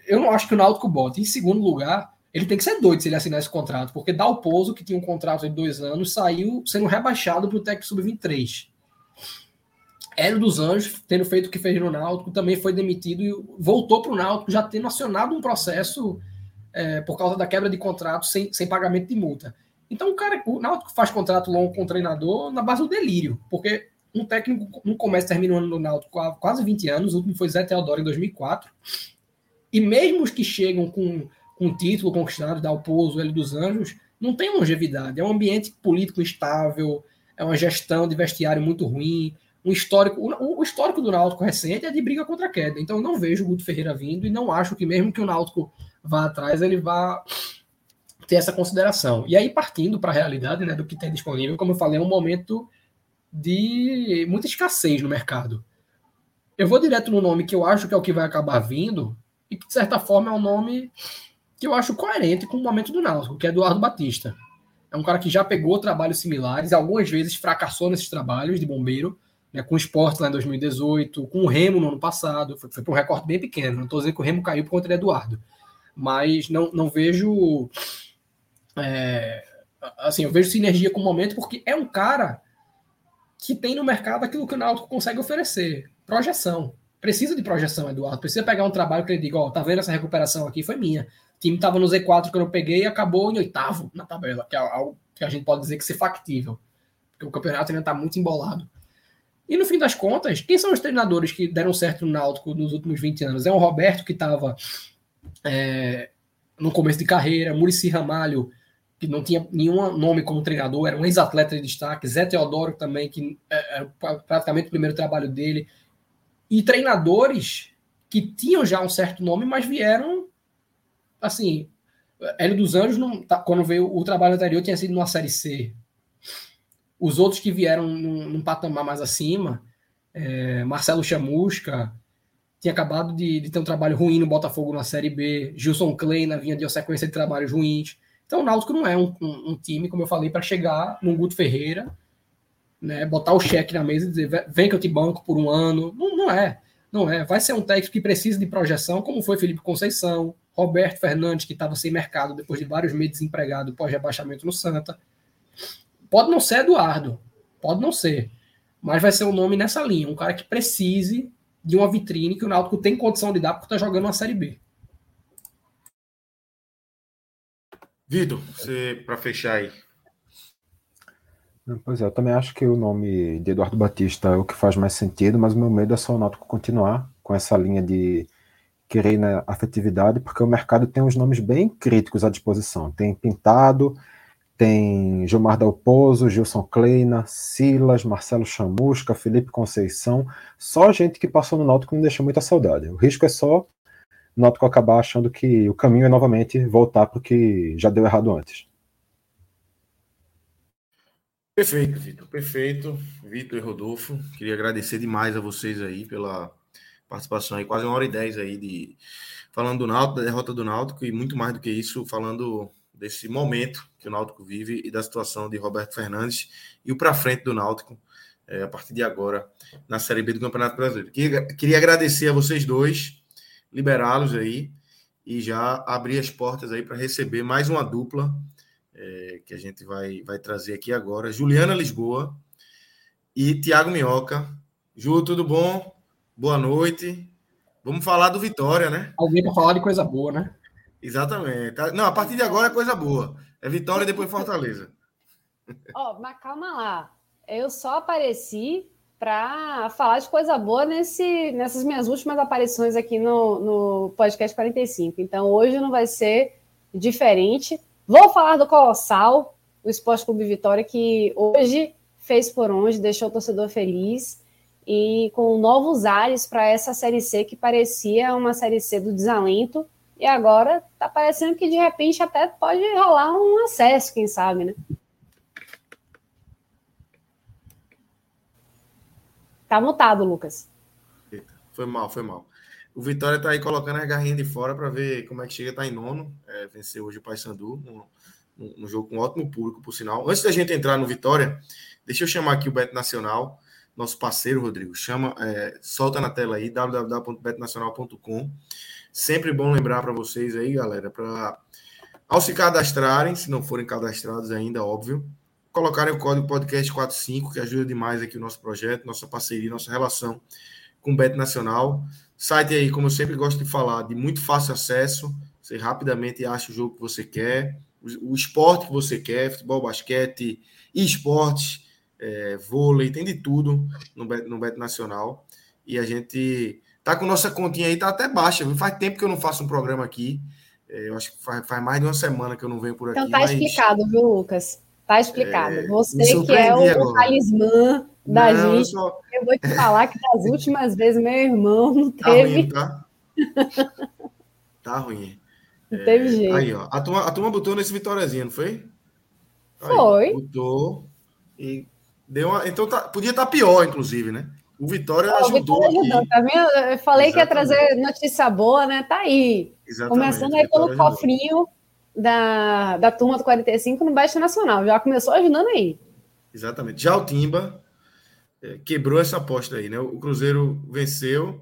Eu não acho que o Náutico bote. Em segundo lugar, ele tem que ser doido se ele assinar esse contrato, porque dá o pouso que tinha um contrato de dois anos, saiu sendo rebaixado para o técnico sub-23. Hélio dos Anjos, tendo feito o que fez no Náutico, também foi demitido e voltou para o Náutico, já tendo acionado um processo é, por causa da quebra de contrato sem, sem pagamento de multa. Então o cara, o Náutico faz contrato longo com o treinador na base do delírio, porque um técnico não começa terminando no Náutico há quase 20 anos, o último foi Zé Teodoro em 2004, e mesmo os que chegam com, com título conquistado, Dalpozo, Hélio dos Anjos, não tem longevidade, é um ambiente político instável, é uma gestão de vestiário muito ruim, um histórico, o, o histórico do Náutico recente é de briga contra a queda, então não vejo o Guto Ferreira vindo e não acho que mesmo que o Náutico vá atrás, ele vá ter essa consideração. E aí, partindo para a realidade né, do que tem disponível, como eu falei, é um momento de muita escassez no mercado. Eu vou direto no nome que eu acho que é o que vai acabar vindo, e que, de certa forma, é um nome que eu acho coerente com o momento do Náutico, que é Eduardo Batista. É um cara que já pegou trabalhos similares, algumas vezes fracassou nesses trabalhos de bombeiro, né, com o esporte lá em 2018, com o Remo no ano passado, foi, foi para um recorde bem pequeno. Não estou dizendo que o Remo caiu por conta de Eduardo, mas não, não vejo. É, assim, eu vejo sinergia com o momento, porque é um cara que tem no mercado aquilo que o Náutico consegue oferecer: projeção. Precisa de projeção, Eduardo. Precisa pegar um trabalho que ele diga: Ó, oh, tá vendo essa recuperação aqui? Foi minha. O time estava no Z4 que eu peguei e acabou em oitavo na tabela, que é algo que a gente pode dizer que ser factível. Porque o campeonato ainda está muito embolado. E no fim das contas, quem são os treinadores que deram certo no Náutico nos últimos 20 anos? É o Roberto, que estava é, no começo de carreira, Murici Ramalho, que não tinha nenhum nome como treinador, era um ex-atleta de destaque, Zé Teodoro também, que era é, é praticamente o primeiro trabalho dele, e treinadores que tinham já um certo nome, mas vieram, assim, Hélio dos Anjos, não, tá, quando veio o trabalho anterior, tinha sido numa Série C. Os outros que vieram num, num patamar mais acima, é, Marcelo Chamusca, tinha acabado de, de, ter um trabalho ruim no Botafogo na Série B, Gilson Kleina vinha de uma sequência de trabalhos ruins. Então o Náutico não é um, um, um time, como eu falei, para chegar num Guto Ferreira, né, botar o cheque na mesa e dizer vem que eu te banco por um ano. Não, não é. Não é. Vai ser um técnico que precisa de projeção, como foi Felipe Conceição, Roberto Fernandes, que estava sem mercado depois de vários meses desempregado pós-rebaixamento no Santa. Pode não ser Eduardo, pode não ser, mas vai ser um nome nessa linha, um cara que precise de uma vitrine que o Náutico tem condição de dar porque está jogando uma Série B. Vitor, você para fechar aí. Pois é, eu também acho que o nome de Eduardo Batista é o que faz mais sentido, mas o meu medo é só o Náutico continuar com essa linha de querer na afetividade, porque o mercado tem uns nomes bem críticos à disposição. Tem Pintado, tem Gilmar Dalpozo, Gilson Kleina, Silas, Marcelo Chamusca, Felipe Conceição, só gente que passou no Náutico não deixa muita saudade. O risco é só o Náutico acabar achando que o caminho é novamente voltar para o que já deu errado antes. Perfeito, Vitor, perfeito. Vitor e Rodolfo, queria agradecer demais a vocês aí pela participação aí, quase uma hora e dez aí de falando do Náutico, da derrota do Náutico e muito mais do que isso, falando desse momento que o Náutico vive e da situação de Roberto Fernandes e o para frente do Náutico é, a partir de agora na Série B do Campeonato Brasileiro. Queria, queria agradecer a vocês dois, liberá-los aí e já abrir as portas aí para receber mais uma dupla é, que a gente vai, vai trazer aqui agora. Juliana Lisboa e Tiago Minhoca. Ju, tudo bom? Boa noite. Vamos falar do Vitória, né? Alguém para falar de coisa boa, né? Exatamente. Não, a partir de agora é coisa boa. É Vitória e depois Fortaleza. Ó, oh, mas calma lá. Eu só apareci para falar de coisa boa nesse, nessas minhas últimas aparições aqui no, no podcast 45. Então hoje não vai ser diferente. Vou falar do Colossal, o Esporte Clube Vitória, que hoje fez por onde, deixou o torcedor feliz e com novos ares para essa Série C que parecia uma Série C do desalento e agora tá parecendo que de repente até pode rolar um acesso, quem sabe, né? Tá mutado, Lucas. Foi mal, foi mal. O Vitória tá aí colocando a garrinha de fora para ver como é que chega, tá em nono. É, venceu hoje o Paysandu, no, no, jogo com um ótimo público, por sinal. Antes da gente entrar no Vitória, deixa eu chamar aqui o Beto Nacional, nosso parceiro, Rodrigo. Chama, é, solta na tela aí, www.betonacional.com. Sempre bom lembrar para vocês aí, galera, para ao se cadastrarem, se não forem cadastrados ainda, óbvio, colocarem o código podcast 45, que ajuda demais aqui o nosso projeto, nossa parceria, nossa relação com o Bet Nacional. Site aí, como eu sempre gosto de falar, de muito fácil acesso. Você rapidamente acha o jogo que você quer, o, o esporte que você quer, futebol, basquete, esportes, é, vôlei, tem de tudo no Bet, no Bet Nacional. E a gente tá com nossa continha aí, tá até baixa. Faz tempo que eu não faço um programa aqui. É, eu acho que faz, faz, mais de uma semana que eu não venho por então aqui. Então tá mas... explicado, viu, Lucas? Tá explicado. É, Você que é o agora. talismã da não, gente. Eu, só... eu, vou te falar que das últimas vezes meu irmão não teve. Tá, ruim, tá? tá ruim. Não é... teve jeito. Aí, ó. A turma, a turma botou nesse Vitóriazinho, não foi? Aí, foi. Botou. E deu uma. Então tá... podia estar tá pior, inclusive, né? O Vitória ajudou. O Vitória ajudou, tá vendo? Eu falei Exatamente. que ia trazer notícia boa, né? Tá aí. Exatamente. Começando aí pelo ajudou. cofrinho da, da turma do 45 no Baixo Nacional. Já começou ajudando aí. Exatamente. Já o Timba é, quebrou essa aposta aí, né? O Cruzeiro venceu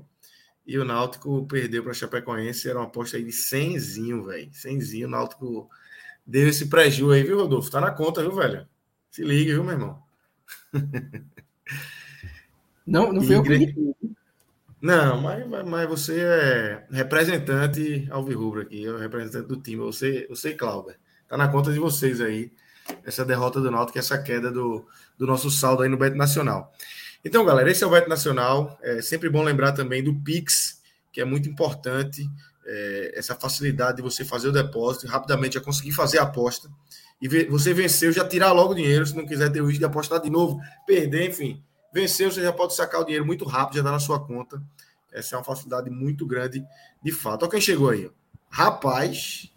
e o Náutico perdeu para a Chapecoense. Era uma aposta aí de 100zinho, velho. 100zinho. O Náutico deu esse prejuízo aí, viu, Rodolfo? Tá na conta, viu, velho? Se liga, viu, meu irmão? Não, não foi eu que não, mas, mas você é representante alvirrubro aqui, é o representante do time. Você, você Cláudio, tá na conta de vocês aí, essa derrota do Náutico, essa queda do, do nosso saldo aí no Beto Nacional. Então, galera, esse é o Beto Nacional. É sempre bom lembrar também do Pix, que é muito importante, é, essa facilidade de você fazer o depósito e rapidamente já conseguir fazer a aposta. E você venceu, já tirar logo o dinheiro, se não quiser ter o risco de apostar de novo, perder, enfim Venceu, você já pode sacar o dinheiro muito rápido, já está na sua conta. Essa é uma facilidade muito grande, de fato. Olha quem chegou aí. Rapaz.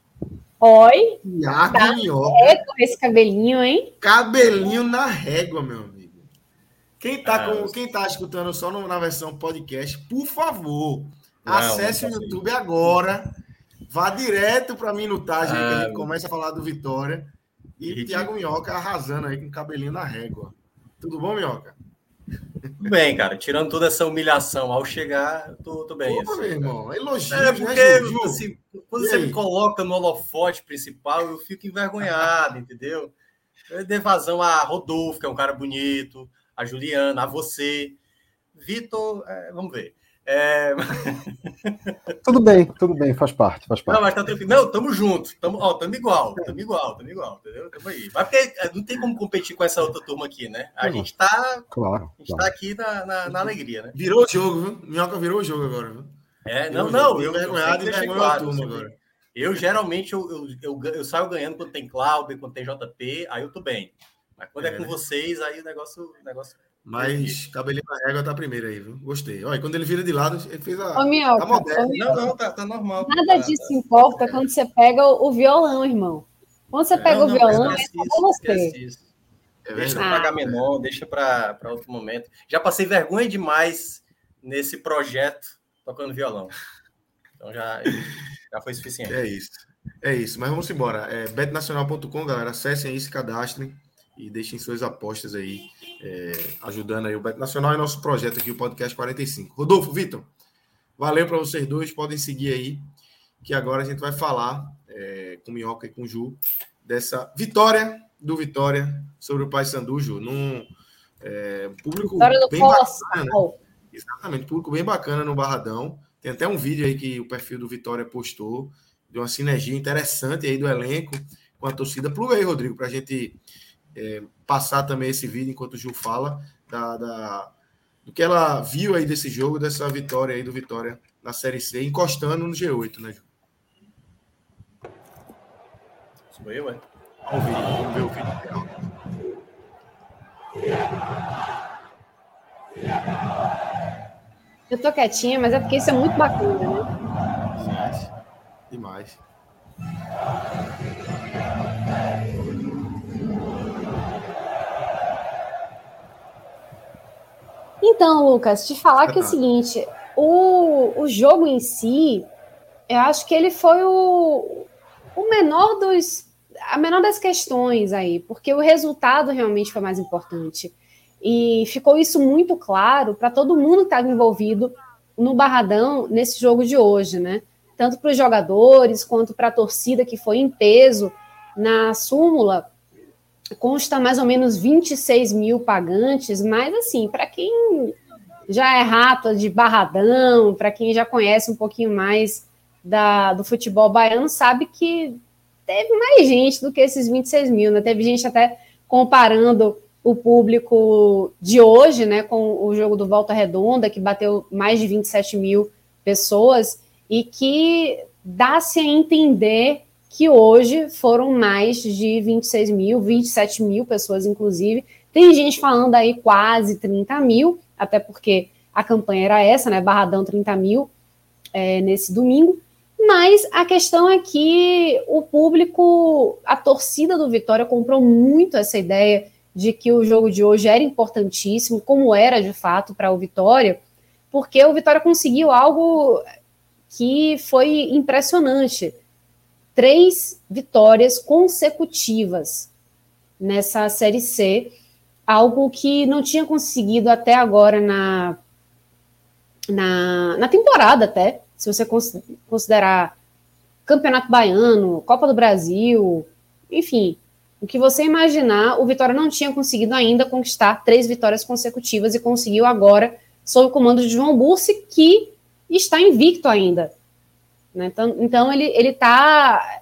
Oi. Iago tá É, com esse cabelinho, hein? Cabelinho na régua, meu amigo. Quem tá, com, quem tá escutando só na versão podcast, por favor, não, acesse não o YouTube assim. agora. Vá direto para a minutagem ah, que a gente começa a falar do Vitória. E Tiago Minhoca arrasando aí com o cabelinho na régua. Tudo bom, Minhoca? Tudo bem, cara. Tirando toda essa humilhação ao chegar, tô bem. Pô, assim, meu irmão, elogio. É né, porque né, assim, quando você me coloca no holofote principal, eu fico envergonhado, entendeu? Eu dei vazão a Rodolfo, que é um cara bonito, a Juliana, a você. Vitor, é, vamos ver. É... tudo bem, tudo bem, faz parte, faz parte. Não, mas tá tranquilo. Não, tamo junto. Tamo, ó, tamo igual, tamo igual, tamo igual, entendeu? Tamo aí. Mas porque é, não tem como competir com essa outra turma aqui, né? A gente tá. Claro. A gente claro. tá aqui na, na, na, alegria, né? Virou o jogo, viu? Minhoca virou o jogo agora, viu? É, não, não. Eu, envergonhado e claro, turma agora. Eu geralmente eu, eu, eu, eu, saio ganhando quando tem Cláudio, quando tem JP, aí eu tô bem. Mas quando é, é com né? vocês, aí o negócio, o negócio mas cabelinho na régua tá primeiro aí, viu? Gostei. Olha, quando ele vira de lado, ele fez a. Ô, Mioca, tá moderno. Não, não, tá, tá normal. Nada tá, disso tá. importa quando você pega o, violão, irmão. Quando você pega não, o violão, é só você. É deixa para pagar menor, deixa para outro momento. Já passei vergonha demais nesse projeto tocando violão. Então já, já foi suficiente. É isso. É isso. Mas vamos embora. É, betnacional.com, galera. Acessem aí, se cadastrem e deixem suas apostas aí, é, ajudando aí o Beto Nacional e nosso projeto aqui, o Podcast 45. Rodolfo, Vitor, valeu para vocês dois, podem seguir aí, que agora a gente vai falar é, com Minhoca e com Ju dessa vitória do Vitória sobre o Paysandu, Ju, num é, público bem bacana. Exatamente, público bem bacana no Barradão. Tem até um vídeo aí que o perfil do Vitória postou, de uma sinergia interessante aí do elenco com a torcida. Pluga aí, Rodrigo, para a gente é, passar também esse vídeo enquanto o Gil fala da, da, do que ela viu aí desse jogo, dessa vitória aí do Vitória na Série C, encostando no G8, né, Gil? Sou eu, é? Vamos ver, vamos ver o vídeo. Eu tô quietinha, mas é porque isso é muito bacana, né? Demais. Demais. Então, Lucas, te falar que é o seguinte, o, o jogo em si, eu acho que ele foi o, o menor dos a menor das questões aí, porque o resultado realmente foi mais importante. E ficou isso muito claro para todo mundo que estava envolvido no Barradão nesse jogo de hoje, né? Tanto para os jogadores quanto para a torcida que foi em peso na súmula consta mais ou menos 26 mil pagantes, mas assim, para quem já é rato de barradão, para quem já conhece um pouquinho mais da, do futebol baiano sabe que teve mais gente do que esses 26 mil, né? Teve gente até comparando o público de hoje, né, com o jogo do Volta Redonda, que bateu mais de 27 mil pessoas, e que dá-se a entender que hoje foram mais de 26 mil, 27 mil pessoas, inclusive. Tem gente falando aí quase 30 mil, até porque a campanha era essa, né? Barradão 30 mil é, nesse domingo. Mas a questão é que o público, a torcida do Vitória comprou muito essa ideia de que o jogo de hoje era importantíssimo, como era de fato para o Vitória, porque o Vitória conseguiu algo que foi impressionante. Três vitórias consecutivas nessa Série C, algo que não tinha conseguido até agora na, na, na temporada até, se você considerar Campeonato Baiano, Copa do Brasil, enfim, o que você imaginar, o Vitória não tinha conseguido ainda conquistar três vitórias consecutivas e conseguiu agora, sob o comando de João Bursi, que está invicto ainda. Né? Então, então ele está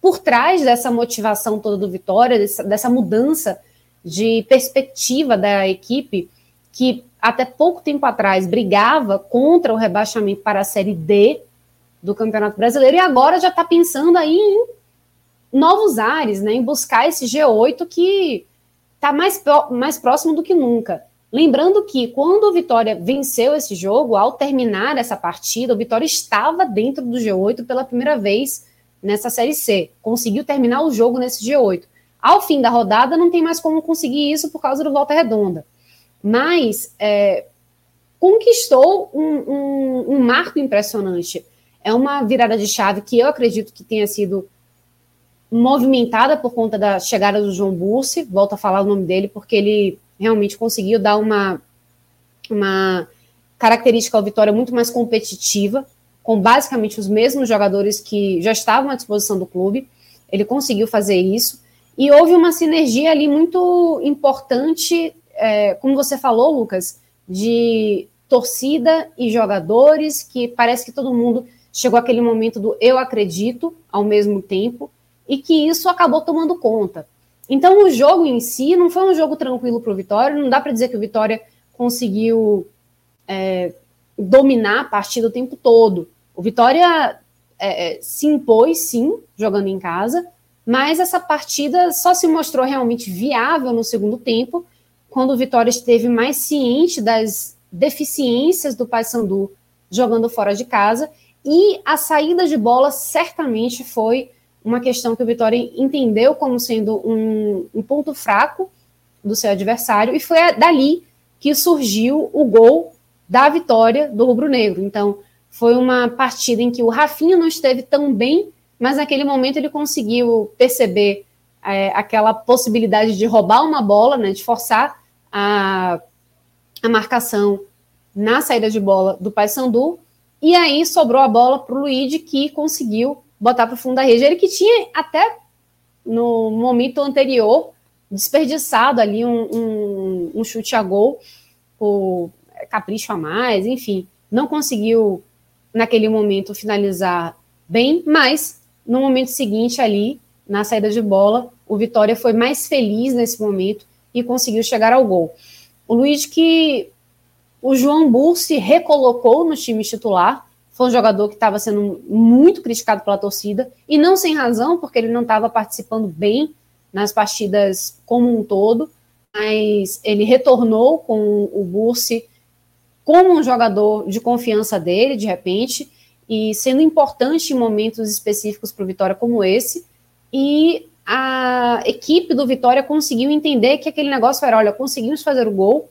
por trás dessa motivação toda do Vitória, dessa, dessa mudança de perspectiva da equipe, que até pouco tempo atrás brigava contra o rebaixamento para a Série D do Campeonato Brasileiro e agora já está pensando aí em novos ares, né, em buscar esse G8 que está mais, mais próximo do que nunca. Lembrando que quando o Vitória venceu esse jogo, ao terminar essa partida, o Vitória estava dentro do G8 pela primeira vez nessa Série C. Conseguiu terminar o jogo nesse G8. Ao fim da rodada, não tem mais como conseguir isso por causa do Volta Redonda mas é, conquistou um, um, um marco impressionante. É uma virada de chave que eu acredito que tenha sido movimentada por conta da chegada do João Bursi, volto a falar o nome dele, porque ele realmente conseguiu dar uma, uma característica ao Vitória muito mais competitiva, com basicamente os mesmos jogadores que já estavam à disposição do clube. Ele conseguiu fazer isso. E houve uma sinergia ali muito importante é, como você falou, Lucas, de torcida e jogadores, que parece que todo mundo chegou àquele momento do eu acredito ao mesmo tempo, e que isso acabou tomando conta. Então, o jogo em si não foi um jogo tranquilo para o Vitória, não dá para dizer que o Vitória conseguiu é, dominar a partida o tempo todo. O Vitória é, é se impôs, sim, jogando em casa, mas essa partida só se mostrou realmente viável no segundo tempo quando o Vitória esteve mais ciente das deficiências do Paysandu jogando fora de casa, e a saída de bola certamente foi uma questão que o Vitória entendeu como sendo um, um ponto fraco do seu adversário, e foi dali que surgiu o gol da vitória do Rubro Negro. Então, foi uma partida em que o Rafinha não esteve tão bem, mas naquele momento ele conseguiu perceber é, aquela possibilidade de roubar uma bola, né, de forçar a, a marcação na saída de bola do Paysandu, e aí sobrou a bola para o Luigi, que conseguiu botar para o fundo da rede. Ele que tinha até no momento anterior desperdiçado ali um, um, um chute a gol por capricho a mais, enfim, não conseguiu naquele momento finalizar bem, mas no momento seguinte ali, na saída de bola, o Vitória foi mais feliz nesse momento e conseguiu chegar ao gol. O Luiz que o João Bursi recolocou no time titular, foi um jogador que estava sendo muito criticado pela torcida, e não sem razão, porque ele não estava participando bem nas partidas como um todo, mas ele retornou com o Bursi como um jogador de confiança dele, de repente, e sendo importante em momentos específicos para o Vitória como esse, e a equipe do Vitória conseguiu entender que aquele negócio era: olha, conseguimos fazer o gol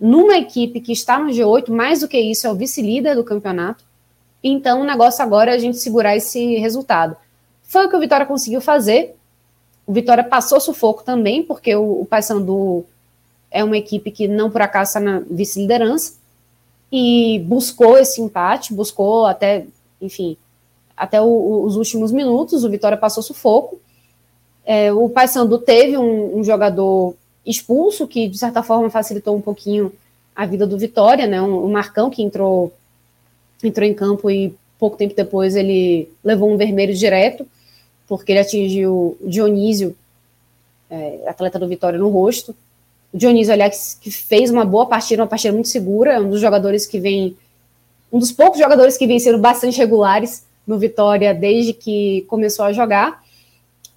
numa equipe que está no G8, mais do que isso, é o vice-líder do campeonato. Então, o negócio agora é a gente segurar esse resultado. Foi o que o Vitória conseguiu fazer. O Vitória passou sufoco também, porque o, o Paysandu é uma equipe que não por acaso está na vice-liderança e buscou esse empate, buscou até, enfim, até o, os últimos minutos. O Vitória passou sufoco. É, o Paysandu teve um, um, jogador expulso, que de certa forma facilitou um pouquinho a vida do Vitória, né? Um, um Marcão que entrou, entrou em campo e pouco tempo depois ele levou um vermelho direto, porque ele atingiu o Dionísio, é, atleta do Vitória, no rosto. O Dionísio, aliás, que fez uma boa partida, uma partida muito segura, é um dos jogadores que vem, um dos poucos jogadores que vem sendo bastante regulares no Vitória desde que começou a jogar.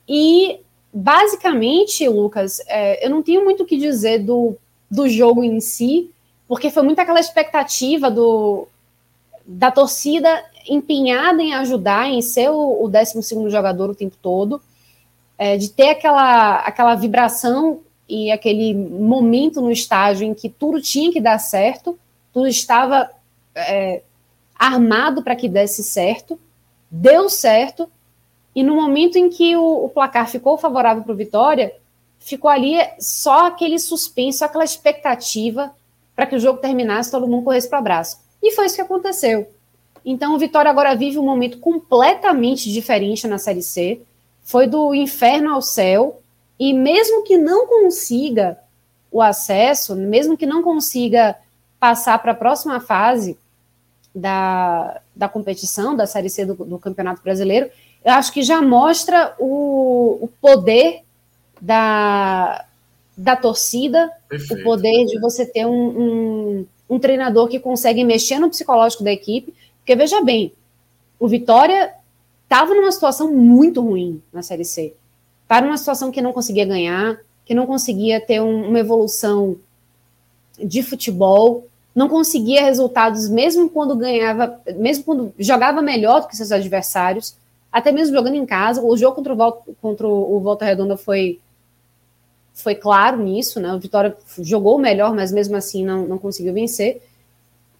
E basicamente, Lucas, é, eu não tenho muito o que dizer do, do jogo em si, porque foi muito aquela expectativa do, da torcida empenhada em ajudar, em ser o, o 12 jogador o tempo todo, é, de ter aquela, aquela vibração e aquele momento no estágio em que tudo tinha que dar certo, tudo estava é, armado para que desse certo, deu certo, e no momento em que o, o placar ficou favorável para o Vitória, ficou ali só aquele suspenso, aquela expectativa para que o jogo terminasse, todo mundo corresse para o abraço. E foi isso que aconteceu. Então, o Vitória agora vive um momento completamente diferente na Série C. Foi do inferno ao céu. E mesmo que não consiga o acesso, mesmo que não consiga passar para a próxima fase da, da competição, da Série C do, do, Campeonato Brasileiro, eu acho que já mostra o, o poder da, da torcida, Perfeito. o poder de você ter um, um, um treinador que consegue mexer no psicológico da equipe, porque veja bem, o Vitória estava numa situação muito ruim na Série C. Estava numa situação que não conseguia ganhar, que não conseguia ter um, uma evolução de futebol, não conseguia resultados mesmo quando ganhava, mesmo quando jogava melhor do que seus adversários, até mesmo jogando em casa. O jogo contra o Volta, contra o Volta Redonda foi foi claro nisso, né? O Vitória jogou melhor, mas mesmo assim não, não conseguiu vencer.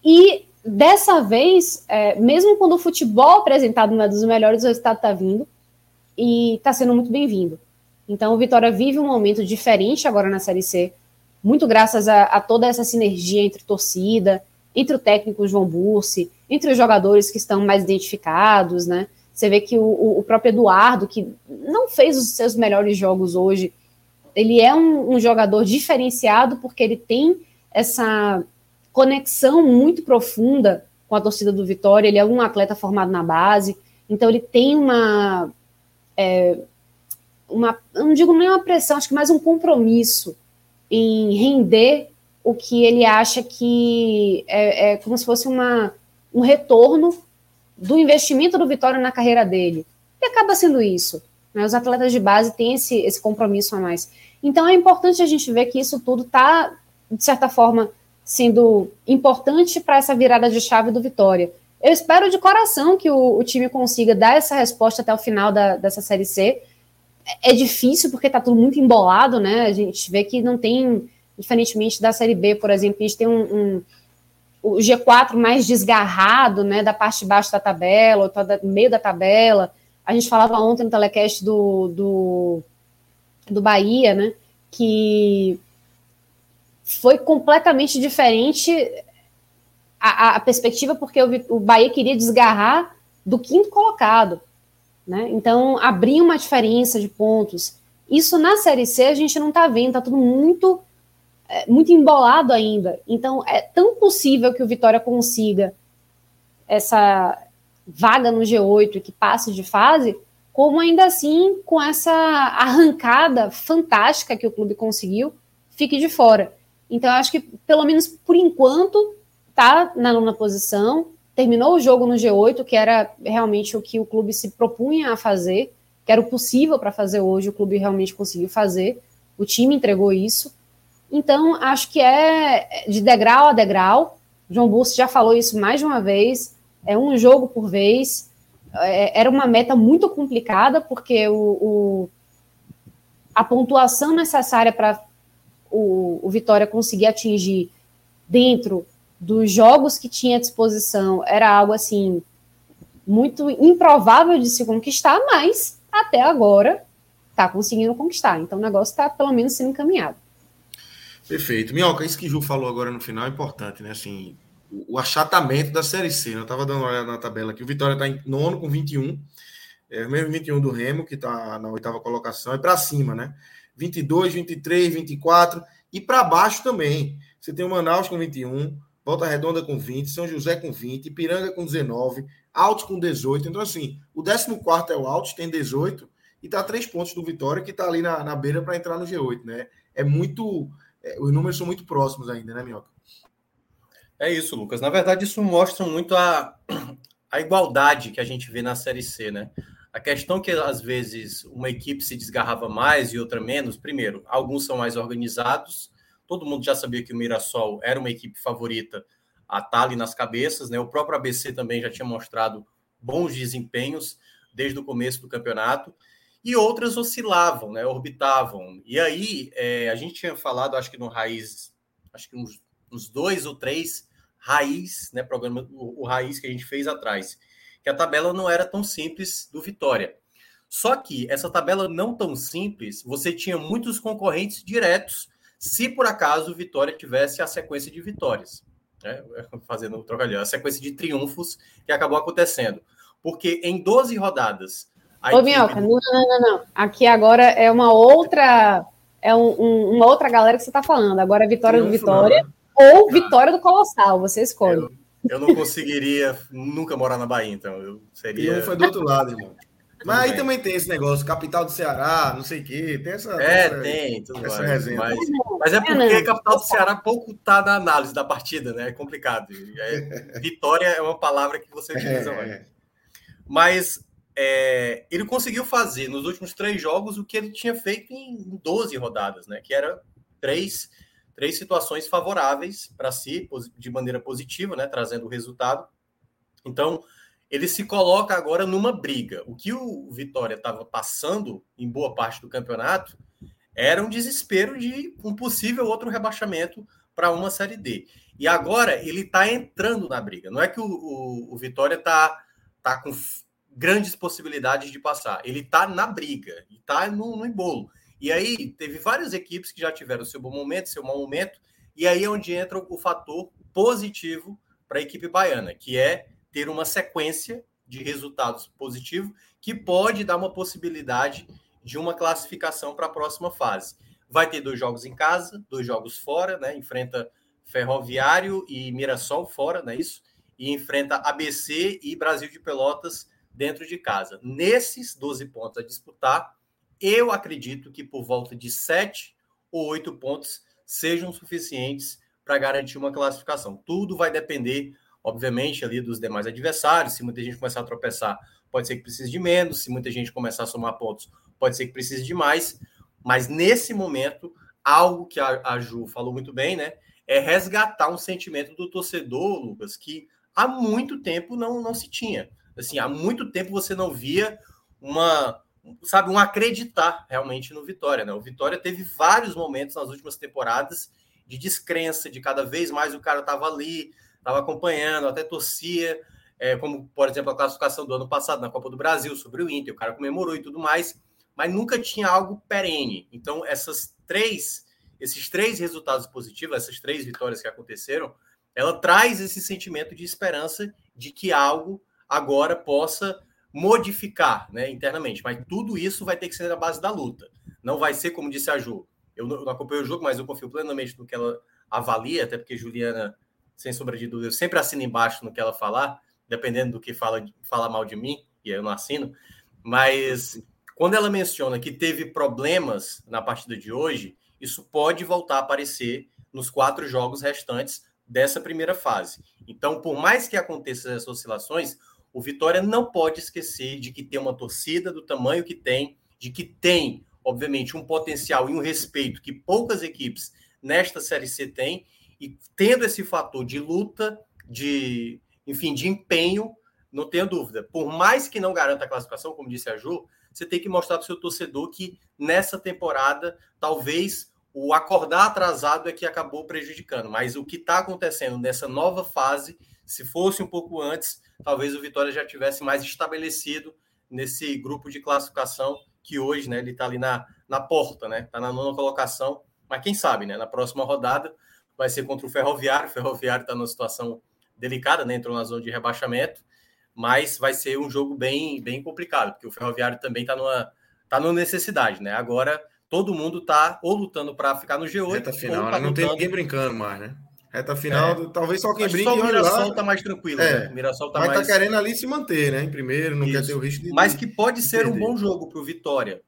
E dessa vez, é, mesmo quando o futebol apresentado não é dos melhores, o resultado está vindo e está sendo muito bem-vindo. Então, o Vitória vive um momento diferente agora na Série C, muito graças a, a toda essa sinergia entre torcida, entre o técnico João Bursi, entre os jogadores que estão mais identificados, né? Você vê que o, o próprio Eduardo, que não fez os seus melhores jogos hoje, ele é um, um jogador diferenciado porque ele tem essa conexão muito profunda com a torcida do Vitória. Ele é um atleta formado na base, então ele tem uma. É, uma não digo nem uma pressão, acho que mais um compromisso em render o que ele acha que é, é como se fosse uma, um retorno do investimento do Vitória na carreira dele. E acaba sendo isso. Né? Os atletas de base têm esse, esse compromisso a mais. Então é importante a gente ver que isso tudo está, de certa forma, sendo importante para essa virada de chave do Vitória. Eu espero de coração que o, o time consiga dar essa resposta até o final da, dessa Série C. É, é difícil porque está tudo muito embolado, né? A gente vê que não tem, diferentemente da Série B, por exemplo, a gente tem um, um o G4 mais desgarrado, né, da parte de baixo da tabela, ou tá do meio da tabela. A gente falava ontem no telecast do, do, do Bahia, né, que foi completamente diferente a, a perspectiva, porque o, o, Bahia queria desgarrar do quinto colocado. Né? Então, abrir uma diferença de pontos. Isso na Série C a gente não está vendo, está tudo muito, é, muito embolado ainda. Então, é tão possível que o Vitória consiga essa vaga no G8 e que passe de fase, como ainda assim, com essa arrancada fantástica que o clube conseguiu, fique de fora. Então, eu acho que, pelo menos por enquanto, está na nona posição, terminou o jogo no G8, que era realmente o que o clube se propunha a fazer, que era o possível para fazer hoje, o clube realmente conseguiu fazer, o time entregou isso. Então, acho que é de degrau a degrau. João Burso já falou isso mais de uma vez, é um jogo por vez. É, era uma meta muito complicada, porque o, o a pontuação necessária para o, o Vitória conseguir atingir dentro dos jogos que tinha à disposição era algo assim muito improvável de se conquistar, mas até agora está conseguindo conquistar. Então o negócio está pelo menos sendo encaminhado. Perfeito. Minhoca, isso que o Ju falou agora no final é importante, né? Assim, o achatamento da Série C. Né? Eu estava dando uma olhada na tabela aqui. O Vitória está em nono com 21. É o mesmo 21 do Remo, que está na oitava colocação. É para cima, né? 22, 23, 24 e para baixo também. Você tem o Manaus com 21, Volta Redonda com 20, São José com 20, Ipiranga com 19, Altos com 18. Então, assim, o 14 é o Altos, tem 18, e está três pontos do Vitória, que está ali na, na beira para entrar no G8, né? É muito. É, os números são muito próximos ainda, né, Minhoca? É isso, Lucas. Na verdade, isso mostra muito a, a igualdade que a gente vê na Série C, né? A questão que às vezes uma equipe se desgarrava mais e outra menos, primeiro, alguns são mais organizados. Todo mundo já sabia que o Mirassol era uma equipe favorita a estar tá nas cabeças, né? O próprio ABC também já tinha mostrado bons desempenhos desde o começo do campeonato e outras oscilavam, né? Orbitavam. E aí é, a gente tinha falado, acho que no Raiz, acho que uns, uns dois ou três Raiz, né? Programa o, o Raiz que a gente fez atrás, que a tabela não era tão simples do Vitória. Só que essa tabela não tão simples, você tinha muitos concorrentes diretos, se por acaso o Vitória tivesse a sequência de vitórias. Né? Fazendo o trocadilho, a sequência de triunfos que acabou acontecendo. Porque em 12 rodadas, Ô, Minhoca, não, não, não, não. Aqui agora é uma outra. É um, um, uma outra galera que você está falando. Agora é Vitória do Vitória não. ou Vitória do Colossal. Você escolhe. Eu, eu, não conseguiria nunca morar na Bahia, então. Eu seria. E foi do outro lado, irmão. Mas aí também tem esse negócio, capital do Ceará, não sei o quê. Tem essa. É, essa, tem, tudo essa resenha. Mas, mas, é porque a capital do Ceará pouco tá na análise da partida, né? É complicado. É, vitória é uma palavra que você utiliza é, mais. É. Mas é, ele conseguiu fazer nos últimos três jogos o que ele tinha feito em 12 rodadas, né? Que era três, três situações favoráveis para si, de maneira positiva, né? Trazendo o resultado. Então, ele se coloca agora numa briga. O que o Vitória estava passando em boa parte do campeonato era um desespero de um possível outro rebaixamento para uma Série D. E agora ele está entrando na briga. Não é que o, o, o Vitória está tá com grandes possibilidades de passar. Ele está na briga, está no, no embolo. E aí teve várias equipes que já tiveram seu bom momento, seu mau momento, e aí é onde entra o fator positivo para a equipe baiana, que é ter uma sequência de resultados positivos que pode dar uma possibilidade de uma classificação para a próxima fase. Vai ter dois jogos em casa, dois jogos fora, né? Enfrenta Ferroviário e Mirassol fora, não é isso? E enfrenta ABC e Brasil de Pelotas dentro de casa. Nesses 12 pontos a disputar, eu acredito que por volta de 7 ou 8 pontos sejam suficientes para garantir uma classificação. Tudo vai depender, obviamente, ali dos demais adversários. Se muita gente começar a tropeçar, pode ser que precise de menos. Se muita gente começar a somar pontos, pode ser que precise de mais. Mas nesse momento, algo que a, a Ju falou muito bem, né? É resgatar um sentimento do torcedor, Lucas, que há muito tempo não, não se tinha. Assim, há muito tempo você não via uma, sabe, um acreditar realmente no Vitória, né? O Vitória teve vários momentos nas últimas temporadas de descrença, de cada vez mais o cara estava ali, estava acompanhando, até torcia, é, como, por exemplo, a classificação do ano passado na Copa do Brasil sobre o Inter, o cara comemorou e tudo mais, mas nunca tinha algo perene. Então, essas três, esses três resultados positivos, essas três vitórias que aconteceram, ela traz esse sentimento de esperança de que algo agora possa modificar né, internamente. Mas tudo isso vai ter que ser na base da luta. Não vai ser, como disse a Ju, eu não, acompanho o jogo, mas eu confio plenamente no que ela avalia, até porque Juliana, sem sombra de dúvida, eu sempre assino embaixo no que ela falar, dependendo do que fala, fala mal de mim, e eu não assino. Mas quando ela menciona que teve problemas na partida de hoje, isso pode voltar a aparecer nos quatro jogos restantes dessa primeira fase. Então, por mais que aconteçam essas oscilações, o Vitória não pode esquecer de que tem uma torcida do tamanho que tem, de que tem, obviamente, um potencial e um respeito que poucas equipes nesta Série C têm, e tendo esse fator de luta, de, enfim, de empenho, não tenha dúvida. Por mais que não garanta a classificação, como disse a Ju, você tem que mostrar para o seu torcedor que nessa temporada, talvez o acordar atrasado é que acabou prejudicando. Mas o que está acontecendo nessa nova fase, se fosse um pouco antes, talvez o Vitória já tivesse mais estabelecido nesse grupo de classificação que hoje, né, ele está ali na, na porta, né, está na nona colocação, mas quem sabe, né, na próxima rodada vai ser contra o Ferroviário, o Ferroviário está numa situação delicada, né, entrou na zona de rebaixamento, mas vai ser um jogo bem, bem complicado, porque o Ferroviário também está numa, tá numa necessidade, né, agora todo mundo está ou lutando para ficar no G8, Reta final, né? não tem ninguém brincando mais, né? Reta final, é. talvez só quem brinque. Só o Mirassol lá, tá mais tranquilo. É. Né? O Mirassol tá mas tá mais... tá querendo ali se manter, né? Em primeiro, não Isso. quer ter o risco de. Mas que pode ser perder. um bom jogo para o Vitória,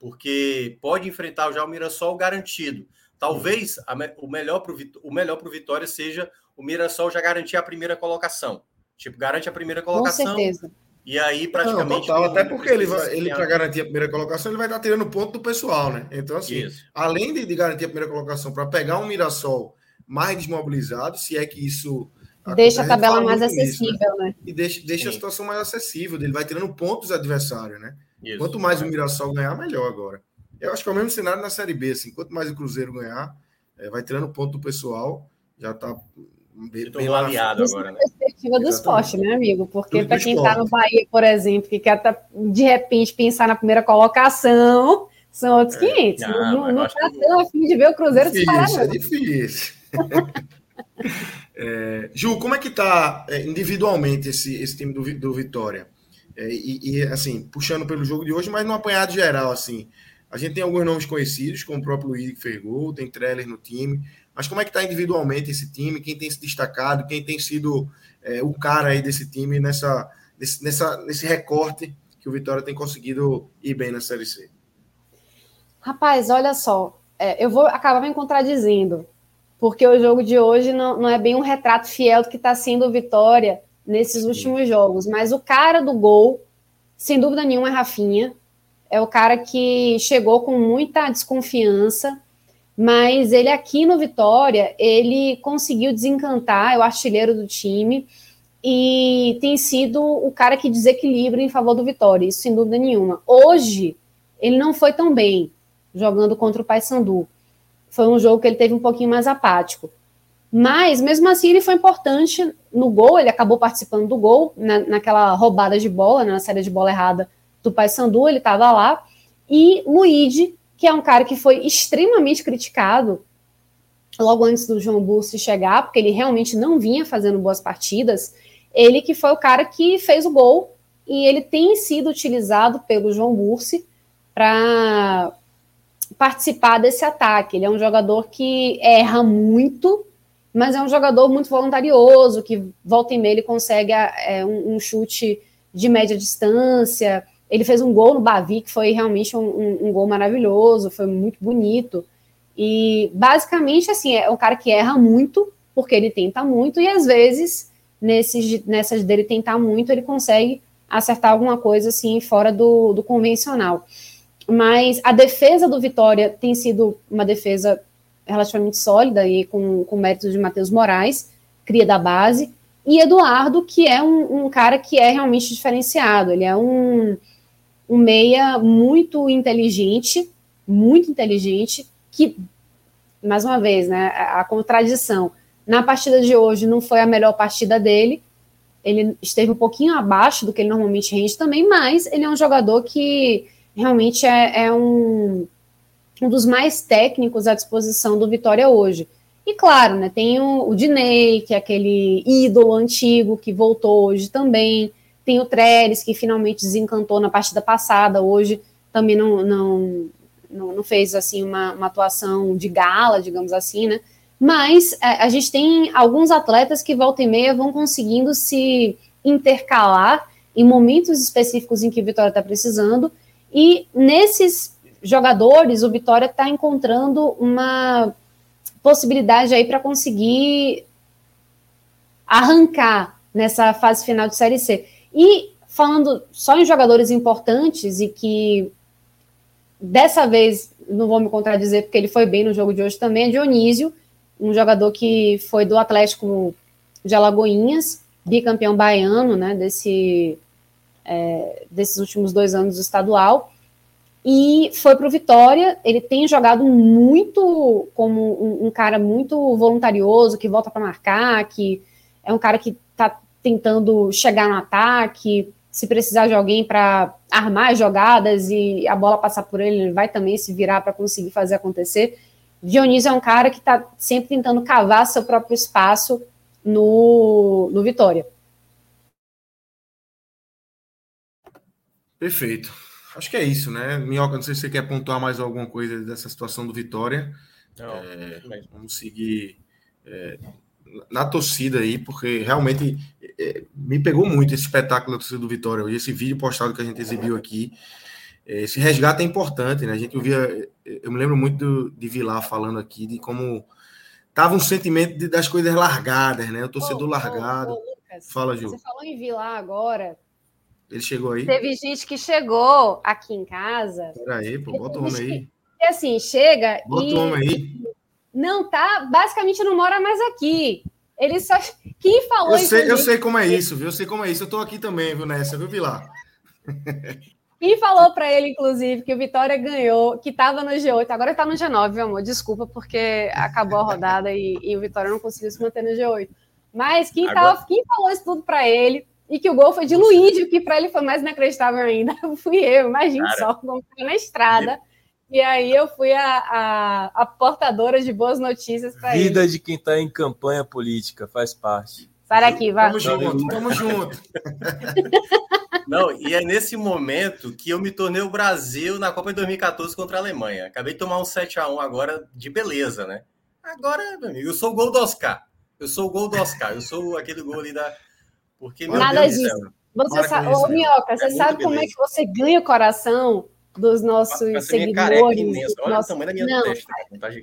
porque pode enfrentar já o Mirassol garantido. Talvez a, o melhor para o melhor para o Vitória seja o Mirassol já garantir a primeira colocação. Tipo, garante a primeira colocação. Com certeza. E aí, praticamente. Não, total, até porque ele, vai, ele para garantir a primeira colocação, ele vai estar tirando ponto do pessoal, né? Então, assim, isso. além de, de garantir a primeira colocação para pegar um Mirassol mais desmobilizado, se é que isso. Deixa a tabela mais acessível, isso, né? né? E deixa, deixa a situação mais acessível, ele vai tirando pontos do adversário, né? Isso, Quanto mais o Mirassol ganhar, melhor agora. Eu acho que é o mesmo cenário na Série B, assim. Quanto mais o Cruzeiro ganhar, é, vai tirando ponto do pessoal, já está bem, bem aliado agora, né? perspectiva do esporte, né, amigo? Porque para quem está no Bahia, por exemplo, que quer tá, de repente pensar na primeira colocação, são outros é, 500. Não, não, está tão afim de ver o Cruzeiro disparar. É difícil. É, Ju, como é que está é, individualmente esse, esse time do, do Vitória? É, e, e, assim, puxando pelo jogo de hoje, mas no apanhado geral, assim. A gente tem alguns nomes conhecidos, como o próprio Luiz que fez gol, tem Treller no time. Mas como é que está individualmente esse time? Quem tem se destacado? Quem tem sido é, o cara aí desse time nessa, nesse, nessa, nesse recorte que o Vitória tem conseguido ir bem na Série C? Rapaz, olha só. É, eu vou acabar me contradizendo porque o jogo de hoje não, não é bem um retrato fiel do que está sendo o Vitória nesses últimos jogos. Mas o cara do gol, sem dúvida nenhuma, é Rafinha. É o cara que chegou com muita desconfiança, mas ele aqui no Vitória, ele conseguiu desencantar, é o artilheiro do time, e tem sido o cara que desequilibra em favor do Vitória, isso sem dúvida nenhuma. Hoje, ele não foi tão bem jogando contra o Paysandu foi um jogo que ele teve um pouquinho mais apático. Mas, mesmo assim, ele foi importante no gol, ele acabou participando do gol, na, naquela roubada de bola, na série de bola errada do Paysandu, ele estava lá. E Luigi, que é um cara que foi extremamente criticado logo antes do João Bursi chegar, porque ele realmente não vinha fazendo boas partidas, ele que foi o cara que fez o gol, e ele tem sido utilizado pelo João Bursi para participar desse ataque. Ele é um jogador que erra muito, mas é um jogador muito voluntarioso, que volta e meia ele consegue é, um, um, chute de média distância. Ele fez um gol no Bavi, que foi realmente um, um, um, gol maravilhoso, foi muito bonito. E basicamente, assim, é um cara que erra muito, porque ele tenta muito, e às vezes, nesses, nessas dele tentar muito, ele consegue acertar alguma coisa assim fora do, do convencional mas a defesa do Vitória tem sido uma defesa relativamente sólida e com, com méritos de Matheus Moraes, cria da base, e Eduardo, que é um, um, cara que é realmente diferenciado, ele é um, um meia muito inteligente, muito inteligente, que, mais uma vez, né, a, contradição, na partida de hoje não foi a melhor partida dele, ele esteve um pouquinho abaixo do que ele normalmente rende também, mas ele é um jogador que realmente é, é um, um dos mais técnicos à disposição do Vitória hoje. E claro, né, tem o, o Dinei, que é aquele ídolo antigo que voltou hoje também. Tem o Trellis, que finalmente desencantou na partida passada, hoje também não, não, não, não fez assim uma, uma, atuação de gala, digamos assim, né? Mas é, a gente tem alguns atletas que volta e meia vão conseguindo se intercalar em momentos específicos em que o Vitória está precisando e nesses jogadores, o Vitória está encontrando uma possibilidade aí para conseguir arrancar nessa fase final de Série C. E falando só em jogadores importantes e que dessa vez não vou me contradizer porque ele foi bem no jogo de hoje também, é Dionísio, um jogador que foi do Atlético de Alagoinhas, bicampeão baiano, né, desse é, desses últimos dois anos do estadual, e foi para o Vitória. Ele tem jogado muito como um, um cara muito voluntarioso, que volta para marcar, que é um cara que está tentando chegar no ataque. Se precisar de alguém para armar jogadas e a bola passar por ele, ele vai também se virar para conseguir fazer acontecer. Dionísio é um cara que está sempre tentando cavar seu próprio espaço no, no Vitória. Perfeito. Acho que é isso, né? Minhoca, não sei se você quer pontuar mais alguma coisa dessa situação do Vitória. Não, é, vamos seguir é, na torcida aí, porque realmente é, me pegou muito esse espetáculo da torcida do Vitória hoje, esse vídeo postado que a gente exibiu aqui. É, esse resgate é importante, né? A gente ouvia, eu me lembro muito do, de Vilar falando aqui de como tava um sentimento de, das coisas largadas, né? O torcedor ô, largado. Ô, ô, Lucas, Fala, Ju. Você falou em Vilar agora. Ele chegou aí? Teve gente que chegou aqui em casa. Peraí, pô, bota o homem aí. Que, assim, chega bota e. Bota o homem aí. Não tá, basicamente não mora mais aqui. Ele só. Quem falou eu sei, Eu sei como é isso, viu? Eu sei como é isso. Eu tô aqui também, viu, nessa, viu, Vilar? Quem falou para ele, inclusive, que o Vitória ganhou, que estava no G8, agora está no G9, meu amor, desculpa, porque acabou a rodada e, e, o Vitória não conseguiu se manter no G8. Mas quem, agora... tava, quem falou isso tudo para ele e que o gol foi de Luíde, que para ele foi mais inacreditável ainda, fui eu, imagine Cara, só, vamos na estrada. E aí eu fui a, a, a portadora de boas notícias para ele. Vida de quem está em campanha política, faz parte. Sai daqui, vai. Tamo junto, tamo junto. Não, e é nesse momento que eu me tornei o Brasil na Copa de 2014 contra a Alemanha. Acabei de tomar um 7 a 1 agora de beleza, né? Agora, meu amigo, eu sou o gol do Oscar. Eu sou o gol do Oscar. Eu sou aquele gol ali da. Porque, Nada Deus disso. Você sabe, ô, Minhoca, é você sabe como beleza. é que você ganha o coração dos nossos seguidores? Olha nosso... o tamanho da minha Não, testa.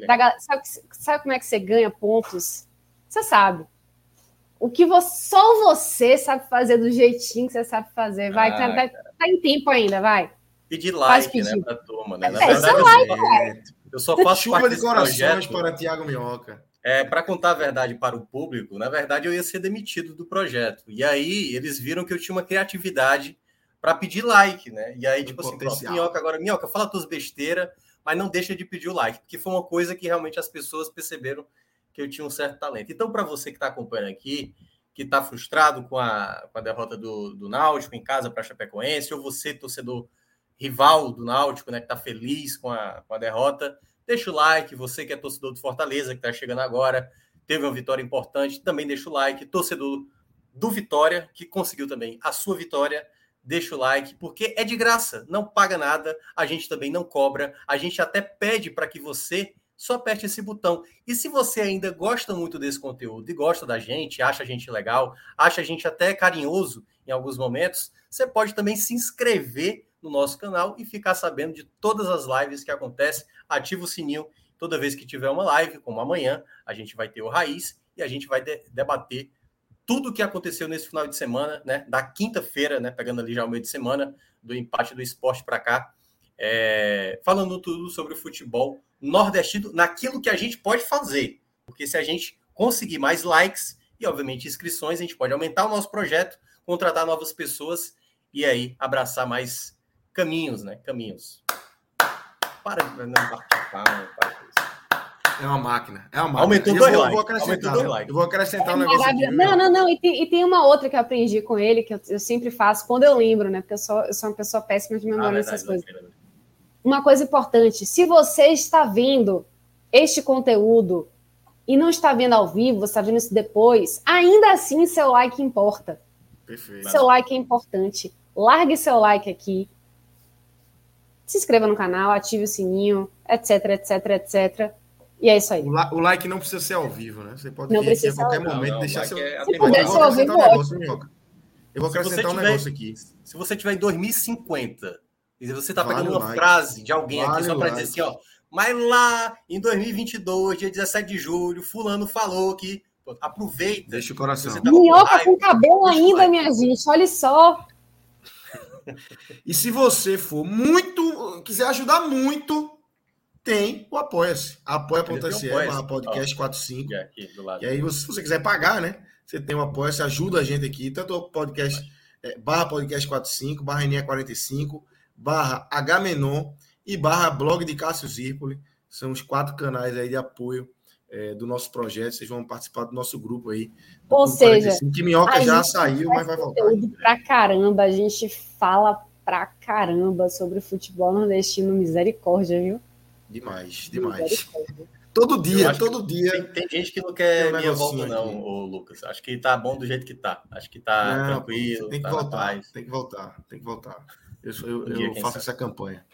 Tá sabe, sabe como é que você ganha pontos? Você sabe o que você, só você sabe fazer do jeitinho que você sabe fazer. Vai, tá, ah, tá, tá, em tempo ainda, vai. Pedir like, né, pra turma, né? Na é, verdade, eu, like, sou, eu só faço Chuva de corações para Tiago Minhoca. É, para contar a verdade para o público, na verdade eu ia ser demitido do projeto. E aí eles viram que eu tinha uma criatividade para pedir like, né? E aí, tipo assim, pronto, Minhoca, agora, Minhoca, fala tuas besteiras, mas não deixa de pedir o like, porque foi uma coisa que realmente as pessoas perceberam que eu tinha um certo talento. Então, para você que está acompanhando aqui, que está frustrado com a, com a derrota do, do Náutico em casa para a Chapecoense, ou você, torcedor rival do Náutico, né, que está feliz com a, com a derrota, deixa o like. Você que é torcedor do Fortaleza, que está chegando agora, teve uma vitória importante, também deixa o like. Torcedor do Vitória, que conseguiu também a sua vitória, deixa o like, porque é de graça, não paga nada, a gente também não cobra, a gente até pede para que você só aperte esse botão. E se você ainda gosta muito desse conteúdo e gosta da gente, acha a gente legal, acha a gente até carinhoso em alguns momentos, você pode também se inscrever no nosso canal e ficar sabendo de todas as lives que acontecem. Ativa o sininho toda vez que tiver uma live, como amanhã, a gente vai ter o Raiz e a gente vai de debater tudo o que aconteceu nesse final de semana, né? Da quinta-feira, né? Pegando ali já o meio de semana, do empate do esporte para cá. É... falando tudo sobre o futebol nordestino naquilo que a gente pode fazer. Porque se a gente conseguir mais likes e, obviamente, inscrições, a gente pode aumentar o nosso projeto, contratar novas pessoas e aí abraçar mais caminhos, né? Caminhos. Para de não participar, É uma máquina. É uma máquina. Aumentou dois likes. Vou acrescentar, Aumentou like. Eu vou acrescentar é um negócio aqui. Não, não, não. E tem, e tem, uma outra que eu aprendi com ele, que eu, eu, sempre faço, quando eu lembro, né? Porque eu sou, eu sou uma pessoa péssima de memória ah, nessas coisas. Verdade uma coisa importante: se você está vendo este conteúdo e não está vendo ao vivo, você está vendo isso depois, ainda assim seu like importa. Perfeito. Seu like é importante. Largue seu like aqui. Se inscreva no canal, ative o sininho, etc, etc, etc. E é isso aí. O, o like não precisa ser ao vivo, né? Você pode não vir aqui a qualquer momento não, não, deixar seu. É se puder ser ao vivo, Eu vou acrescentar um negócio aqui. Se você tiver em 2050 e você está pegando uma like. frase de alguém vale aqui só para dizer assim, ó. Mas lá em 2022, dia 17 de julho, fulano falou que aproveita. Deixa o coração. Tá Minhoca com, com cabelo ainda, minha gente. Olha só. E se você for muito, quiser ajudar muito, tem o Apoia-se. Apoia.se barra podcast 45. E aí, se você quiser pagar, né? Você tem o Apoia-se, ajuda a gente aqui, tanto o podcast é, barra podcast 45, barra NE 45 barra Hmenon e barra blog de Cássio Zirpoli. São os quatro canais aí de apoio é, do nosso projeto. Vocês vão participar do nosso grupo aí. Ou seja, 45, que Minhoca já saiu, mas vai voltar. Pra caramba, a gente fala pra caramba sobre o futebol nordestino, misericórdia, viu? Demais, demais. Todo dia, todo dia. Tem, tem, gente que não quer um minha volta, não, ô, Lucas. Acho que tá bom do jeito que tá. Acho que tá não, tranquilo. Tem que tá voltar, tem que voltar, tem que voltar. Eu, eu, eu faço essa campanha.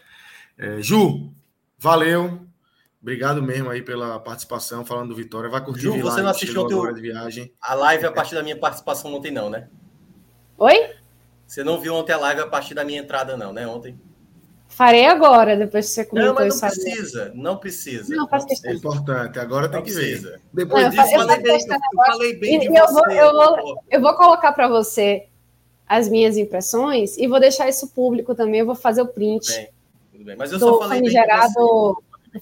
É, Ju, valeu. Obrigado mesmo aí pela participação, falando do Vitória. Vai curtir Ju, você não assistiu teu... de viagem. a live a partir da minha participação ontem, não, né? Oi? Você não viu ontem a live a partir da minha entrada, não, né? Ontem. Farei agora, depois que você comentou não, mas não precisa, não precisa. Não, faz questão. É importante, agora tem que precisa. ver. Depois não, disso, eu, falei bem, eu falei bem de eu você. Vou, eu, vou, eu vou colocar para você as minhas impressões e vou deixar isso público também, eu vou fazer o print. Tudo bem, tudo bem. Mas eu só falei bem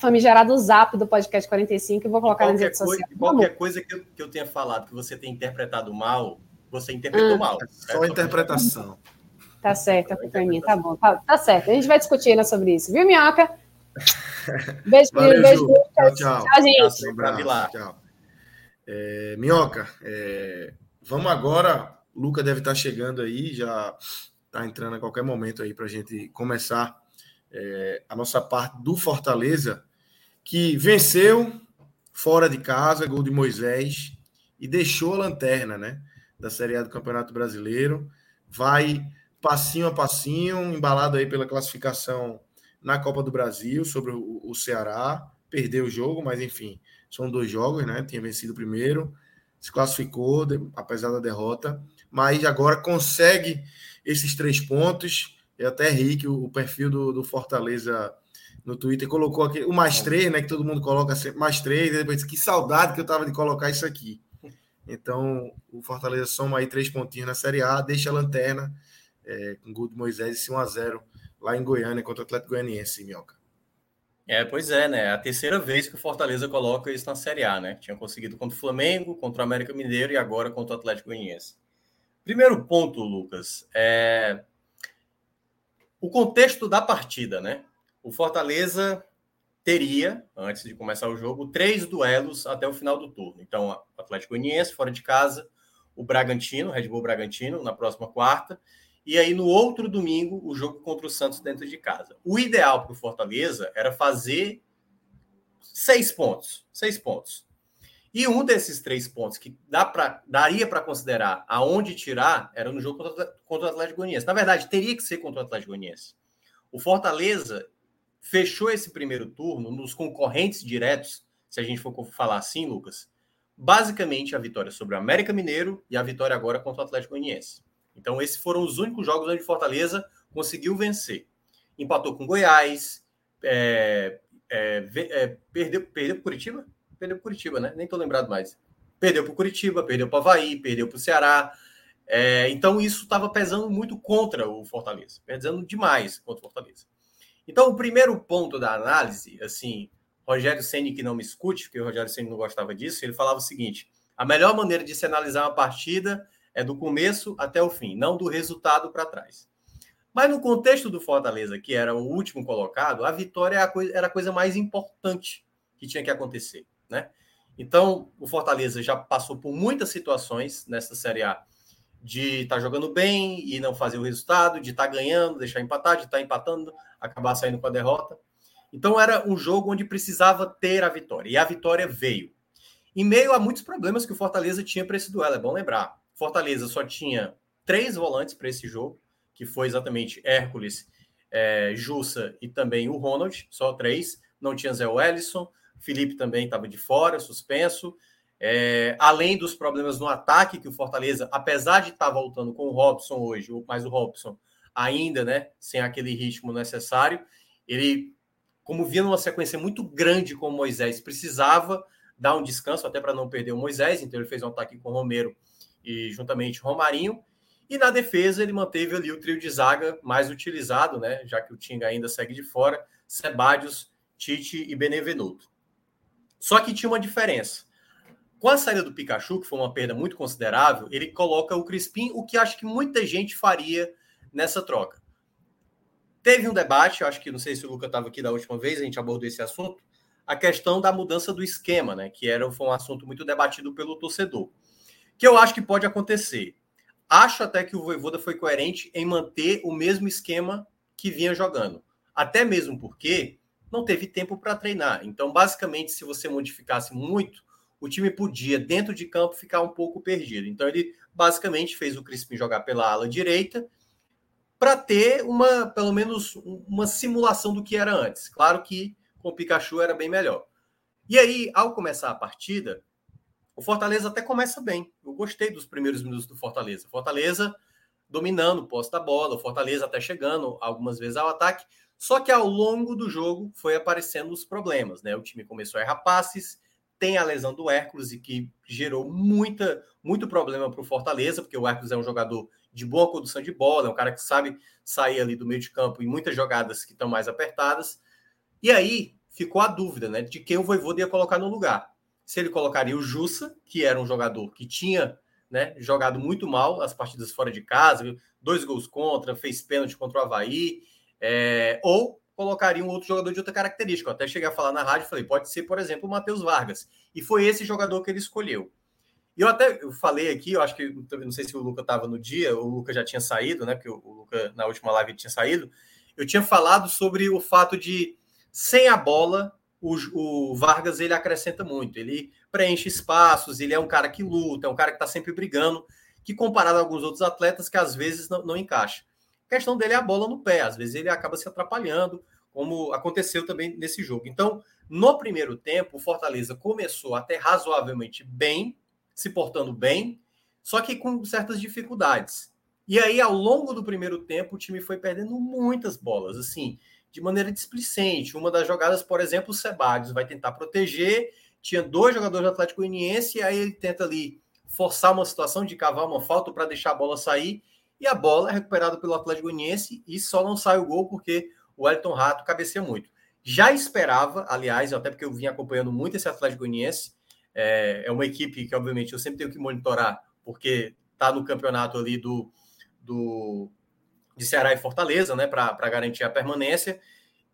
famigerado zap do podcast 45 e vou colocar nas redes sociais. Qualquer coisa que eu, que eu tenha falado que você tenha interpretado mal, você interpretou ah, mal. Só interpretação. Tá certo, a culpa é minha, tá bom. Tá, tá, certo. A gente vai discutir ainda sobre isso, viu, Minhoca? Beijo, Valeu, beijo. Tchau, tchau. Tchau, gente. Tchau, tchau. É, Minhoca, é, vamos agora. O Luca deve estar chegando aí, já está entrando a qualquer momento aí para a gente começar é, a nossa parte do Fortaleza, que venceu fora de casa, gol de Moisés, e deixou a lanterna né, da Série A do Campeonato Brasileiro. Vai passinho a passinho, embalado aí pela classificação na Copa do Brasil sobre o, o Ceará. Perdeu o jogo, mas enfim, são dois jogos, né? Tinha vencido o primeiro, se classificou, apesar da derrota, mas agora consegue esses três pontos. Eu até ri que o, o perfil do, do, Fortaleza no Twitter colocou aqui o mais três, né? Que todo mundo coloca sempre mais três, e depois que saudade que eu tava de colocar isso aqui. Então, o Fortaleza soma aí três pontinhos na Série A, deixa a lanterna é, com gol de Moisés e 1x0 lá em Goiânia contra o Atlético Goianiense, Minhoca. É, pois é, né? É a terceira vez que o Fortaleza coloca isso na Série A, né? Tinha conseguido contra o Flamengo, contra o América Mineiro e agora contra o Atlético Goianiense. Primeiro ponto, Lucas, é o contexto da partida, né? O Fortaleza teria, antes de começar o jogo, três duelos até o final do turno. Então, o Atlético Goianiense fora de casa, o Bragantino, Red Bull Bragantino, na próxima quarta, e aí, no outro domingo, o jogo contra o Santos dentro de casa. O ideal para o Fortaleza era fazer seis pontos. Seis pontos. E um desses três pontos que dá pra, daria para considerar aonde tirar era no jogo contra, contra o Atlético Goianiense. Na verdade, teria que ser contra o Atlético Goianiense. O Fortaleza fechou esse primeiro turno nos concorrentes diretos, se a gente for falar assim, Lucas, basicamente a vitória sobre o América Mineiro e a vitória agora contra o Atlético Goianiense. Então, esses foram os únicos jogos onde Fortaleza conseguiu vencer. Empatou com Goiás, é, é, é, perdeu, perdeu Curitiba? Perdeu para Curitiba, né? Nem estou lembrado mais. Perdeu para Curitiba, perdeu para Havaí, perdeu para o Ceará. É, então, isso estava pesando muito contra o Fortaleza, pesando demais contra o Fortaleza. Então, o primeiro ponto da análise, assim, Rogério Ceni que não me escute, porque o Rogério Ceni não gostava disso, ele falava o seguinte: a melhor maneira de se analisar uma partida é do começo até o fim, não do resultado para trás. Mas no contexto do Fortaleza, que era o último colocado, a vitória era a coisa mais importante que tinha que acontecer, né? Então, o Fortaleza já passou por muitas situações nessa Série A de estar tá jogando bem e não fazer o resultado, de estar tá ganhando, deixar empatar, de estar tá empatando, acabar saindo com a derrota. Então, era um jogo onde precisava ter a vitória. E a vitória veio. Em meio a muitos problemas que o Fortaleza tinha para esse duelo, é bom lembrar. Fortaleza só tinha três volantes para esse jogo, que foi exatamente Hércules, é, Jussa e também o Ronald, só três. Não tinha Zé Wellison, Felipe também estava de fora, suspenso. É, além dos problemas no ataque, que o Fortaleza, apesar de estar tá voltando com o Robson hoje, mas o Robson ainda, né, sem aquele ritmo necessário, ele, como vinha numa sequência muito grande com o Moisés, precisava dar um descanso até para não perder o Moisés, então ele fez um ataque com o Romero e juntamente Romarinho. E na defesa ele manteve ali o trio de zaga mais utilizado, né? Já que o Tinga ainda segue de fora, Sebadios, Tite e Benevenuto. Só que tinha uma diferença. Com a saída do Pikachu, que foi uma perda muito considerável, ele coloca o Crispim, o que acho que muita gente faria nessa troca. Teve um debate, acho que não sei se o Luca estava aqui da última vez, a gente abordou esse assunto, a questão da mudança do esquema, né? Que era, foi um assunto muito debatido pelo torcedor que eu acho que pode acontecer. Acho até que o Voivoda foi coerente em manter o mesmo esquema que vinha jogando. Até mesmo porque não teve tempo para treinar. Então, basicamente, se você modificasse muito, o time podia, dentro de campo, ficar um pouco perdido. Então, ele basicamente fez o Crispim jogar pela ala direita para ter uma, pelo menos, uma simulação do que era antes. Claro que com o Pikachu era bem melhor. E aí, ao começar a partida, o Fortaleza até começa bem. Eu gostei dos primeiros minutos do Fortaleza. Fortaleza dominando posse da bola, o Fortaleza até chegando algumas vezes ao ataque. Só que ao longo do jogo foi aparecendo os problemas, né? O time começou a errar passes, tem a lesão do Hércules e que gerou muita, muito problema para o Fortaleza, porque o Hércules é um jogador de boa condução de bola, é um cara que sabe sair ali do meio de campo em muitas jogadas que estão mais apertadas. E aí ficou a dúvida, né, de quem o Voivoda ia colocar no lugar. Se ele colocaria o Jussa, que era um jogador que tinha né, jogado muito mal as partidas fora de casa, dois gols contra, fez pênalti contra o Havaí, é, ou colocaria um outro jogador de outra característica. Eu até cheguei a falar na rádio, falei, pode ser, por exemplo, o Matheus Vargas. E foi esse jogador que ele escolheu. E eu até eu falei aqui, eu acho que não sei se o Luca estava no dia, o Luca já tinha saído, né? Porque o Luca na última live tinha saído. Eu tinha falado sobre o fato de sem a bola o, o, Vargas ele acrescenta muito. Ele preenche espaços, ele é um cara que luta, é um cara que está sempre brigando, que comparado a alguns outros atletas que às vezes não, não encaixa. A questão dele é a bola no pé, às vezes ele acaba se atrapalhando, como aconteceu também nesse jogo. Então, no primeiro tempo, o Fortaleza começou até razoavelmente bem, se portando bem, só que com certas dificuldades. E aí, ao longo do primeiro tempo, o time foi perdendo muitas bolas, assim, de maneira displicente. Uma das jogadas, por exemplo, o Sebadios vai tentar proteger, tinha dois jogadores do Atlético Goianiense, e aí ele tenta ali forçar uma situação de cavar uma falta para deixar a bola sair, e a bola é recuperada pelo Atlético Goianiense e só não sai o gol porque o Elton Rato cabeceia muito. Já esperava, aliás, até porque eu vim acompanhando muito esse Atlético Goianiense, é, é uma equipe que, obviamente, eu sempre tenho que monitorar, porque está no campeonato ali do, do, de Ceará e Fortaleza, né, para garantir a permanência.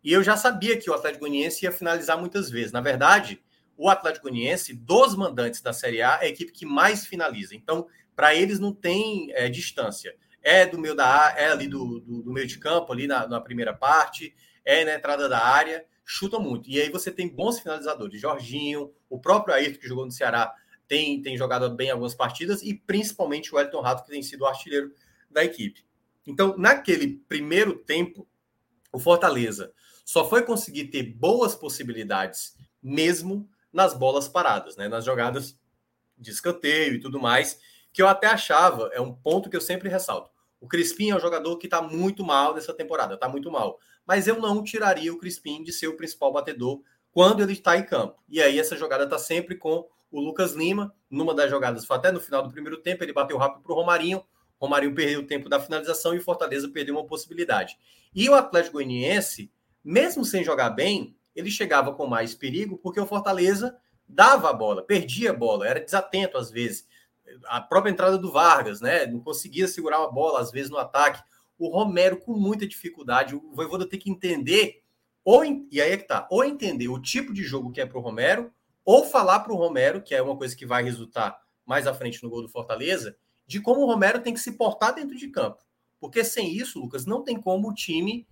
E eu já sabia que o Atlético Goianiense ia finalizar muitas vezes. Na verdade, o Atlético Goianiense, dos mandantes da Série A, é a equipe que mais finaliza. Então, para eles não tem é, distância. É do meio da é ali do, do, do meio de campo, ali na, na, primeira parte, é na entrada da área, chuta muito. E aí você tem bons finalizadores. Jorginho, o próprio Ayrton, que jogou no Ceará, tem, tem jogado bem algumas partidas, e principalmente o Elton Rato, que tem sido o artilheiro da equipe. Então, naquele primeiro tempo, o Fortaleza só foi conseguir ter boas possibilidades mesmo nas bolas paradas, né? nas jogadas de escanteio e tudo mais, que eu até achava, é um ponto que eu sempre ressalto. O Crispim é um jogador que está muito mal nessa temporada, está muito mal. Mas eu não tiraria o Crispim de ser o principal batedor quando ele está em campo. E aí essa jogada está sempre com o Lucas Lima. Numa das jogadas, foi até no final do primeiro tempo, ele bateu rápido para o Romarinho. Romarinho perdeu o tempo da finalização e o Fortaleza perdeu uma possibilidade. E o Atlético Goianiense, mesmo sem jogar bem, ele chegava com mais perigo porque o Fortaleza dava a bola, perdia a bola, era desatento às vezes. A própria entrada do Vargas, né? Não conseguia segurar a bola, às vezes, no ataque. O Romero com muita dificuldade. O Voivoda tem que entender, ou, e aí é que tá, ou entender o tipo de jogo que é para o Romero, ou falar para o Romero, que é uma coisa que vai resultar mais à frente no gol do Fortaleza, de como o Romero tem que se portar dentro de campo. Porque sem isso, Lucas, não tem como o time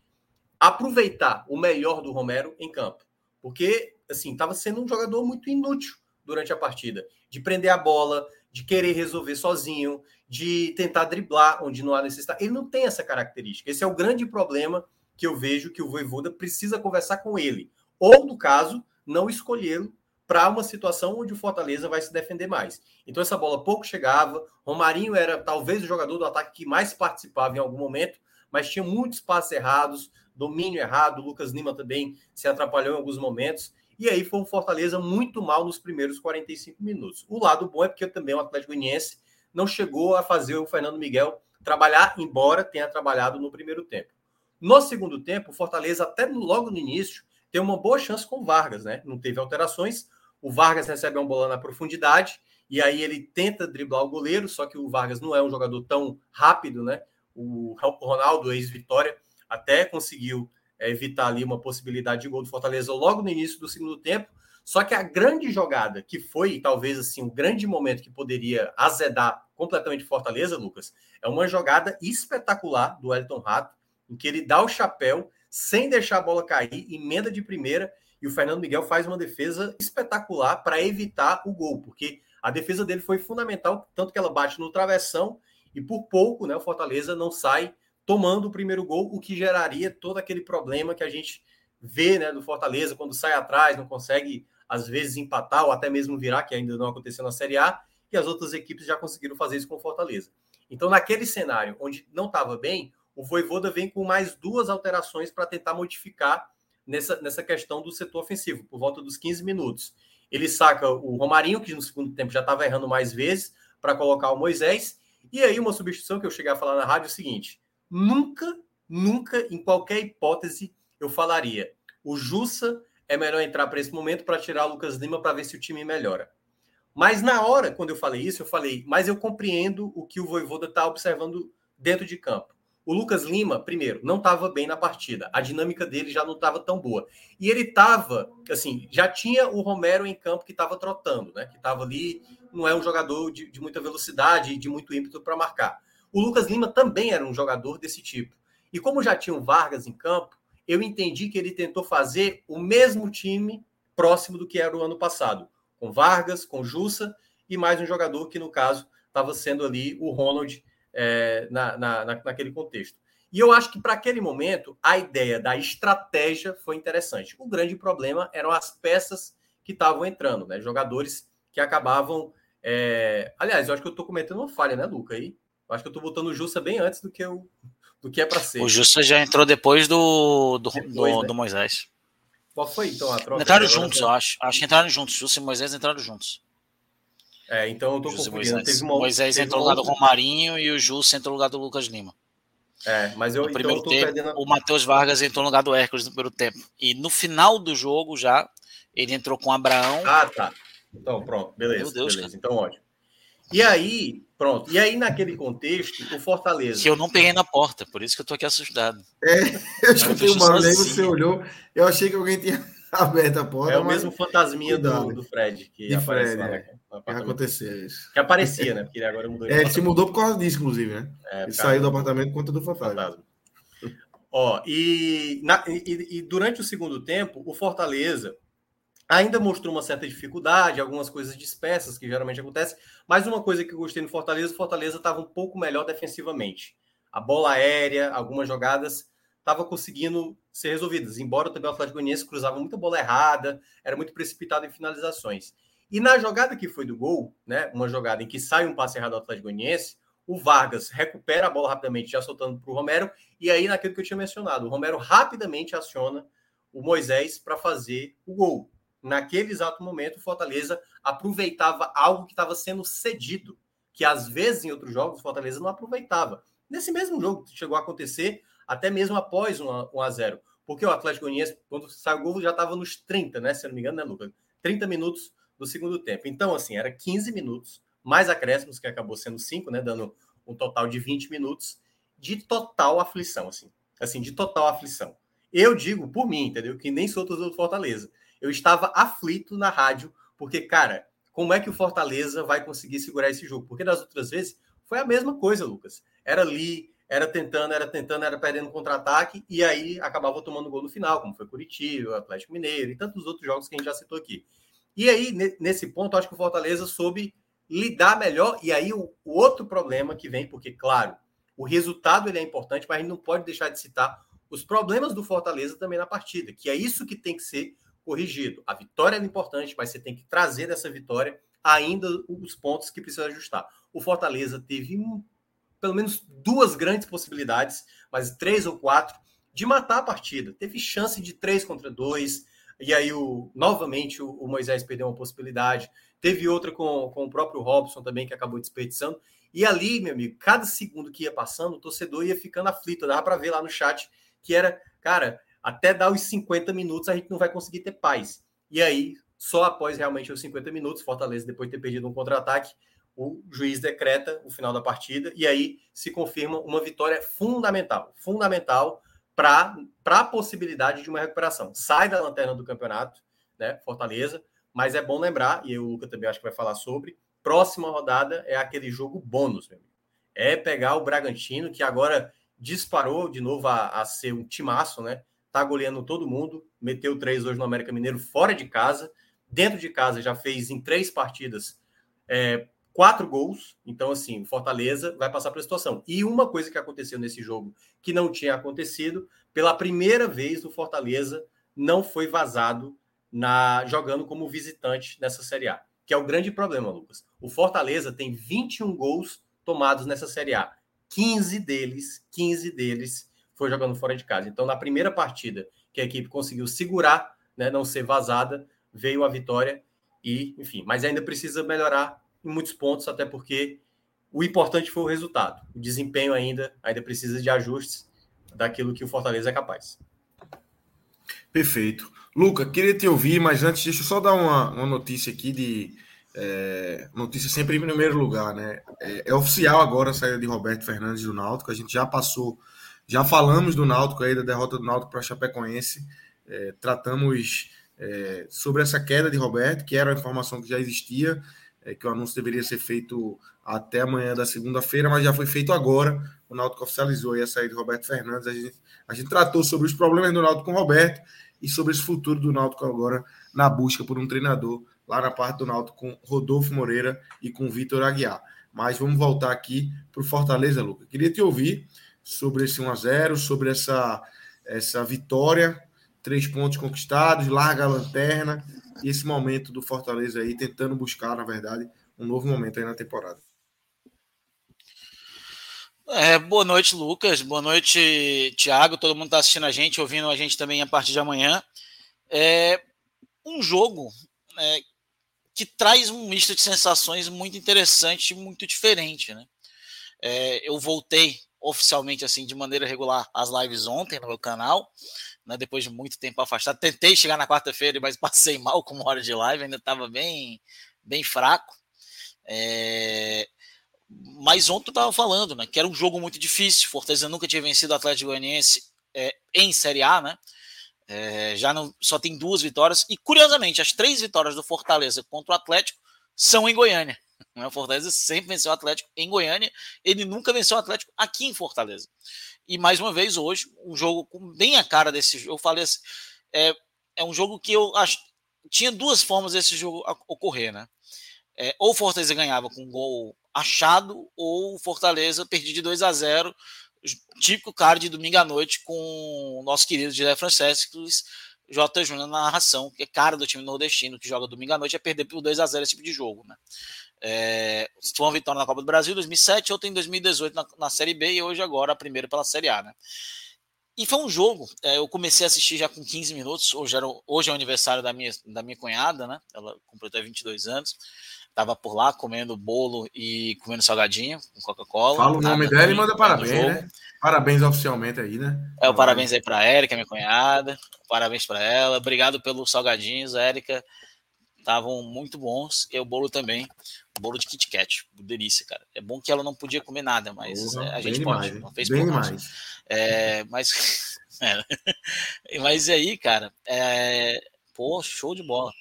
aproveitar o melhor do Romero em campo. Porque, assim, estava sendo um jogador muito inútil durante a partida. De prender a bola, de querer resolver sozinho, de tentar driblar onde não há necessidade. Ele não tem essa característica. Esse é o grande problema que eu vejo que o Voivoda precisa conversar com ele. Ou, no caso, não escolhê-lo para uma situação onde o Fortaleza vai se defender mais. Então essa bola pouco chegava, Romarinho era talvez o jogador do ataque que mais participava em algum momento, mas tinha muitos passes errados, domínio errado, Lucas Lima também se atrapalhou em alguns momentos, e aí foi um Fortaleza muito mal nos primeiros 45 minutos. O lado bom é porque também o Atlético Goianiense não chegou a fazer o Fernando Miguel trabalhar, embora tenha trabalhado no primeiro tempo. No segundo tempo, o Fortaleza, até logo no início, tem uma boa chance com o Vargas, né? Não teve alterações, o Vargas recebe uma bola na profundidade e aí ele tenta driblar o goleiro, só que o Vargas não é um jogador tão rápido, né? O Ronaldo, ex-Vitória, até conseguiu é, evitar ali uma possibilidade de gol do Fortaleza logo no início do segundo tempo. Só que a grande jogada, que foi talvez assim o um grande momento que poderia azedar completamente Fortaleza, Lucas, é uma jogada espetacular do Elton Rato, em que ele dá o chapéu sem deixar a bola cair, emenda de primeira e o Fernando Miguel faz uma defesa espetacular para evitar o gol, porque a defesa dele foi fundamental, tanto que ela bate no travessão e por pouco, né, o Fortaleza não sai tomando o primeiro gol, o que geraria todo aquele problema que a gente vê né, do Fortaleza quando sai atrás, não consegue às vezes empatar ou até mesmo virar, que ainda não aconteceu na Série A, e as outras equipes já conseguiram fazer isso com o Fortaleza. Então, naquele cenário onde não estava bem, o Voivoda vem com mais duas alterações para tentar modificar nessa, nessa questão do setor ofensivo, por volta dos 15 minutos. Ele saca o Romarinho, que no segundo tempo já estava errando mais vezes, para colocar o Moisés. E aí, uma substituição que eu cheguei a falar na rádio é o seguinte: nunca, nunca, em qualquer hipótese, eu falaria. O Jussa é melhor entrar para esse momento para tirar o Lucas Lima para ver se o time melhora. Mas na hora, quando eu falei isso, eu falei, mas eu compreendo o que o Voivoda está observando dentro de campo. O Lucas Lima, primeiro, não estava bem na partida. A dinâmica dele já não estava tão boa. E ele estava, assim, já tinha o Romero em campo que estava trotando, né? Que estava ali, não é um jogador de, de muita velocidade, de muito ímpeto para marcar. O Lucas Lima também era um jogador desse tipo. E como já tinha o Vargas em campo, eu entendi que ele tentou fazer o mesmo time próximo do que era o ano passado, com Vargas, com Jussa e mais um jogador que, no caso, estava sendo ali o Ronald é, na, na, naquele contexto. E eu acho que para aquele momento a ideia da estratégia foi interessante. O grande problema eram as peças que estavam entrando, né? Jogadores que acabavam. É... Aliás, eu acho que eu estou cometendo uma falha, né, Luca? Aí, acho que eu estou botando o Jussa bem antes do que, eu... do que é para ser. O Jussa já entrou depois do, do, depois, do, né? do Moisés. Qual foi então a troca? Entraram juntos, eu acho. Acho que entraram juntos. Jussa e Moisés entraram juntos. É, então eu tô José confundindo. Moisés, uma, Moisés entrou no lugar do Romarinho e o Jus entrou no lugar do Lucas Lima. É, mas eu no então, primeiro tempo, perdendo... o Matheus Vargas entrou no lugar do Hércules no primeiro tempo. E no final do jogo já, ele entrou com o Abraão. Ah, tá. Então, pronto, beleza. Meu Deus, beleza. Então, ótimo. E aí, pronto. E aí, naquele contexto, o Fortaleza. Que eu não peguei na porta, por isso que eu tô aqui assustado. É, eu escutei o barulho, você olhou. Eu achei que alguém tinha aberto a porta. É o mesmo fantasminha do, do, Fred que de aparece Fred, lá, é. Que acontecia isso. Que aparecia, né? Porque ele agora mudou. É, ele se mudou por causa disso, inclusive, né? É, ele saiu do apartamento por conta do fantasma. fantasma. Ó, e, na, e, e, durante o segundo tempo, o Fortaleza ainda mostrou uma certa dificuldade, algumas coisas dispersas que geralmente acontecem, mas uma coisa que eu gostei no Fortaleza, o Fortaleza estava um pouco melhor defensivamente. A bola aérea, algumas jogadas estava conseguindo ser resolvidas, embora também o Atlético Goianiense cruzava muita bola errada, era muito precipitado em finalizações. E na jogada que foi do gol, né, uma jogada em que sai um passe errado do Atlético Goianiense, o Vargas recupera a bola rapidamente, já soltando para o Romero, e aí naquilo que eu tinha mencionado, o Romero rapidamente aciona o Moisés para fazer o gol. Naquele exato momento, o Fortaleza aproveitava algo que estava sendo cedido, que às vezes em outros jogos o Fortaleza não aproveitava. Nesse mesmo jogo chegou a acontecer até mesmo após um, um a 0 porque o Atlético Goianiense, quando saiu o gol, já estava nos 30, né? Se eu não me engano, né, Lucas? 30 minutos do segundo tempo. Então, assim, era 15 minutos, mais acréscimos, que acabou sendo 5, né? Dando um total de 20 minutos de total aflição, assim. Assim, de total aflição. Eu digo por mim, entendeu? Que nem sou torcedor do Fortaleza. Eu estava aflito na rádio, porque, cara, como é que o Fortaleza vai conseguir segurar esse jogo? Porque das outras vezes foi a mesma coisa, Lucas. Era ali, era tentando, era tentando, era perdendo contra-ataque, e aí acabava tomando gol no final, como foi Curitiba, Atlético Mineiro e tantos outros jogos que a gente já citou aqui. E aí, nesse ponto, acho que o Fortaleza soube lidar melhor. E aí, o, o, outro problema que vem, porque, claro, o resultado ele é importante, mas a gente não pode deixar de citar os problemas do Fortaleza também na partida, que é isso que tem que ser corrigido. A vitória é importante, mas você tem que trazer dessa vitória ainda os pontos que precisa ajustar. O Fortaleza teve um, pelo menos duas grandes possibilidades, mas três ou quatro, de matar a partida. Teve chance de três contra dois, e aí, o, novamente, o, o, Moisés perdeu uma possibilidade. Teve outra com, com o próprio Robson também, que acabou desperdiçando. E ali, meu amigo, cada segundo que ia passando, o torcedor ia ficando aflito. Dava para ver lá no chat que era, cara, até dar os 50 minutos a gente não vai conseguir ter paz. E aí, só após realmente os 50 minutos, Fortaleza, depois de ter perdido um contra-ataque, o juiz decreta o final da partida e aí se confirma uma vitória fundamental. Fundamental para a possibilidade de uma recuperação. Sai da lanterna do campeonato, né? Fortaleza, mas é bom lembrar, e o Luca também acho que vai falar sobre, próxima rodada é aquele jogo bônus, meu amigo. É pegar o Bragantino, que agora disparou de novo a, a ser um timaço, né? Tá goleando todo mundo, meteu três hoje no América Mineiro fora de casa, dentro de casa já fez em três partidas é, quatro gols. Então, assim, Fortaleza vai passar pela situação. E uma coisa que aconteceu nesse jogo que não tinha acontecido, pela primeira vez o Fortaleza não foi vazado na jogando como visitante nessa Série A, que é o grande problema, Lucas. O Fortaleza tem 21 gols tomados nessa Série A. 15 deles, 15 deles foi jogando fora de casa. Então, na primeira partida que a equipe conseguiu segurar, né, não ser vazada, veio a vitória e, enfim, mas ainda precisa melhorar em muitos pontos, até porque o importante foi o resultado. O desempenho ainda ainda precisa de ajustes daquilo que o Fortaleza é capaz. Perfeito. Luca, queria te ouvir, mas antes deixa eu só dar uma, uma notícia aqui de é, notícia sempre em primeiro lugar, né? É, é, oficial agora a saída de Roberto Fernandes do Náutico. A gente já passou, já falamos do Náutico aí da derrota do Náutico para Chapecoense. É, tratamos é, sobre essa queda de Roberto, que era uma informação que já existia, é, que o anúncio deveria ser feito até amanhã da segunda-feira, mas já foi feito agora. O Náutico oficializou aí a saída de Roberto Fernandes. A gente, a gente tratou sobre os problemas do Náutico com o Roberto e sobre esse futuro do Náutico agora na busca por um treinador lá na parte do Náutico com Rodolfo Moreira e com Vitor Aguiar. Mas vamos voltar aqui para o Fortaleza, Luca. Queria te ouvir sobre esse 1 a 0 sobre essa, essa vitória, três pontos conquistados, larga a lanterna e esse momento do Fortaleza aí tentando buscar, na verdade, um novo momento aí na temporada. É, boa noite, Lucas. Boa noite, Thiago. Todo mundo está assistindo a gente, ouvindo a gente também a partir de amanhã. É um jogo é, que traz um misto de sensações muito interessante muito diferente. Né? É, eu voltei oficialmente assim de maneira regular às lives ontem no meu canal, né, depois de muito tempo afastado. Tentei chegar na quarta-feira, mas passei mal com uma hora de live, ainda estava bem, bem fraco. É, mas ontem eu estava falando, né, que era um jogo muito difícil. Fortaleza nunca tinha vencido o Atlético Goianiense é, em Série A, né? É, já não, só tem duas vitórias. E curiosamente, as três vitórias do Fortaleza contra o Atlético são em Goiânia. O Fortaleza sempre venceu o Atlético em Goiânia, ele nunca venceu o Atlético aqui em Fortaleza. E mais uma vez, hoje, um jogo bem a cara desse jogo. Eu falei assim: é, é um jogo que eu acho. Tinha duas formas desse jogo ocorrer, né? É, ou o Fortaleza ganhava com um gol achado, ou o Fortaleza perdia de 2 a 0 típico cara de domingo à noite com o nosso querido José Francesco, J. Júnior na narração, que é cara do time nordestino que joga domingo à noite, é perder por 2 a 0 esse tipo de jogo, né? É, foi uma vitória na Copa do Brasil em 2007, outra em 2018 na, na, Série B e hoje agora a primeira pela Série A, né? E foi um jogo, é, eu comecei a assistir já com 15 minutos, hoje, era, hoje é o aniversário da minha, da minha cunhada, né? Ela completou 22 anos. Tava por lá comendo bolo e comendo salgadinho com Coca-Cola. Fala o nome dela e manda parabéns, né? Parabéns oficialmente aí, né? É, o parabéns aí pra Érica, minha cunhada. Parabéns para ela. Obrigado pelos salgadinhos, Érica. Estavam muito bons. E o bolo também. Bolo de Kit Kat. Delícia, cara. É bom que ela não podia comer nada, mas Porra, a gente pode. Não fez bem mais. É, mas. É. Mas aí, cara. É, pô, show de bola.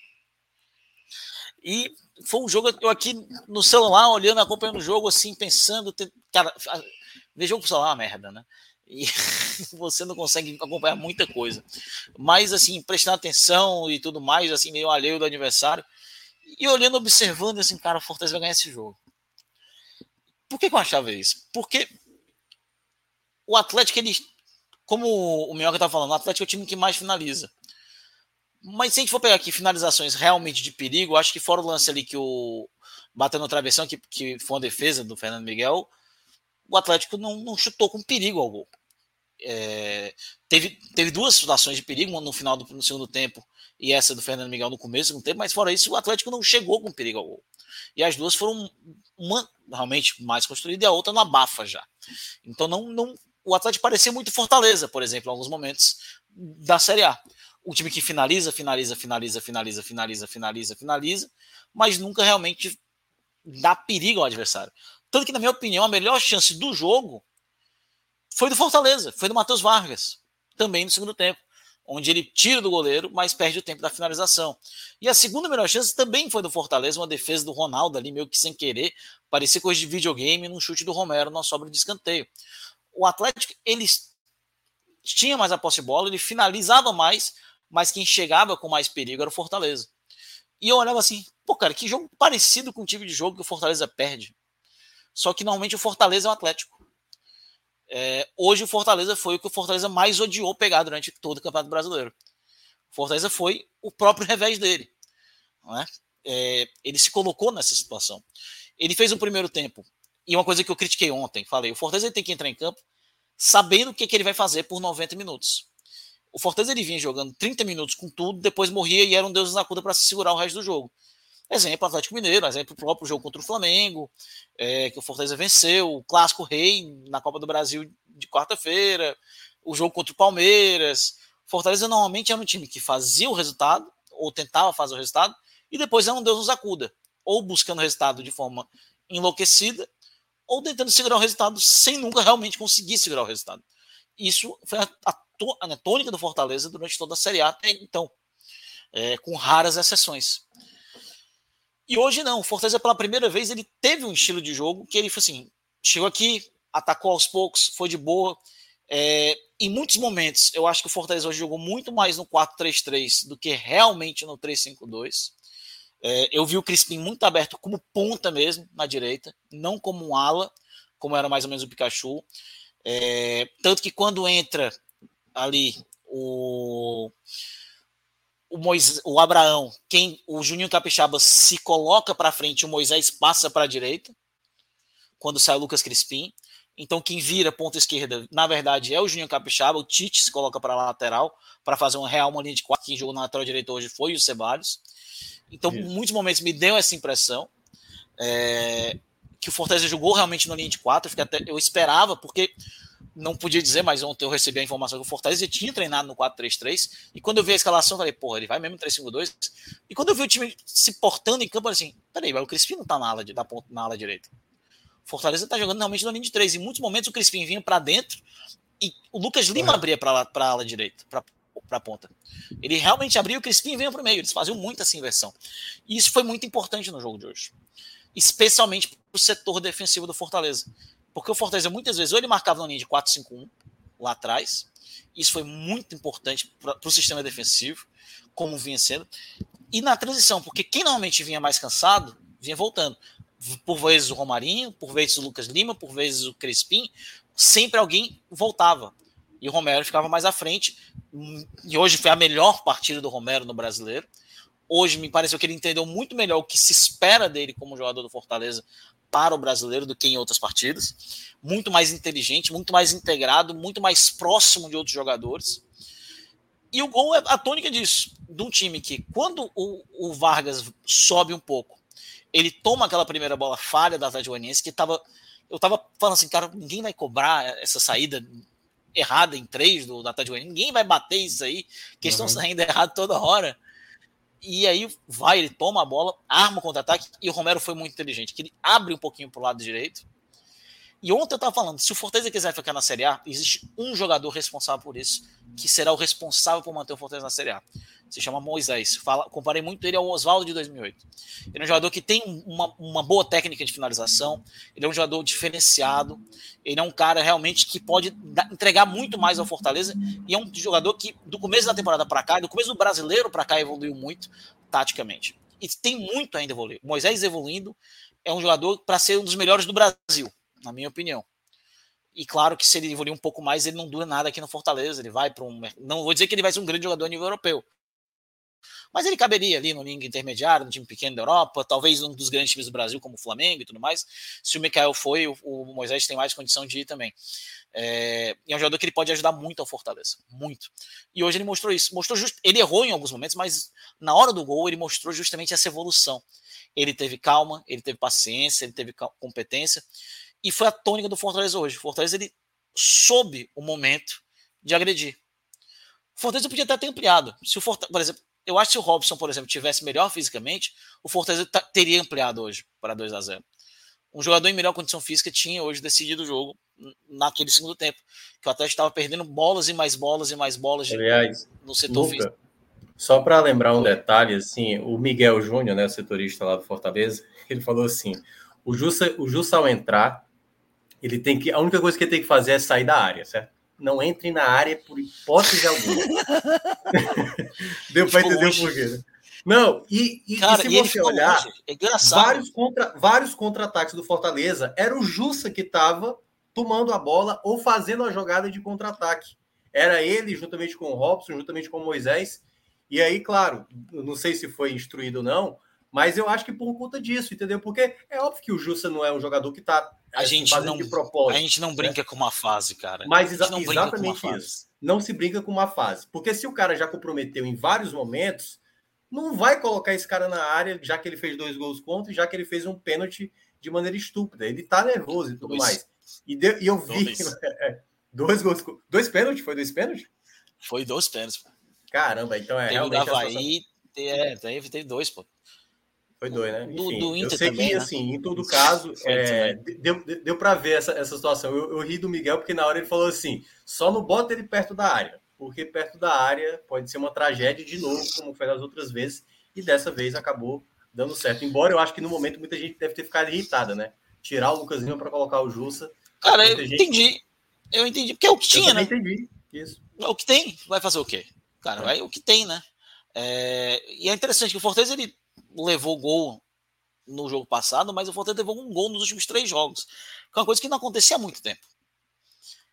E foi um jogo, eu aqui no celular, olhando, acompanhando o jogo, assim, pensando, cara, ver jogo pro celular é uma merda, né? E você não consegue acompanhar muita coisa. Mas, assim, prestando atenção e tudo mais, assim, meio alheio do aniversário. E olhando, observando, assim, cara, o Fortaleza vai ganhar esse jogo. Por que, que eu achava isso? Porque o Atlético, ele, como o Minhoca tá falando, o Atlético é o time que mais finaliza. Mas se a gente for pegar aqui finalizações realmente de perigo, acho que fora o lance ali que o bateu no travessão, que, que foi uma defesa do Fernando Miguel, o Atlético não, não chutou com perigo ao gol. É, teve, teve duas situações de perigo, uma no final do no segundo tempo e essa do Fernando Miguel no começo do tempo, mas fora isso, o Atlético não chegou com perigo ao gol. E as duas foram uma realmente mais construída e a outra na bafa já. Então não, não o Atlético parecia muito Fortaleza, por exemplo, em alguns momentos da Série A um time que finaliza, finaliza, finaliza, finaliza, finaliza, finaliza, finaliza, mas nunca realmente dá perigo ao adversário. Tanto que, na minha opinião, a melhor chance do jogo foi do Fortaleza, foi do Matheus Vargas, também no segundo tempo, onde ele tira do goleiro, mas perde o tempo da finalização. E a segunda melhor chance também foi do Fortaleza, uma defesa do Ronaldo ali, meio que sem querer, parecia coisa de videogame, num chute do Romero, numa sobra de escanteio. O Atlético, ele tinha mais a posse de bola, ele finalizava mais, mas quem chegava com mais perigo era o Fortaleza. E eu olhava assim, pô, cara, que jogo parecido com o tipo de jogo que o Fortaleza perde. Só que normalmente o Fortaleza é o Atlético. É, hoje o Fortaleza foi o que o Fortaleza mais odiou pegar durante todo o Campeonato Brasileiro. Fortaleza foi o próprio revés dele. Não é? Ele se colocou nessa situação. Ele fez um primeiro tempo. E uma coisa que eu critiquei ontem, falei, o Fortaleza tem que entrar em campo sabendo o que, que ele vai fazer por 90 minutos. O Fortaleza ele vinha jogando 30 minutos com tudo, depois morria e era um Deus na cuda para se segurar o resto do jogo. Exemplo, Atlético Mineiro, exemplo, próprio jogo contra o Flamengo, é, que o Fortaleza venceu, o Clássico Rei na Copa do Brasil de quarta-feira, o jogo contra o Palmeiras. Fortaleza normalmente era um time que fazia o resultado, ou tentava fazer o resultado, e depois era um Deus nos acuda, ou buscando o resultado de forma enlouquecida, ou tentando segurar o resultado sem nunca realmente conseguir segurar o resultado. Isso foi a, a, a tônica do Fortaleza durante toda a Série A até então, é, com raras exceções. E hoje não, o Fortaleza pela primeira vez ele teve um estilo de jogo que ele foi assim, chegou aqui, atacou aos poucos, foi de boa. É, em muitos momentos, eu acho que o Fortaleza hoje jogou muito mais no 4-3-3 do que realmente no 3-5-2. É, eu vi o Crispim muito aberto como ponta mesmo na direita, não como um ala, como era mais ou menos o Pikachu. É, tanto que quando entra ali o, o, Moisés, o Abraão, quem o Juninho Capixaba se coloca para frente, o Moisés passa para a direita, quando sai o Lucas Crispim. Então, quem vira ponta esquerda, na verdade, é o Juninho Capixaba. O Tite se coloca para a lateral para fazer um real uma linha de quatro. Quem jogou na lateral direita hoje foi o Ceballos. Então, em muitos momentos me deu essa impressão é, que o Fortaleza jogou realmente na linha de quatro. Eu, até, eu esperava, porque não podia dizer, mas ontem eu recebi a informação que o Fortaleza tinha treinado no 4-3-3. E quando eu vi a escalação, eu falei, porra, ele vai mesmo no 3-5-2. E quando eu vi o time se portando em campo, eu falei assim: peraí, mas o Crispim não tá na ala, da ponta, na ala direita. O Fortaleza tá jogando realmente na linha de três. Em muitos momentos o Crispim vinha para dentro e o Lucas Lima abria para a ala direita, para a ponta. Ele realmente abriu o Crispim veio para o meio. Eles faziam muito essa inversão. E isso foi muito importante no jogo de hoje. Especialmente para o setor defensivo do Fortaleza. Porque o Fortaleza, muitas vezes, ou ele marcava na linha de 4-5-1 lá atrás. Isso foi muito importante para o sistema defensivo, como vinha sendo. E na transição, porque quem normalmente vinha mais cansado, vinha voltando. Por vezes o Romarinho, por vezes o Lucas Lima, por vezes o Crispim, sempre alguém voltava e o Romero ficava mais à frente. E hoje foi a melhor partida do Romero no brasileiro. Hoje me pareceu que ele entendeu muito melhor o que se espera dele como jogador do Fortaleza para o brasileiro do que em outras partidas. Muito mais inteligente, muito mais integrado, muito mais próximo de outros jogadores. E o gol é a tônica disso, de um time que, quando o, o Vargas sobe um pouco, ele toma aquela primeira bola falha da Atlético Goianiense, que tava. Eu tava falando assim, cara, ninguém vai cobrar essa saída errada em três do Atlético Ninguém vai bater isso aí, que uhum. estão saindo errado toda hora. E aí vai, ele toma a bola, arma o contra-ataque, e o Romero foi muito inteligente, que ele abre um pouquinho para o lado direito. E ontem eu estava falando, se o Fortaleza quiser ficar na Série A, existe um jogador responsável por isso, que será o responsável por manter o Fortaleza na Série A se chama Moisés. Fala, comparei muito ele ao Oswaldo de 2008. Ele é um jogador que tem uma, uma boa técnica de finalização, ele é um jogador diferenciado, ele é um cara realmente que pode entregar muito mais ao Fortaleza e é um jogador que do começo da temporada para cá, do começo do brasileiro para cá evoluiu muito taticamente. E tem muito ainda evoluir. Moisés evoluindo é um jogador para ser um dos melhores do Brasil, na minha opinião. E claro que se ele evoluir um pouco mais, ele não dura nada aqui no Fortaleza. Ele vai para um. Não vou dizer que ele vai ser um grande jogador a nível europeu, mas ele caberia ali no linha intermediário, no time pequeno da Europa, talvez um dos grandes times do Brasil, como o Flamengo e tudo mais. Se o Mikael foi, o Moisés tem mais condição de ir também. É, é um jogador que ele pode ajudar muito ao Fortaleza, muito. E hoje ele mostrou isso. Mostrou just, ele errou em alguns momentos, mas na hora do gol ele mostrou justamente essa evolução. Ele teve calma, ele teve paciência, ele teve competência e foi a tônica do Fortaleza hoje. O Fortaleza ele soube o momento de agredir. O Fortaleza podia até ter ampliado. Se o Fortaleza, por exemplo, eu acho que se o Robson, por exemplo, tivesse melhor fisicamente, o Fortaleza teria ampliado hoje para 2 a 0 Um jogador em melhor condição física tinha hoje decidido o jogo naquele segundo tempo. Que o Atlético estava perdendo bolas e mais bolas e mais bolas Aliás, no setor Luca, físico. Só para lembrar um detalhe, assim, o Miguel Júnior, né, o setorista lá do Fortaleza, ele falou assim: o Jussa, o Jussa ao entrar, ele tem que. A única coisa que ele tem que fazer é sair da área, certo? não entre na área por hipótese alguma. Deu para entender o porquê. Né? Não, e, e, Cara, e se você olhar, é vários, contra, vários contra-ataques do Fortaleza, era o Jussa que estava tomando a bola ou fazendo a jogada de contra-ataque. Era ele, juntamente com o Robson, juntamente com o Moisés. E aí, claro, não sei se foi instruído ou não, mas eu acho que por conta disso, entendeu? Porque é óbvio que o Jussa não é um jogador que tá a gente não, propósito. A gente não né? brinca né? com uma fase, cara. Mas exa exatamente isso. Não se brinca com uma fase. Porque se o cara já comprometeu em vários momentos, não vai colocar esse cara na área, já que ele fez dois gols contra e já que ele fez um pênalti de maneira estúpida. Ele tá nervoso e tudo dois. mais. E, e eu vi. Dois. É, dois gols. Dois pênaltis? Foi dois pênaltis? Foi dois pênaltis. Caramba, então é. Teve realmente. O Havaí, é, teve, teve dois, pô. Foi dois, né? Do, do Inter eu sei também, que, né? assim, em todo caso, é, deu, deu para ver essa, essa situação. Eu, eu ri do Miguel porque na hora ele falou assim: só não bota ele perto da área, porque perto da área pode ser uma tragédia de novo, como foi das outras vezes, e dessa vez acabou dando certo. Embora eu acho que no momento muita gente deve ter ficado irritada, né? Tirar o Lucas Lima para colocar o Jussa. Cara, eu gente... entendi. Eu entendi, porque é o que tinha, né? entendi. Isso. É o que tem, vai fazer o quê? Cara, é. vai o que tem, né? É... E é interessante que o Fortaleza ele levou gol no jogo passado, mas o Fortaleza levou um gol nos últimos três jogos. Que é uma coisa que não acontecia há muito tempo.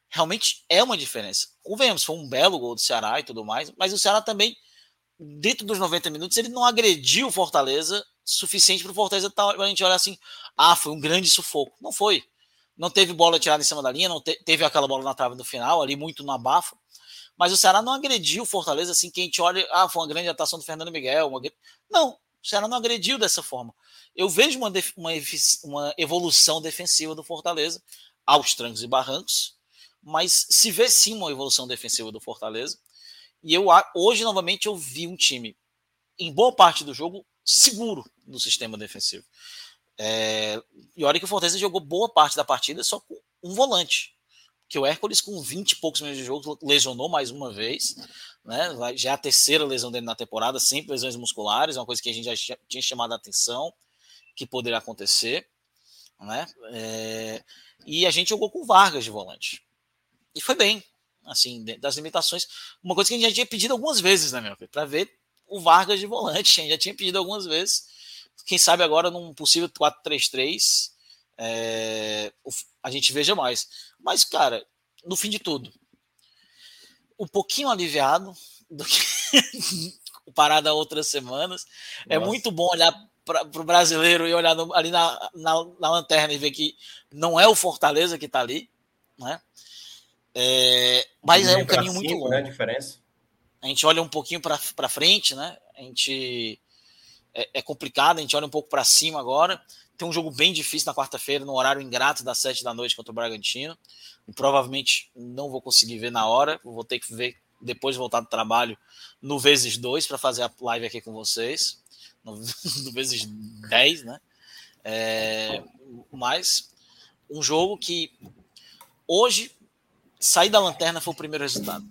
Realmente é uma diferença. Convenhamos, foi um belo gol do Ceará e tudo mais, mas o Ceará também, dentro dos 90 minutos, ele não agrediu o Fortaleza suficiente para o Fortaleza tá, a gente olhar assim, ah, foi um grande sufoco. Não foi. Não teve bola tirada em cima da linha, não te, teve aquela bola na trave no final, ali muito na bafa. Mas o Ceará não agrediu o Fortaleza assim que a gente olha, ah, foi uma grande atuação do Fernando Miguel. Uma... Não, o Ceará não agrediu dessa forma eu vejo uma, uma, uma evolução defensiva do Fortaleza aos trancos e barrancos, mas se vê sim uma evolução defensiva do Fortaleza. E eu hoje, novamente, eu vi um time, em boa parte do jogo, seguro no sistema defensivo. É, e olha que o Fortaleza jogou boa parte da partida só com um volante. Que o Hércules, com 20 e poucos minutos de jogo, lesionou mais uma vez. Né? Já é a terceira lesão dele na temporada, sempre lesões musculares, uma coisa que a gente já tinha chamado a atenção que poderia acontecer, né? É, e a gente jogou com Vargas de volante. E foi bem, assim, das limitações. Uma coisa que a gente já tinha pedido algumas vezes, né, meu? Para ver o Vargas de volante, a gente já tinha pedido algumas vezes. Quem sabe agora num possível 4-3-3 é, a gente veja mais. Mas, cara, no fim de tudo, um pouquinho aliviado do que parada outras semanas. É Nossa. É muito bom olhar para o brasileiro e olhar no, ali na, na, na, lanterna e ver que não é o Fortaleza que está ali, né? É, mas é um caminho muito longo. Né, a diferença. A gente olha um pouquinho para frente, né? A gente é, é, complicado, a gente olha um pouco para cima agora. Tem um jogo bem difícil na quarta-feira, no horário ingrato das sete da noite contra o Bragantino. E provavelmente não vou conseguir ver na hora, vou ter que ver depois de voltar do trabalho no vezes dois para fazer a live aqui com vocês no, vezes 10, né? É, mas um jogo que hoje sair da lanterna foi o primeiro resultado.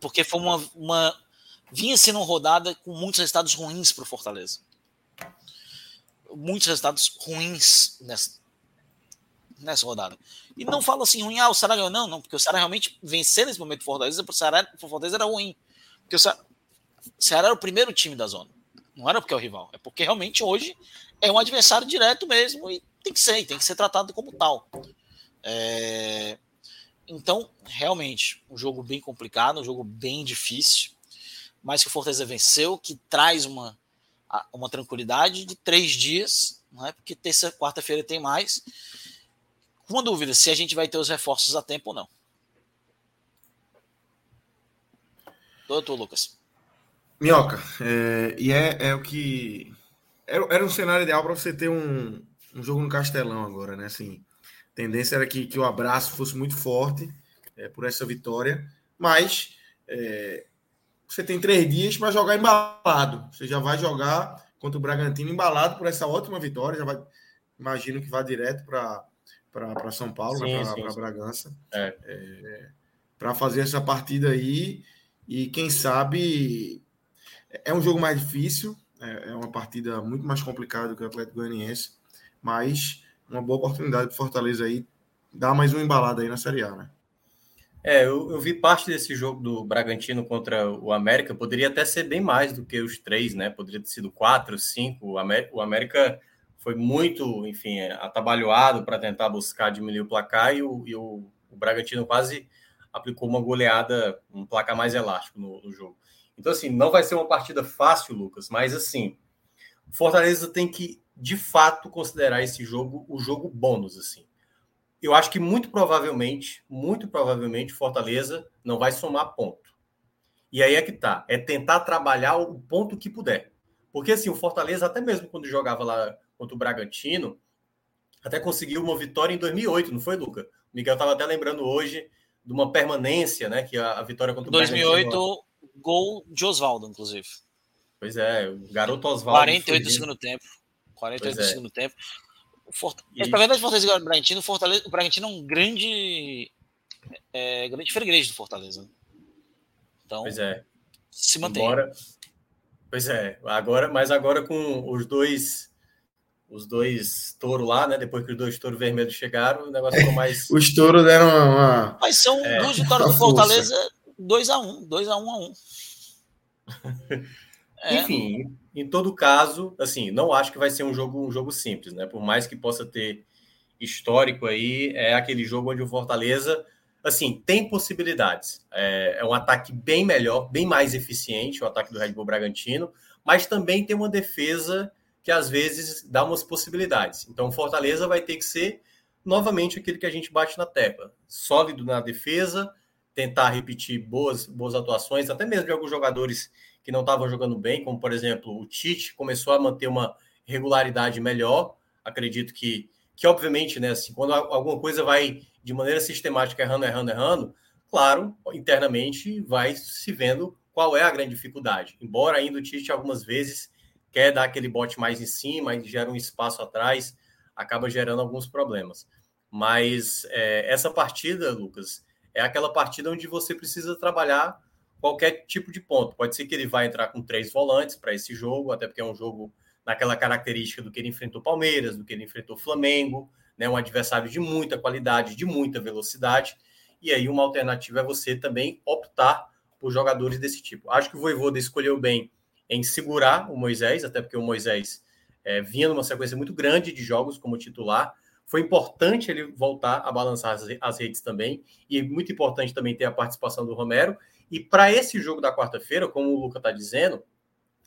Porque foi uma, uma vinha sendo uma rodada com muitos resultados ruins para o Fortaleza. Muitos resultados ruins nessa, nessa rodada. E não falo assim ruim, ah, o Ceará ganhou, não, não, porque o Ceará realmente vencer nesse momento o Fortaleza, para o Ceará, Fortaleza era ruim. Porque o Ceará, o Ceará era o primeiro time da zona. Não era porque é o rival, é porque realmente hoje é um adversário direto mesmo e tem que ser, tem que ser tratado como tal. É... Então, realmente, um jogo bem complicado, um jogo bem difícil, mas que o Fortaleza venceu, que traz uma, uma tranquilidade de três dias, não é? porque terça, quarta-feira tem mais. Uma dúvida, se a gente vai ter os reforços a tempo ou não. Doutor Lucas. Minhoca, é, e é, é o que. Era, era um cenário ideal para você ter um, um jogo no Castelão agora, né? Assim, a tendência era que, que o abraço fosse muito forte é, por essa vitória, mas é, você tem três dias para jogar embalado. Você já vai jogar contra o Bragantino embalado por essa ótima vitória. Já vai, imagino que vá direto para São Paulo, para Bragança, é. é para fazer essa partida aí e quem sabe é um jogo mais difícil, é, é uma partida muito mais complicada do que o Atlético Goianiense, mas uma boa oportunidade para Fortaleza aí dar mais uma embalada aí na Série A, né? É, eu, eu, vi parte desse jogo do Bragantino contra o América, poderia até ser bem mais do que os três, né? Poderia ter sido quatro, cinco. O América, o América foi muito, enfim, atabalhoado para tentar buscar diminuir o placar e o, e o, o Bragantino quase aplicou uma goleada, um placar mais elástico no, no jogo. Então, assim, não vai ser uma partida fácil, Lucas, mas assim, Fortaleza tem que, de fato, considerar esse jogo o jogo bônus, assim. Eu acho que muito provavelmente, muito provavelmente, Fortaleza não vai somar ponto. E aí é que tá, é tentar trabalhar o ponto que puder. Porque assim, o Fortaleza, até mesmo quando jogava lá contra o Bragantino, até conseguiu uma vitória em 2008, não foi, Luca? O Miguel estava até lembrando hoje de uma permanência, né? Que a, a vitória contra o 2008, Bragantino... gol de Oswaldo, inclusive. Pois é, o garoto Oswaldo. 48 do segundo tempo. 48 do é. segundo tempo. O Fort... E... Pra verdade, Fortaleza e o Bragantino, Fortaleza... o Bragantino é um grande. É, grande freguês do Fortaleza. Então, pois é. se mantém. Embora... Pois é, agora, mas agora com os dois os dois touros lá, né? Depois que os dois touros vermelhos chegaram, o negócio ficou mais. os touros deram uma. Mas são é, duas vitórias do Fortaleza 2x1, 2x1 a 1. É. Enfim, em todo caso, assim, não acho que vai ser um jogo, um jogo simples, né? Por mais que possa ter histórico aí, é aquele jogo onde o Fortaleza, assim, tem possibilidades. É, é um ataque bem melhor, bem mais eficiente, o ataque do Red Bull Bragantino, mas também tem uma defesa que às vezes dá umas possibilidades. Então, Fortaleza vai ter que ser novamente aquilo que a gente bate na tecla: sólido na defesa, tentar repetir boas, boas atuações, até mesmo de alguns jogadores que não estavam jogando bem, como por exemplo o Tite começou a manter uma regularidade melhor. Acredito que, que obviamente, né, assim, quando alguma coisa vai de maneira sistemática errando, errando, errando, claro, internamente vai se vendo qual é a grande dificuldade. Embora ainda o Tite algumas vezes quer dar aquele bote mais em cima gera um espaço atrás, acaba gerando alguns problemas. Mas é, essa partida, Lucas, é aquela partida onde você precisa trabalhar qualquer tipo de ponto. Pode ser que ele vá entrar com três volantes para esse jogo, até porque é um jogo naquela característica do que ele enfrentou Palmeiras, do que ele enfrentou Flamengo, né? um adversário de muita qualidade, de muita velocidade. E aí uma alternativa é você também optar por jogadores desse tipo. Acho que o Voivoda escolheu bem em segurar o Moisés, até porque o Moisés é, vinha numa sequência muito grande de jogos como titular. Foi importante ele voltar a balançar as, as redes também, e muito importante também ter a participação do Romero. E para esse jogo da quarta-feira, como o Luca está dizendo,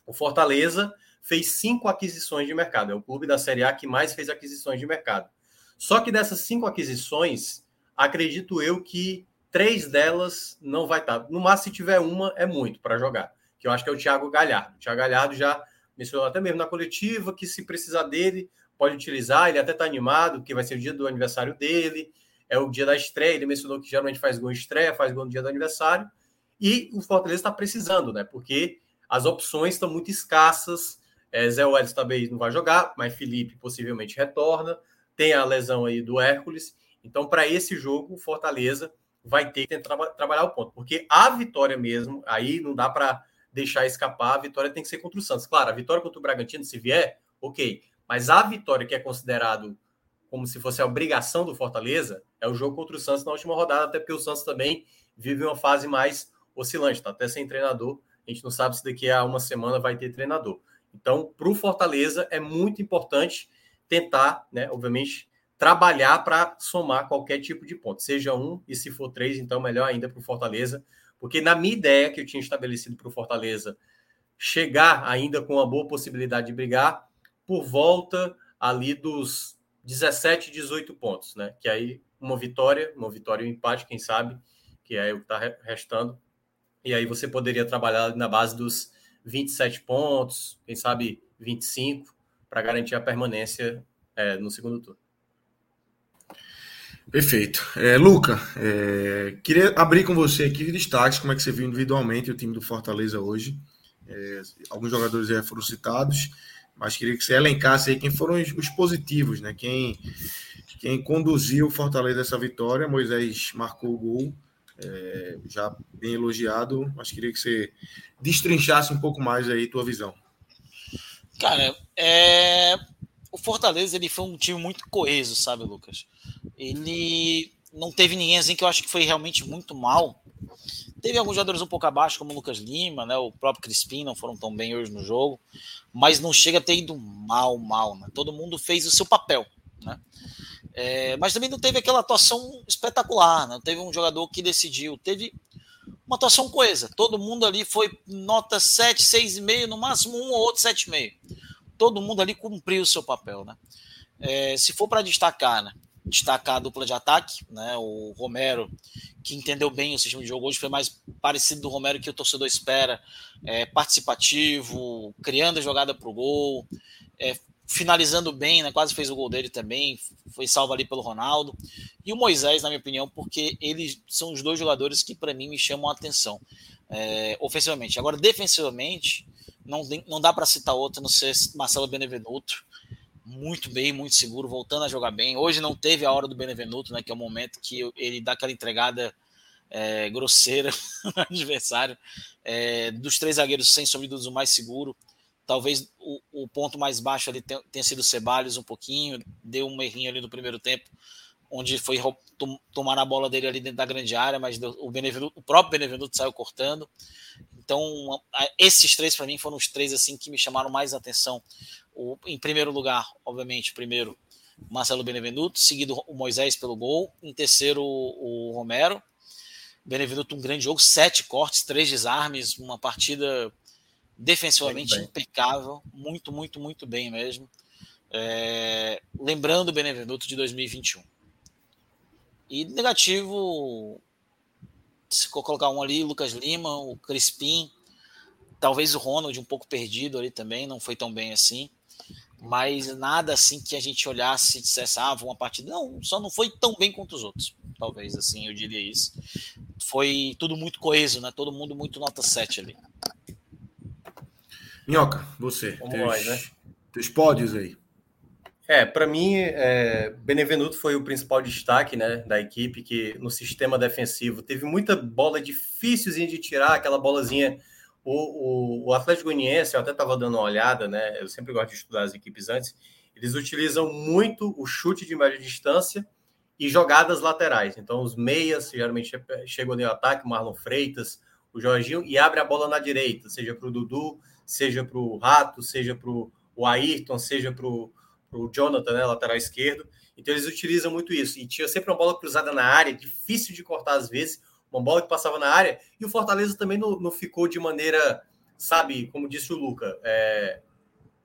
o Fortaleza fez cinco aquisições de mercado. É o clube da Série A que mais fez aquisições de mercado. Só que dessas cinco aquisições, acredito eu que três delas não vai estar. Tá. No máximo, se tiver uma, é muito para jogar que eu acho que é o Thiago Galhardo. O Thiago Galhardo já mencionou até mesmo na coletiva que se precisar dele, pode utilizar, ele até está animado, porque vai ser o dia do aniversário dele, é o dia da estreia, ele mencionou que geralmente faz gol em estreia, faz gol no dia do aniversário, e o Fortaleza está precisando, né? Porque as opções estão muito escassas, é, Zé Welles também não vai jogar, mas Felipe possivelmente retorna, tem a lesão aí do Hércules, então para esse jogo o Fortaleza vai ter que tra trabalhar o ponto, porque a vitória mesmo, aí não dá para deixar escapar, a vitória tem que ser contra o Santos. Claro, a vitória contra o Bragantino, se vier, ok. Mas a vitória que é considerado como se fosse a obrigação do Fortaleza é o jogo contra o Santos na última rodada, até porque o Santos também vive uma fase mais oscilante, tá até sem treinador. A gente não sabe se daqui a uma semana vai ter treinador. Então, para o Fortaleza é muito importante tentar, né, obviamente, trabalhar para somar qualquer tipo de ponto, seja um e se for três, então melhor ainda para o Fortaleza, porque na minha ideia que eu tinha estabelecido para o Fortaleza chegar ainda com uma boa possibilidade de brigar por volta ali dos 17, 18 pontos, né? Que aí uma vitória, uma vitória e um empate, quem sabe, que é o que está restando. E aí você poderia trabalhar na base dos 27 pontos, quem sabe 25, para garantir a permanência é, no segundo turno. Perfeito. É, Luca, é, queria abrir com você aqui destaques, como é que você viu individualmente o time do Fortaleza hoje. É, alguns jogadores já foram citados, mas queria que você elencasse aí quem foram os, os positivos, né? Quem, quem conduziu o Fortaleza essa vitória. Moisés marcou o gol, é, já bem elogiado, mas queria que você destrinchasse um pouco mais aí tua visão. Cara, é, o Fortaleza ele foi um time muito coeso, sabe, Lucas? Ele não teve ninguém assim que eu acho que foi realmente muito mal. Teve alguns jogadores um pouco abaixo, como o Lucas Lima, né? O próprio Crispim não foram tão bem hoje no jogo, mas não chega a ter ido mal, mal, né? Todo mundo fez o seu papel, né? É, mas também não teve aquela atuação espetacular, né? Teve um jogador que decidiu, teve uma atuação coesa. Todo mundo ali foi nota 7, 6,5, no máximo um ou outro 7,5. Todo mundo ali cumpriu o seu papel, né? É, se for para destacar, né? Destacar a dupla de ataque, né? O Romero, que entendeu bem o sistema de jogo hoje, foi mais parecido do Romero que o torcedor espera, é, participativo, criando a jogada para o gol, é, finalizando bem, né? Quase fez o gol dele também, foi salvo ali pelo Ronaldo. E o Moisés, na minha opinião, porque eles são os dois jogadores que para mim me chamam a atenção é, ofensivamente. Agora, defensivamente, não, não dá para citar outro, não ser Marcelo Benevenuto. Muito bem, muito seguro, voltando a jogar bem. Hoje não teve a hora do Benevenuto, né? Que é o momento que ele dá aquela entregada é, grosseira no adversário. É, dos três zagueiros, sem sombra o mais seguro. Talvez o, o ponto mais baixo ali tenha, tenha sido o Ceballos um pouquinho, deu um errinho ali no primeiro tempo, onde foi tom, tomar a bola dele ali dentro da grande área, mas deu, o, o próprio Benevenuto saiu cortando. Então, esses três para mim foram os três assim que me chamaram mais atenção. O, em primeiro lugar, obviamente, primeiro Marcelo Benevenuto, seguido o Moisés pelo gol, em terceiro o, o Romero. Benevenuto um grande jogo, sete cortes, três desarmes, uma partida defensivamente impecável, muito, muito, muito bem mesmo. É, lembrando o Benevenuto de 2021. E negativo, se colocar um ali, Lucas Lima, o Crispim, talvez o Ronald um pouco perdido ali também, não foi tão bem assim. Mas nada assim que a gente olhasse e dissesse, ah, uma partida. Não, só não foi tão bem quanto os outros. Talvez assim, eu diria isso. Foi tudo muito coeso, né? Todo mundo muito nota 7 ali. Minhoca, você. Vamos teus, nós, né? Teus pódios aí. É, para mim, é, Benevenuto foi o principal destaque né, da equipe, que no sistema defensivo teve muita bola difícilzinha de tirar, aquela bolazinha. O, o, o Atlético Goianiense, eu até estava dando uma olhada, né? Eu sempre gosto de estudar as equipes antes. Eles utilizam muito o chute de média distância e jogadas laterais. Então, os meias geralmente chegam no ataque, o Marlon Freitas, o Jorginho, e abre a bola na direita, seja para o Dudu, seja para o Rato, seja para o Ayrton, seja para o Jonathan, né, lateral esquerdo. Então eles utilizam muito isso. E tinha sempre uma bola cruzada na área, difícil de cortar às vezes, uma bola que passava na área. E o Fortaleza também não, não ficou de maneira, sabe, como disse o Luca, é,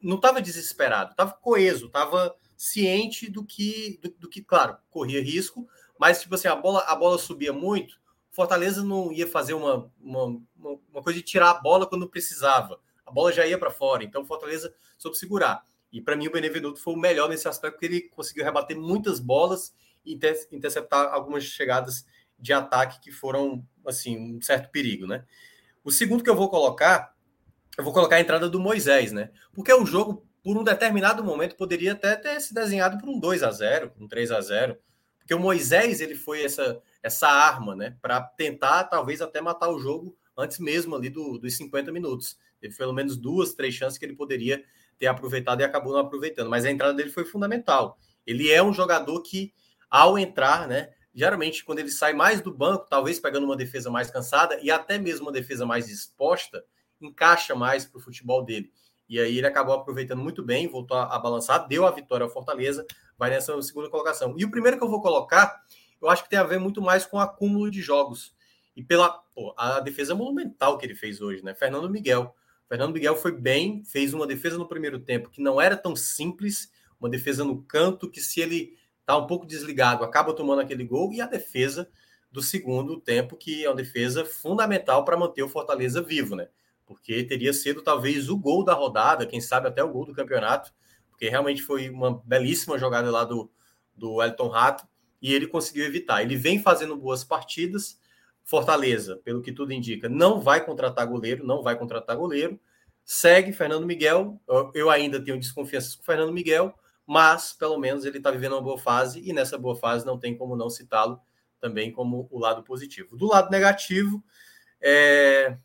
não estava desesperado, estava coeso, estava ciente do que, do, do, que, claro, corria risco, mas tipo assim, a bola, a bola subia muito. Fortaleza não ia fazer uma, uma, uma coisa de tirar a bola quando precisava a bola já ia para fora. Então o Fortaleza soube segurar. E para mim o Benevenuto foi o melhor nesse aspecto, porque ele conseguiu rebater muitas bolas e interceptar algumas chegadas de ataque que foram, assim, um certo perigo, né? O segundo que eu vou colocar, eu vou colocar a entrada do Moisés, né? Porque o jogo, por um determinado momento, poderia até ter se desenhado por um 2 a 0 um 3 a 0 porque o Moisés, ele foi essa, essa arma, né? Para tentar, talvez, até matar o jogo antes mesmo ali do, dos 50 minutos. Teve pelo menos duas, três chances que ele poderia ter aproveitado e acabou não aproveitando. Mas a entrada dele foi fundamental. Ele é um jogador que, ao entrar, né? Geralmente, quando ele sai mais do banco, talvez pegando uma defesa mais cansada e até mesmo uma defesa mais exposta, encaixa mais para o futebol dele. E aí ele acabou aproveitando muito bem, voltou a, balançar, deu a vitória ao Fortaleza, vai nessa segunda colocação. E o primeiro que eu vou colocar, eu acho que tem a ver muito mais com o acúmulo de jogos. E pela pô, a defesa monumental que ele fez hoje, né? Fernando Miguel. Fernando Miguel foi bem, fez uma defesa no primeiro tempo que não era tão simples, uma defesa no canto que se ele tá um pouco desligado, acaba tomando aquele gol e a defesa do segundo tempo, que é uma defesa fundamental para manter o Fortaleza vivo, né? Porque teria sido talvez o gol da rodada, quem sabe até o gol do campeonato, porque realmente foi uma belíssima jogada lá do, do Elton Rato e ele conseguiu evitar. Ele vem fazendo boas partidas, Fortaleza, pelo que tudo indica, não vai contratar goleiro, não vai contratar goleiro. Segue Fernando Miguel. Eu ainda tenho desconfianças com Fernando Miguel, mas pelo menos ele está vivendo uma boa fase e nessa boa fase não tem como não citá-lo também como o lado positivo. Do lado negativo, é...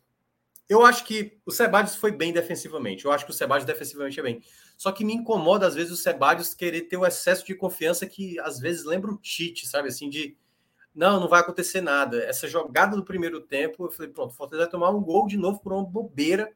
eu acho que o Sebadios foi bem defensivamente. Eu acho que o Sebadios defensivamente é bem. Só que me incomoda às vezes o Sebadios querer ter o excesso de confiança que às vezes lembra o Tite, sabe assim de não, não vai acontecer nada. Essa jogada do primeiro tempo, eu falei, pronto, o Fortaleza vai tomar um gol de novo por uma bobeira,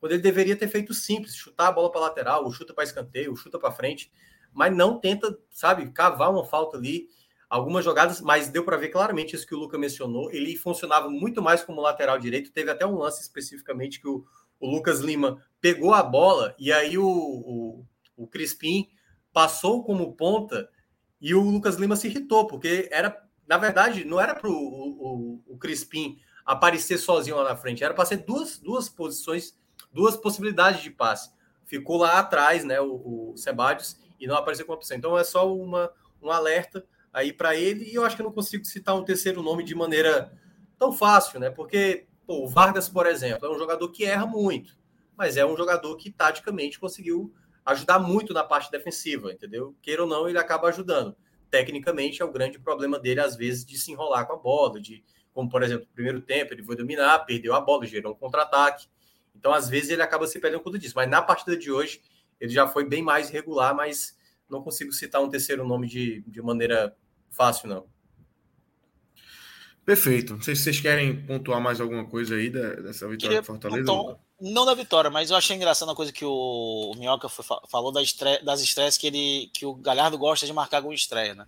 quando ele deveria ter feito simples, chutar a bola para lateral, ou chuta para escanteio, ou chuta para frente, mas não tenta, sabe, cavar uma falta ali. algumas jogadas, mas deu para ver claramente isso que o Luca mencionou. Ele funcionava muito mais como lateral direito. Teve até um lance especificamente que o, o Lucas Lima pegou a bola e aí o, o, o Crispim passou como ponta e o Lucas Lima se irritou, porque era, na verdade, não era para o, o, o Crispim aparecer sozinho lá na frente, era para ser duas, duas posições, duas possibilidades de passe. Ficou lá atrás, né, o, o Sebadios, e não apareceu com a opção. Então é só uma, um alerta aí para ele, e eu acho que eu não consigo citar um terceiro nome de maneira tão fácil, né? Porque pô, o Vargas, por exemplo, é um jogador que erra muito, mas é um jogador que taticamente conseguiu ajudar muito na parte defensiva, entendeu? Queira ou não, ele acaba ajudando. Tecnicamente é o grande problema dele, às vezes, de se enrolar com a bola, de, como por exemplo, no primeiro tempo, ele foi dominar, perdeu a bola, gerou um contra-ataque. Então, às vezes, ele acaba se perdendo por disso. Mas na partida de hoje, ele já foi bem mais regular, mas não consigo citar um terceiro nome de, de maneira fácil, não. Perfeito. Não sei se vocês querem pontuar mais alguma coisa aí dessa vitória do Fortaleza. Pontuar, não da vitória, mas eu achei engraçado uma coisa que o, Minhoca foi, falou das, estreia, das estreias que, ele, que o Galhardo gosta de marcar com estreia, né?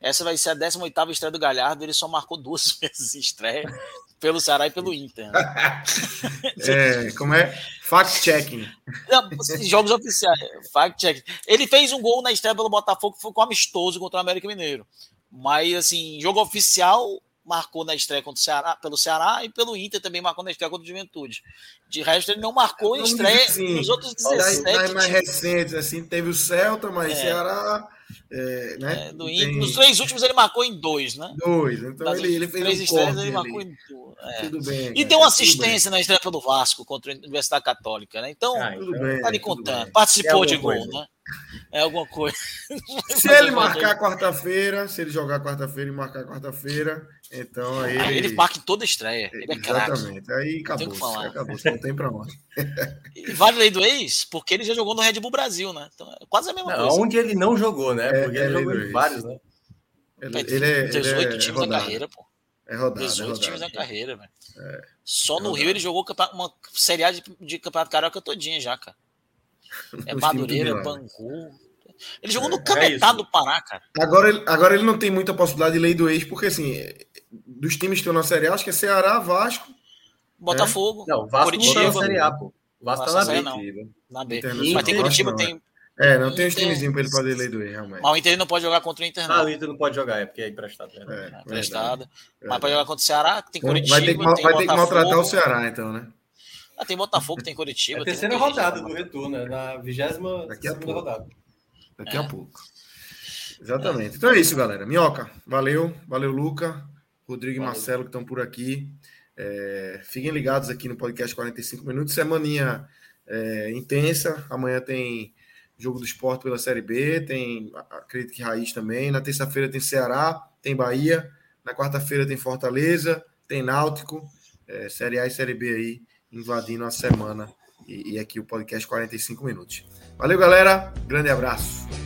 Essa vai ser a 18 estreia do Galhardo, ele só marcou duas vezes estreia pelo Ceará e pelo Inter. Né? é, como é? Fact-checking. Jogos oficiais, fact-checking. Ele fez um gol na estreia pelo Botafogo, que foi com amistoso contra o América Mineiro. Mas, assim, jogo oficial, marcou na estreia contra o Ceará, pelo Ceará e pelo Inter também marcou na estreia contra o Juventude. De resto, ele não marcou em estreia assim, nos outros 17. Das, mais recentes, assim, teve o Celta, mas é. Ceará. É, né? É, do Inter, tem... Nos três últimos ele marcou em dois, né? Dois, então ele, ele fez três um estreias ele marcou ali. em dois. É. Tudo bem. E deu uma assistência na estreia pelo Vasco contra a Universidade Católica, né? Então, ah, então tá ali contando. Participou de gol, coisa. né? É alguma coisa. Se ele marcar quarta-feira, se ele jogar quarta-feira e marcar quarta-feira, então aí. Ele, ele marca em toda estreia. Ele é Exatamente. Aí acabou. Não acabou. Não tem pra onde. E vale lei do ex, porque ele já jogou no Red Bull Brasil, né? Então é quase a mesma não, coisa. Onde ele não jogou, né? É, porque é, ele jogou em vários, né? Ele, ele é, 18 ele é times na carreira, pô. É rodado. 18 é rodado. times na carreira, velho. É, Só no Rio ele jogou uma Série A de, de Campeonato Carioca todinha já, cara. É Madureira, Bangu. Ele jogou no Cametá do Pará, cara. Agora, agora ele não tem muita possibilidade de lei do ex, porque assim, dos times que estão na Série A, acho que é Ceará, Vasco. Botafogo. Né? Não, Vasco Curitiba, não tá na Série A, pô. Vasco tá na B. Não. Na B. Mas tem Curitiba, não, tem. É, não tem os timezinhos para ele poder lei do ex, realmente. Mas o Inter não pode jogar contra o Inter, não. Ah, o Inter não pode jogar, é porque é emprestado. Né? É, é emprestado. Mas pode jogar contra o Ceará, tem Curitiba. Vai ter que, vai ter que maltratar o Ceará, então, né? Ah, tem Botafogo, tem Curitiba. É a terceira rodada do retorno, né? Na vigésima segunda rodada. Daqui é. a pouco. Exatamente. Então é isso, galera. Minhoca, valeu. Valeu, Luca. Rodrigo valeu. e Marcelo que estão por aqui. É, fiquem ligados aqui no podcast 45 minutos. Semaninha é, intensa. Amanhã tem jogo do esporte pela Série B. Tem, acredito que Raiz também. Na terça-feira tem Ceará, tem Bahia. Na quarta-feira tem Fortaleza, tem Náutico. É, série A e Série B aí invadindo a semana. E, e aqui o podcast 45 minutos. Valeu, galera. Grande abraço.